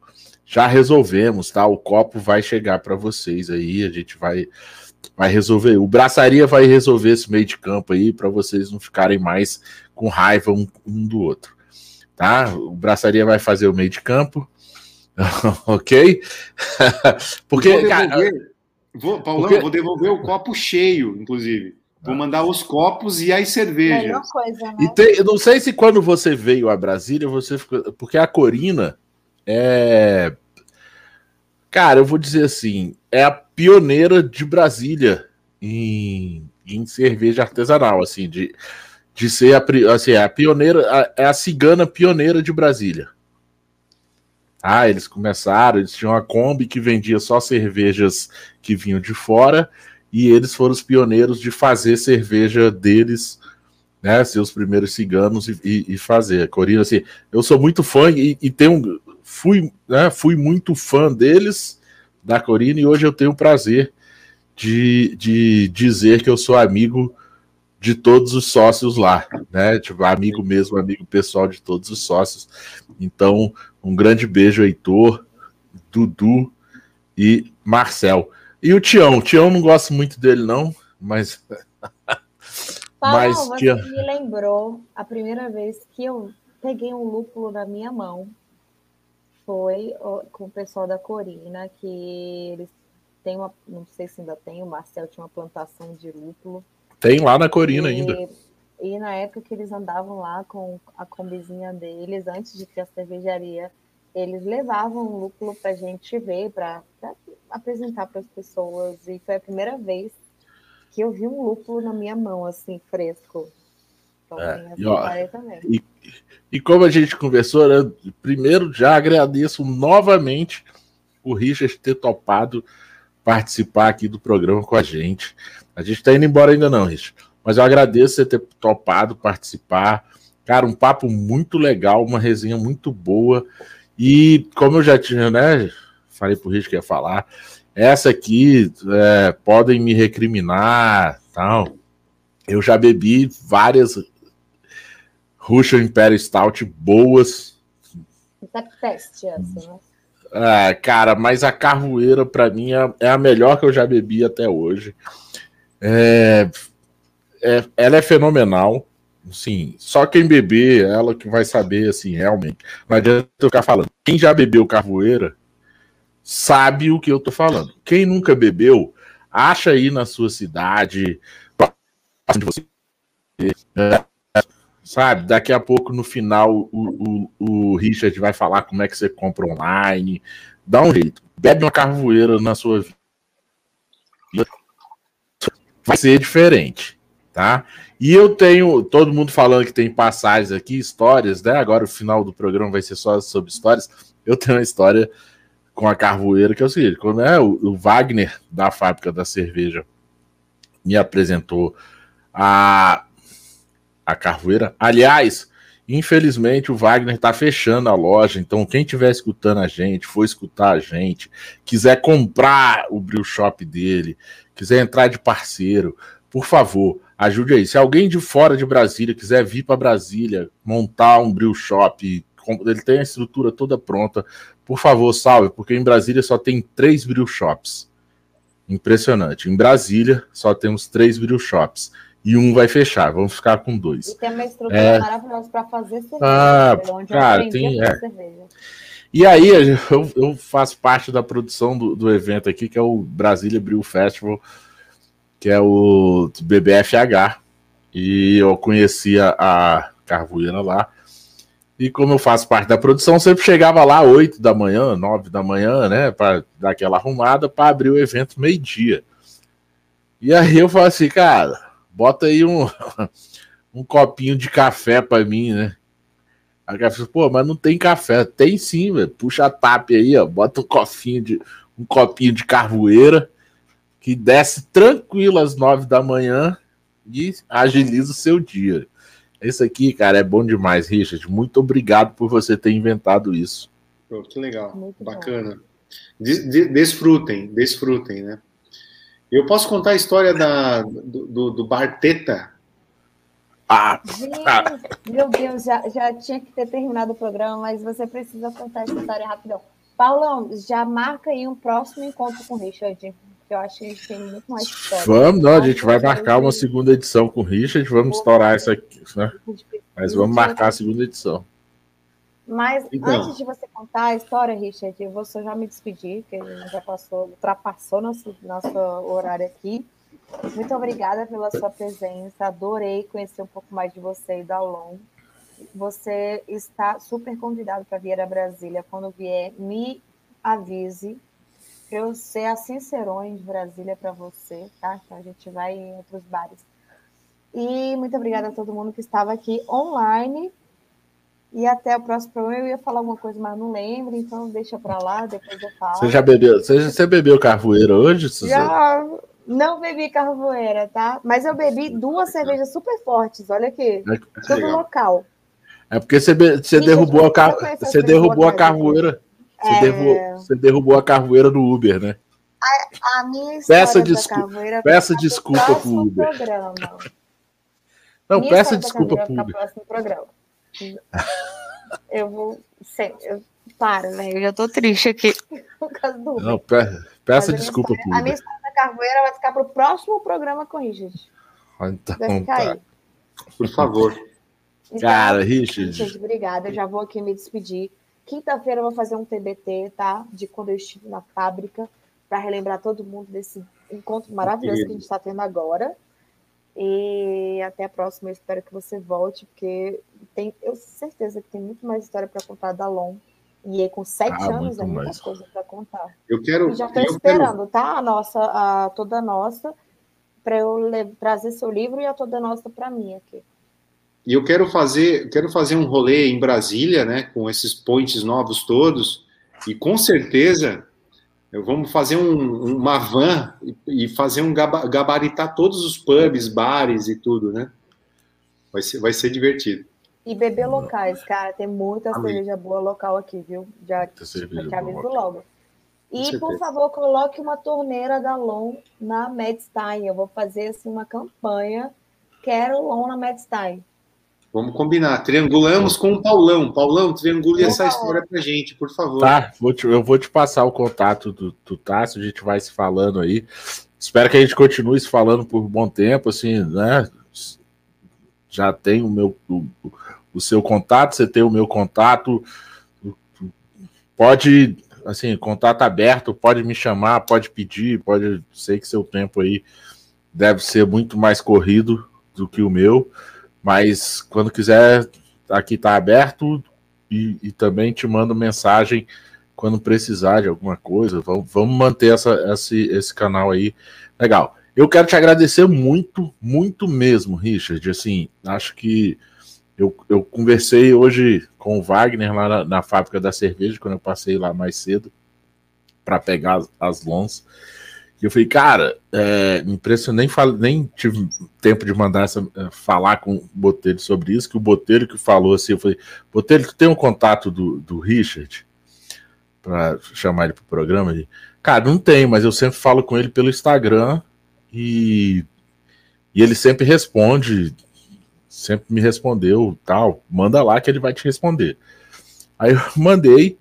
A: já resolvemos, tá? O copo vai chegar para vocês aí, a gente vai vai resolver. O Braçaria vai resolver esse meio de campo aí para vocês não ficarem mais com raiva um, um, do outro, tá? O Braçaria vai fazer o meio de campo, ok?
C: porque, vou devolver, cara, vou, Paulão, porque... vou devolver o copo cheio, inclusive. Vou mandar os copos e as cervejas.
A: Coisa, né? E tem, eu não sei se quando você veio a Brasília, você ficou. Porque a Corina é Cara, eu vou dizer assim, é a pioneira de Brasília em, em cerveja artesanal, assim, de, de ser a, assim, a pioneira, a, é a cigana pioneira de Brasília. Ah, eles começaram, eles tinham uma Kombi que vendia só cervejas que vinham de fora, e eles foram os pioneiros de fazer cerveja deles, né, ser os primeiros ciganos e, e, e fazer. Corina, assim, eu sou muito fã e, e tenho fui, né, fui muito fã deles, da Corina, e hoje eu tenho o prazer de, de dizer que eu sou amigo de todos os sócios lá, né? Tipo, amigo mesmo, amigo pessoal de todos os sócios. Então, um grande beijo, Heitor, Dudu e Marcel. E o Tião, o Tião não gosto muito dele, não, mas.
B: Paulo, mas você que... me lembrou a primeira vez que eu peguei um lúpulo na minha mão foi com o pessoal da Corina, que eles têm uma, não sei se ainda tem, o Marcel tinha uma plantação de lúpulo.
A: Tem lá na Corina e, ainda.
B: E na época que eles andavam lá com a combizinha deles, antes de ter a cervejaria, eles levavam o lúpulo para a gente ver, para apresentar para as pessoas. E foi a primeira vez que eu vi um lúpulo na minha mão, assim, fresco.
A: Então, é, e, ó, e, e, como a gente conversou, né, primeiro já agradeço novamente o Richard ter topado participar aqui do programa com a gente. A gente está indo embora ainda não, Richard, mas eu agradeço você ter topado participar. Cara, um papo muito legal, uma resenha muito boa. E como eu já tinha, né? Falei pro Richard que ia falar. Essa aqui é, podem me recriminar, tal. Eu já bebi várias Russian Imperial Stout boas.
B: Tá teste essa, né?
A: Ah, cara, mas a carvoeira para mim é, é, a melhor que eu já bebi até hoje. É, é, ela é fenomenal. Sim, só quem beber, ela que vai saber, assim, realmente. Não adianta eu ficar falando. Quem já bebeu carvoeira sabe o que eu tô falando. Quem nunca bebeu, acha aí na sua cidade, é, sabe? Daqui a pouco, no final, o, o, o Richard vai falar como é que você compra online. Dá um jeito. Bebe uma carvoeira na sua vida. Vai ser diferente, tá? E eu tenho todo mundo falando que tem passagens aqui, histórias, né? Agora o final do programa vai ser só sobre histórias. Eu tenho uma história com a carvoeira que é o seguinte: quando é, o, Wagner da fábrica da cerveja me apresentou a, a carvoeira. Aliás, infelizmente o Wagner está fechando a loja, então quem estiver escutando a gente, for escutar a gente, quiser comprar o brew shop dele, quiser entrar de parceiro, por favor, ajude aí. Se alguém de fora de Brasília quiser vir para Brasília, montar um brew shop, ele tem a estrutura toda pronta, por favor, salve, porque em Brasília só tem três brew shops. Impressionante. Em Brasília só temos três brew shops e um vai fechar. Vamos ficar com dois.
B: E tem uma estrutura é... maravilhosa para fazer cerveja.
A: Ah, cara, tem. É. E aí, eu, eu, faço parte da produção do, do evento aqui, que é o Brasília Brew Festival que é o BBFH. E eu conhecia a Carvoeira lá. E como eu faço parte da produção, sempre chegava lá 8 da manhã, 9 da manhã, né? Para dar aquela arrumada para abrir o evento meio-dia. E aí eu falo assim, cara, bota aí um, um copinho de café para mim, né? A cara falou, pô, mas não tem café. Tem sim, velho. Puxa a tap aí, ó. Bota um copinho de, um copinho de carvoeira que desce tranquilo às nove da manhã e agiliza o seu dia. Esse aqui, cara, é bom demais, Richard. Muito obrigado por você ter inventado isso.
C: Pô, que legal, Muito bacana. desfrutem, desfrutem, né? Eu posso contar a história da, do, do, do Bar Teta?
B: Ah, meu Deus, já, já tinha que ter terminado o programa, mas você precisa contar essa história rapidão. Paulão, já marca aí um próximo encontro com o Richard eu acho que a gente tem muito mais história.
A: Vamos, não, a gente vai marcar uma segunda edição com o Richard, vamos estourar essa aqui, né? Mas vamos marcar a segunda edição.
B: Mas então. antes de você contar a história, Richard, eu vou só já me despedir, que já passou, ultrapassou nosso, nosso horário aqui. Muito obrigada pela sua presença, adorei conhecer um pouco mais de você e da Alon. Você está super convidado para vir a Brasília. Quando vier, me avise, eu ser a Cicerone de Brasília para você, tá? Então a gente vai em outros bares. E muito obrigada a todo mundo que estava aqui online. E até o próximo programa. Eu ia falar alguma coisa, mas não lembro, então deixa para lá, depois eu falo.
A: Você já bebeu? Você, você bebeu carvoeira hoje,
B: Suzana? Já não bebi carvoeira, tá? Mas eu bebi duas cervejas super fortes, olha aqui. É, todo local.
A: É porque você, você derrubou, a, car... você derrubou a carvoeira. Você, é... derrubou, você derrubou a carvoeira do Uber, né?
B: A, a minha
A: peça, descu peça desculpa pro Uber. Programa. Não, minha peça desculpa pro Uber.
B: Próximo programa. Eu vou. Sei, eu, para, né? Eu já tô triste aqui por causa do.
A: Não, pe peça desculpa.
B: A minha história da carvoeira vai ficar pro próximo programa com o Richard.
A: Então, vai ficar tá. aí.
C: Por favor.
A: Então, Cara, Richard.
B: Richard, obrigada. Eu já vou aqui me despedir. Quinta-feira eu vou fazer um TBT, tá? De quando eu estive na fábrica, para relembrar todo mundo desse encontro maravilhoso que a gente está tendo agora. E até a próxima. Eu espero que você volte, porque tem, eu tenho certeza que tem muito mais história para contar da Long. E aí, com sete ah, anos, é muita mais. coisa para contar.
C: Eu quero.
B: E já estou esperando, quero... tá? A nossa, a toda nossa, para eu trazer seu livro e a toda nossa para mim aqui.
C: E eu quero fazer, quero fazer um rolê em Brasília, né, com esses points novos todos, e com certeza vamos fazer um, uma van e fazer um gabaritar todos os pubs, bares e tudo, né? Vai ser, vai ser divertido.
B: E beber locais, cara, tem muita Amém. cerveja boa local aqui, viu? Já, já te aviso logo. E, por favor, coloque uma torneira da Lon na Medstein. Eu vou fazer assim, uma campanha. Quero Lon na Medstein.
C: Vamos combinar. Triangulamos com o Paulão. Paulão, triangule essa história pra gente, por favor.
A: Tá, vou te, eu vou te passar o contato do, do Tássio, a gente vai se falando aí. Espero que a gente continue se falando por um bom tempo, assim, né? Já tem o meu o, o seu contato, você tem o meu contato. Pode, assim, contato aberto, pode me chamar, pode pedir, pode. Sei que seu tempo aí deve ser muito mais corrido do que o meu. Mas quando quiser, aqui está aberto e, e, também te mando mensagem quando precisar de alguma coisa. Vamos, vamos manter essa, esse, esse canal aí. Legal. Eu quero te agradecer muito, muito mesmo, Richard. Assim, acho que eu, eu conversei hoje com o Wagner lá na, na fábrica da cerveja, quando eu passei lá mais cedo para pegar as, as lons. Eu falei, cara, é, me impressionei, nem, nem tive tempo de mandar essa, é, falar com o Botelho sobre isso, que o Botelho que falou assim, eu falei, Botelho, tu tem um contato do, do Richard para chamar ele pro programa? Ele, cara, não tem, mas eu sempre falo com ele pelo Instagram e, e ele sempre responde, sempre me respondeu, tal, manda lá que ele vai te responder. Aí eu mandei,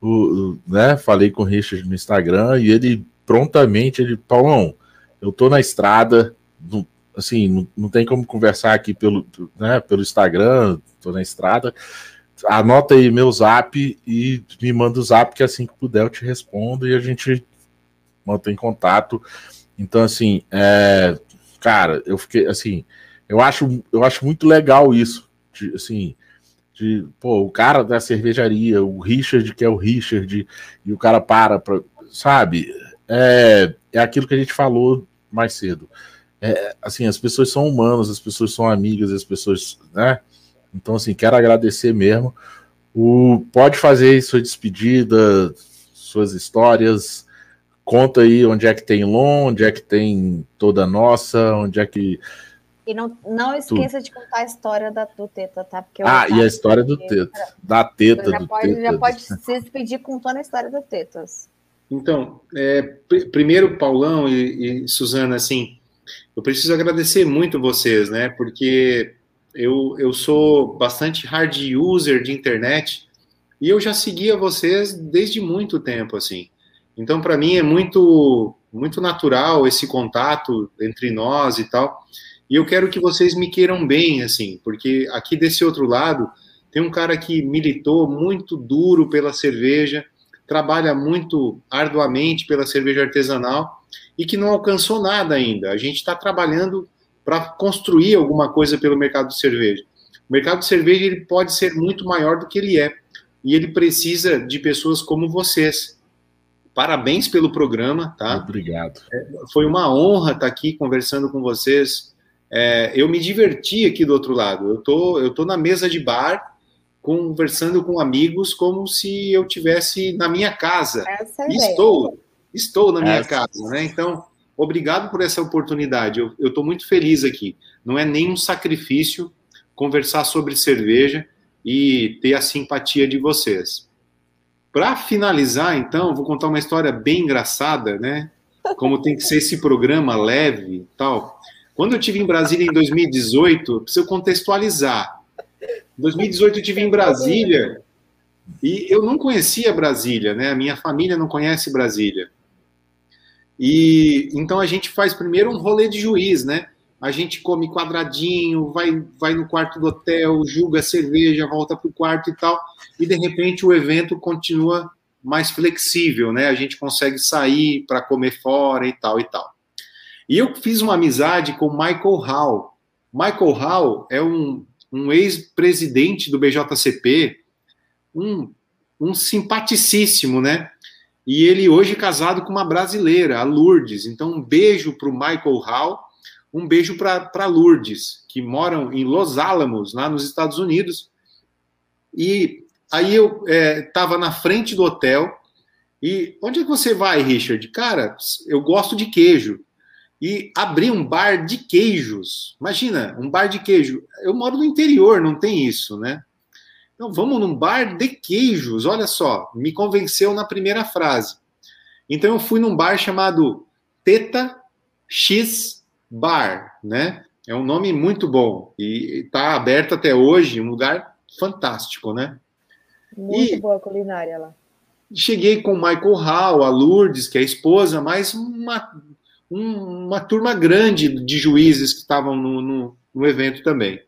A: o né, falei com o Richard no Instagram e ele prontamente ele, Paulão, eu tô na estrada, não, assim, não, não tem como conversar aqui pelo, né, pelo Instagram, tô na estrada. Anota aí meu zap e me manda o zap que assim que puder eu te respondo e a gente mantém contato. Então, assim, é, cara, eu fiquei assim, eu acho, eu acho muito legal isso, de, assim, de, pô, o cara da cervejaria, o Richard, que é o Richard, e o cara para, pra, sabe? É, é aquilo que a gente falou mais cedo. É, assim, as pessoas são humanas, as pessoas são amigas, as pessoas, né? Então, assim, quero agradecer mesmo. O, pode fazer sua despedida, suas histórias. Conta aí onde é que tem LON, onde é que tem toda nossa, onde é que.
B: E não, não esqueça Tudo. de contar a história da, do Teta, tá?
A: Porque ah, e a história do Teta. Da Teta,
B: já
A: do
B: pode,
A: Teta.
B: Já pode se despedir contando a história do Tetas.
C: Então, é, pr primeiro, Paulão e, e Suzana, assim, eu preciso agradecer muito vocês, né? Porque eu, eu sou bastante hard user de internet e eu já seguia vocês desde muito tempo, assim. Então, para mim é muito muito natural esse contato entre nós e tal. E eu quero que vocês me queiram bem, assim, porque aqui desse outro lado tem um cara que militou muito duro pela cerveja, trabalha muito arduamente pela cerveja artesanal e que não alcançou nada ainda. A gente está trabalhando para construir alguma coisa pelo mercado de cerveja. O mercado de cerveja ele pode ser muito maior do que ele é e ele precisa de pessoas como vocês. Parabéns pelo programa, tá?
A: Obrigado.
C: É, foi uma honra estar aqui conversando com vocês. É, eu me diverti aqui do outro lado. Eu tô, eu tô na mesa de bar conversando com amigos como se eu tivesse na minha casa.
B: É
C: estou, estou na minha essa. casa, né? Então, obrigado por essa oportunidade. Eu estou muito feliz aqui. Não é nenhum sacrifício conversar sobre cerveja e ter a simpatia de vocês. Para finalizar, então, vou contar uma história bem engraçada, né? Como tem que ser esse programa leve, tal. Quando eu tive em Brasília em 2018, preciso contextualizar. Em 2018 eu estive em Brasília e eu não conhecia Brasília, né? A minha família não conhece Brasília. E então a gente faz primeiro um rolê de juiz, né? A gente come quadradinho, vai, vai no quarto do hotel, julga a cerveja, volta para o quarto e tal. E de repente o evento continua mais flexível, né? A gente consegue sair para comer fora e tal e tal. E eu fiz uma amizade com Michael Hall. Michael Hall é um um ex-presidente do BJCP, um, um simpaticíssimo, né? E ele hoje é casado com uma brasileira, a Lourdes. Então, um beijo para o Michael Hall, um beijo para Lourdes, que moram em Los Alamos, lá nos Estados Unidos. E aí eu estava é, na frente do hotel. E onde é que você vai, Richard? Cara, eu gosto de queijo e abrir um bar de queijos. Imagina, um bar de queijo. Eu moro no interior, não tem isso, né? Então vamos num bar de queijos. Olha só, me convenceu na primeira frase. Então eu fui num bar chamado Teta X Bar, né? É um nome muito bom e está aberto até hoje, um lugar fantástico, né?
B: Muito e boa culinária lá.
C: Cheguei com o Michael Hall, a Lourdes, que é a esposa, mais uma, um, uma turma grande de juízes que estavam no, no, no evento também.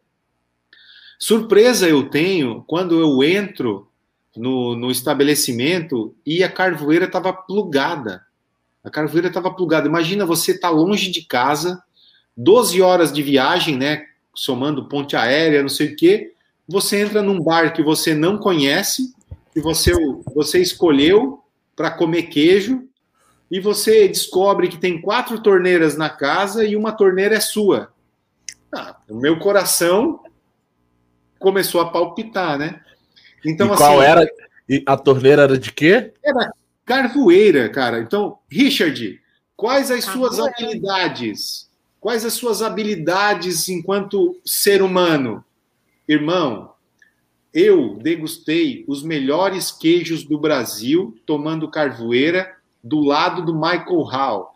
C: Surpresa eu tenho quando eu entro no, no estabelecimento e a carvoeira estava plugada. A carvoeira estava plugada. Imagina você estar tá longe de casa, 12 horas de viagem, né? Somando ponte aérea, não sei o quê. Você entra num bar que você não conhece, que você, você escolheu para comer queijo, e você descobre que tem quatro torneiras na casa e uma torneira é sua. Ah, o meu coração começou a palpitar, né?
A: Então, e qual assim, era? E a torneira era de quê?
C: Era carvoeira, cara. Então, Richard, quais as suas habilidades? Quais as suas habilidades enquanto ser humano? Irmão, eu degustei os melhores queijos do Brasil tomando carvoeira do lado do Michael Hall,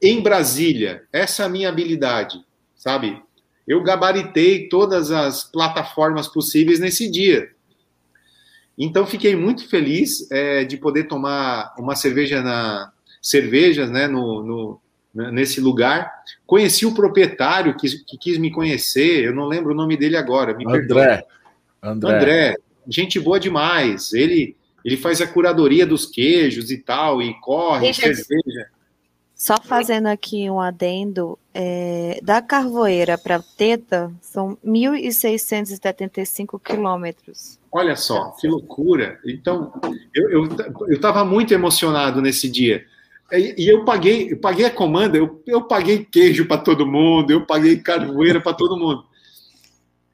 C: em Brasília. Essa é a minha habilidade, sabe? Eu gabaritei todas as plataformas possíveis nesse dia. Então fiquei muito feliz é, de poder tomar uma cerveja na cervejas, né, no, no, nesse lugar. Conheci o proprietário que, que, quis me conhecer. Eu não lembro o nome dele agora.
A: André.
C: André. André. Gente boa demais. Ele ele faz a curadoria dos queijos e tal e corre cerveja.
B: Só fazendo aqui um adendo, é, da Carvoeira para Teta são 1.675 quilômetros.
C: Olha só, que loucura. Então, eu estava eu, eu muito emocionado nesse dia. E, e, eu paguei, eu paguei a comanda, eu, eu paguei queijo para todo mundo, eu paguei carvoeira para todo mundo.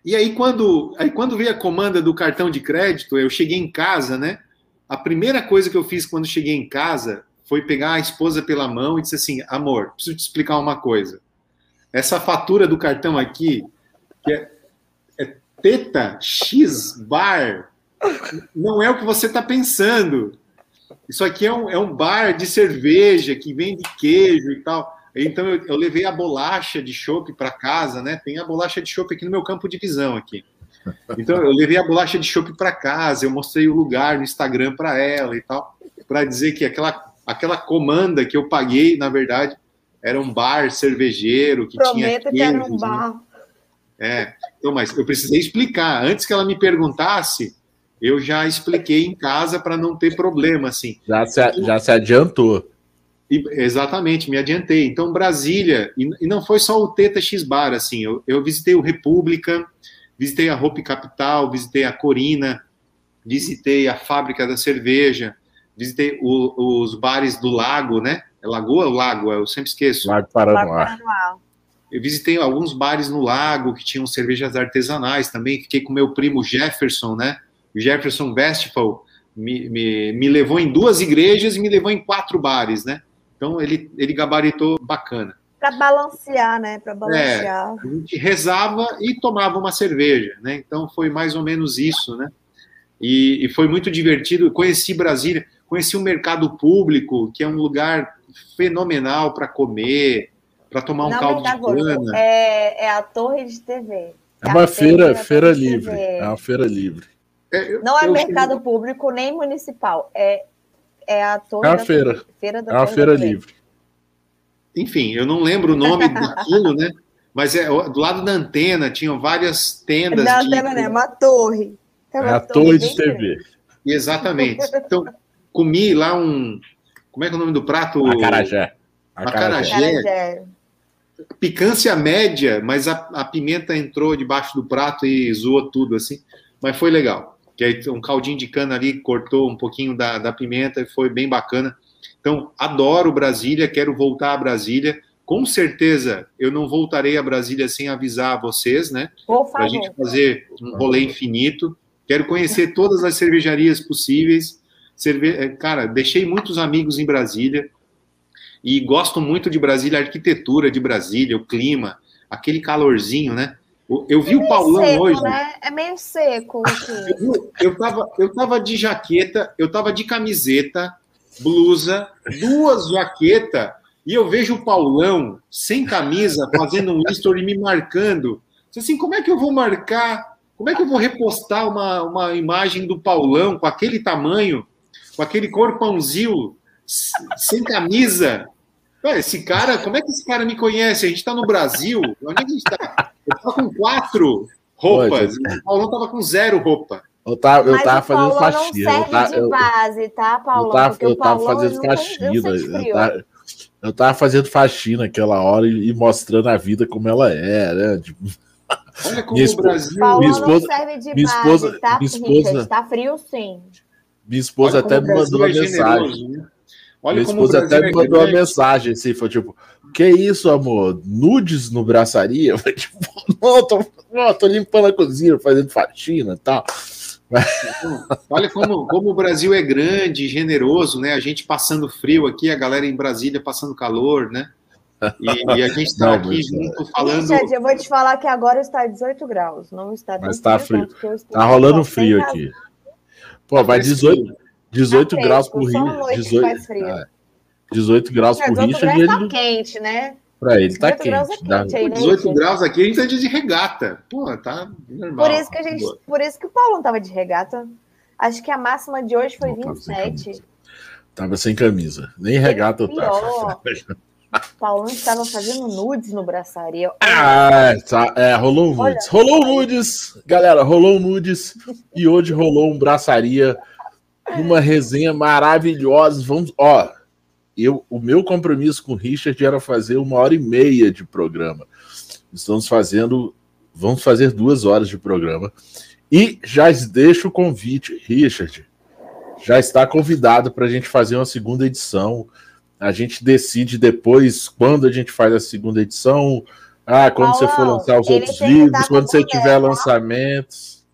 C: E aí quando, aí, quando veio a comanda do cartão de crédito, eu cheguei em casa, né? A primeira coisa que eu fiz quando cheguei em casa foi pegar a esposa pela mão e disse assim: amor, preciso te explicar uma coisa. Essa fatura do cartão aqui, que é, é Teta X Bar, não é o que você está pensando. Isso aqui é um, é um bar de cerveja que vende queijo e tal. Então eu, eu levei a bolacha de chopp para casa, né? Tem a bolacha de chopp aqui no meu campo de visão aqui. Então eu levei a bolacha de chopp para casa, eu mostrei o lugar no Instagram para ela e tal, para dizer que aquela aquela comanda que eu paguei, na verdade, era um bar cervejeiro que
B: Prometo
C: tinha que
B: era um né? bar. Né?
C: É, então, mas eu precisei explicar. Antes que ela me perguntasse, eu já expliquei em casa para não ter problema, assim.
A: Já se, já se adiantou.
C: E, exatamente, me adiantei. Então, Brasília, e, e, não foi só o Teta X Bar, assim, eu, eu visitei o República, visitei a Hope Capital, visitei a Corina, visitei a Fábrica da Cerveja, visitei o, os bares do Lago, né? É Lagoa ou Lago? Eu sempre esqueço.
A: Lago Paranoá.
C: Eu visitei alguns bares no Lago que tinham cervejas artesanais também. Fiquei com meu primo Jefferson, né? O Jefferson Westphal me, me, me levou em duas igrejas e me levou em quatro bares, né? Então ele, ele gabaritou bacana.
B: Para balancear, né? Para balancear.
C: É, a gente rezava e tomava uma cerveja, né? Então foi mais ou menos isso, né? E, e foi muito divertido. Conheci Brasília conheci o mercado público, que é um lugar fenomenal para comer, para tomar um Não, caldo de cana.
B: É, é a torre de TV.
A: É uma feira, feira livre. É uma feira livre.
B: É, eu, Não é mercado público nem municipal. É, é a torre.
A: É a feira. feira da é uma feira livre.
C: Enfim, eu não lembro o nome daquilo, né? Mas é, do lado da antena tinham várias tendas.
B: Da antena, né? Uma torre.
A: É, uma é a torre, torre de TV.
C: Exatamente. Então, comi lá um. Como é que é o nome do prato?
A: Acarajé.
C: Acarajé. Acarajé. Picância média, mas a, a, pimenta entrou debaixo do prato e zoou tudo assim. Mas foi legal. Que aí um caldinho de cana ali cortou um pouquinho da, da pimenta e foi bem bacana. Então, adoro Brasília, quero voltar a Brasília. Com certeza eu não voltarei a Brasília sem avisar vocês, né? Para a gente fazer um rolê infinito. Quero conhecer todas as cervejarias possíveis. Cerve... É, cara, deixei muitos amigos em Brasília e gosto muito de Brasília, a arquitetura de Brasília, o clima, aquele calorzinho, né? Eu vi é o Paulão
B: seco,
C: hoje.
B: Né? É meio seco.
C: Eu, eu, tava, eu tava de jaqueta, eu tava de camiseta, blusa, duas jaquetas e eu vejo o Paulão sem camisa fazendo um story me marcando. Assim, como é que eu vou marcar? Como é que eu vou repostar uma, uma imagem do Paulão com aquele tamanho, com aquele corpãozinho, sem camisa? Esse cara, como é que esse cara me conhece? A gente está no Brasil. Onde é que a gente está? Eu estava com quatro roupas. o Paulão estava com zero roupa.
A: Eu tava, eu tava fazendo faxina.
B: Não serve eu, de base, tá, Paulão?
A: Eu tava, eu tava fazendo faxina. Eu tava, eu tava fazendo faxina aquela hora e, e, mostrando a vida como ela é, né? Tipo,
C: Olha como minha o Brasil.
B: Paulo minha esposa, não serve de minha esposa, base, tá, minha esposa, Richard, tá frio sim.
A: Minha esposa até me mandou uma é mensagem. Né? Olha minha esposa até me mandou é uma mensagem assim, foi tipo, que isso, amor? Nudes no braçaria? Eu falei, tipo, não, tô, não, tô limpando a cozinha, fazendo faxina e tal.
C: Olha como, como o Brasil é grande, generoso, né? A gente passando frio aqui, a galera em Brasília passando calor, né? E, e a gente está aqui junto falando.
B: Gente, eu vou te falar que agora está 18 graus, não está
A: Mas está frio. Está rolando frio aqui. Pô, vai 18, 18 tá graus por Rio. 18, é, 18 graus por Rio.
B: Está ele... quente, né?
A: Para ele tá quente. Graus é
C: quente aí, né, 18 graus aqui a gente tá de regata. Pô, tá normal.
B: Por isso que a gente, por isso que o Paulo não tava de regata. Acho que a máxima de hoje foi não, 27.
A: Tava sem camisa. Nem regata eu tava.
B: O Paulo estava fazendo nudes no braçaria.
A: Ah, tá, é, rolou nudes. Olha, rolou nudes, galera, rolou nudes. e hoje rolou um braçaria, uma resenha maravilhosa. Vamos, ó, eu, o meu compromisso com o Richard era fazer uma hora e meia de programa. Estamos fazendo, vamos fazer duas horas de programa. E já deixo o convite, Richard, já está convidado para a gente fazer uma segunda edição. A gente decide depois quando a gente faz a segunda edição. Ah, quando você for lançar os outros vídeos, quando você tiver tá? lançamentos.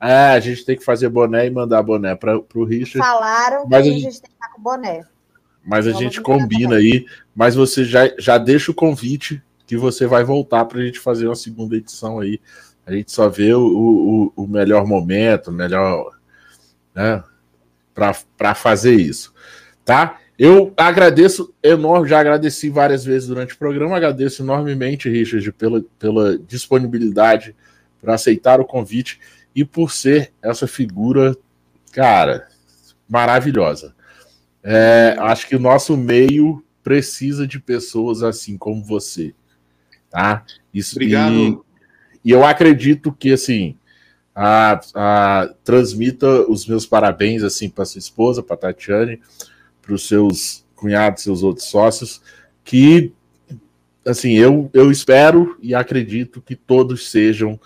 A: É, a gente tem que fazer boné e mandar boné para o Richard.
B: Falaram que a gente tem que estar com boné.
A: Mas a gente combina aí. Mas você já, já deixa o convite que você vai voltar para a gente fazer uma segunda edição aí. A gente só vê o, o, o melhor momento, melhor. Né, para fazer isso. Tá? Eu agradeço enorme, já agradeci várias vezes durante o programa, agradeço enormemente, Richard, pela, pela disponibilidade para aceitar o convite e por ser essa figura, cara, maravilhosa. É, acho que o nosso meio precisa de pessoas assim como você, tá? Isso,
C: Obrigado.
A: E, e eu acredito que assim a, a, transmita os meus parabéns assim para sua esposa, para Tatiane, para os seus cunhados, seus outros sócios, que assim eu, eu espero e acredito que todos sejam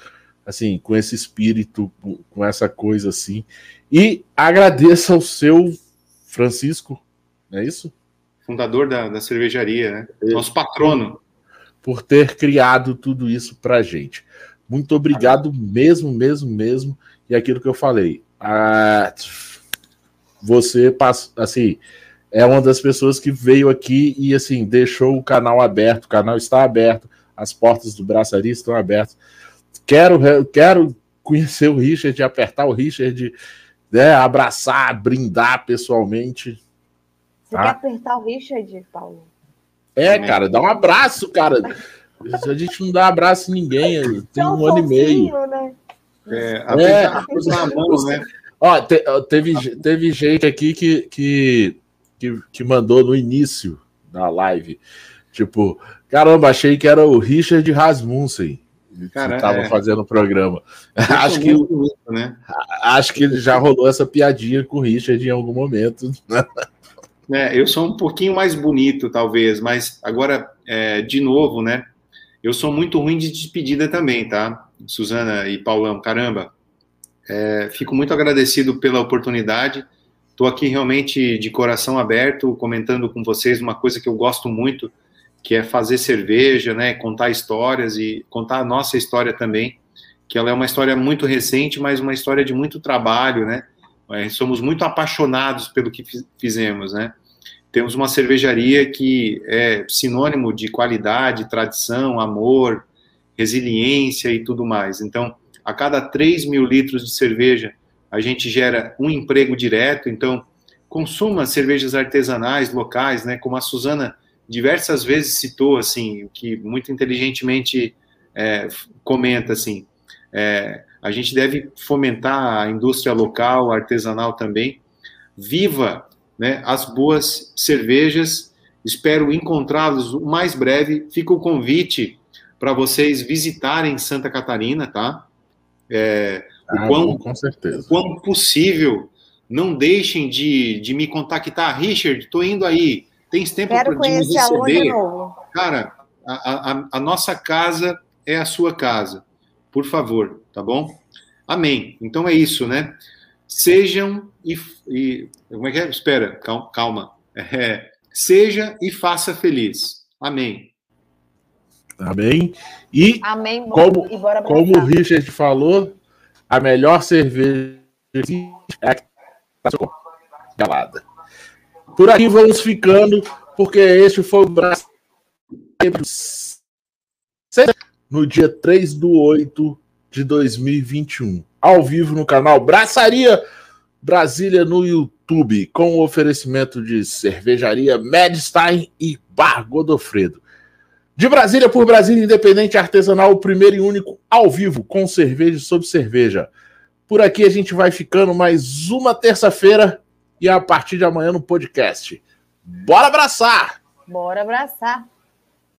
A: assim com esse espírito, com essa coisa assim, e agradeço ao seu Francisco, não é isso?
C: Fundador da, da cervejaria, né? É. Nosso patrono.
A: Por ter criado tudo isso para gente. Muito obrigado mesmo, mesmo, mesmo. E aquilo que eu falei, a... você passa, assim, é uma das pessoas que veio aqui e assim deixou o canal aberto. O canal está aberto, as portas do Braçaria estão abertas. Quero, quero conhecer o Richard, apertar o Richard né, abraçar, brindar pessoalmente.
B: Você tá? quer apertar o Richard, Paulo?
A: É, cara, dá um abraço, cara. A gente não dá abraço em ninguém, tem um ano e meio. Né?
C: É, é. na mão, né?
A: Ó, te, teve, teve gente aqui que, que, que, que mandou no início da live. Tipo, caramba, achei que era o Richard Rasmussen que estava é. fazendo o programa. acho que, isso, né? acho que já rolou essa piadinha com o Richard em algum momento.
C: É, eu sou um pouquinho mais bonito, talvez, mas agora, é, de novo, né? Eu sou muito ruim de despedida também, tá? Suzana e Paulão, caramba. É, fico muito agradecido pela oportunidade. Estou aqui realmente de coração aberto, comentando com vocês uma coisa que eu gosto muito, que é fazer cerveja, né, contar histórias e contar a nossa história também, que ela é uma história muito recente, mas uma história de muito trabalho, né? É, somos muito apaixonados pelo que fizemos, né? Temos uma cervejaria que é sinônimo de qualidade, tradição, amor, resiliência e tudo mais. Então, a cada 3 mil litros de cerveja, a gente gera um emprego direto. Então, consuma cervejas artesanais, locais, né? Como a Suzana diversas vezes citou, assim, que muito inteligentemente é, comenta, assim, é, a gente deve fomentar a indústria local, artesanal também. Viva né, as boas cervejas. Espero encontrá-los o mais breve. Fica o convite para vocês visitarem Santa Catarina, tá? É, ah, o quão, com certeza. O quão possível, não deixem de, de me contactar. Richard, estou indo aí. Tens tempo para me receber? Cara, a, a, a nossa casa é a sua casa. Por favor, tá bom? Amém. Então é isso, né? Sejam e, e como é que é? Espera, calma. calma. É, seja e faça feliz. Amém.
A: Amém. E Amém, como, e como o Richard falou, a melhor cerveja é a gelada. Por aqui vamos ficando, porque este foi o Brasil no dia 3 do 8 de 2021, ao vivo no canal Braçaria Brasília no YouTube, com o oferecimento de cervejaria Medstein e Bar Godofredo. De Brasília por Brasília Independente Artesanal, o primeiro e único ao vivo, com cerveja sobre cerveja. Por aqui a gente vai ficando mais uma terça-feira e a partir de amanhã no podcast. Bora abraçar!
B: Bora abraçar!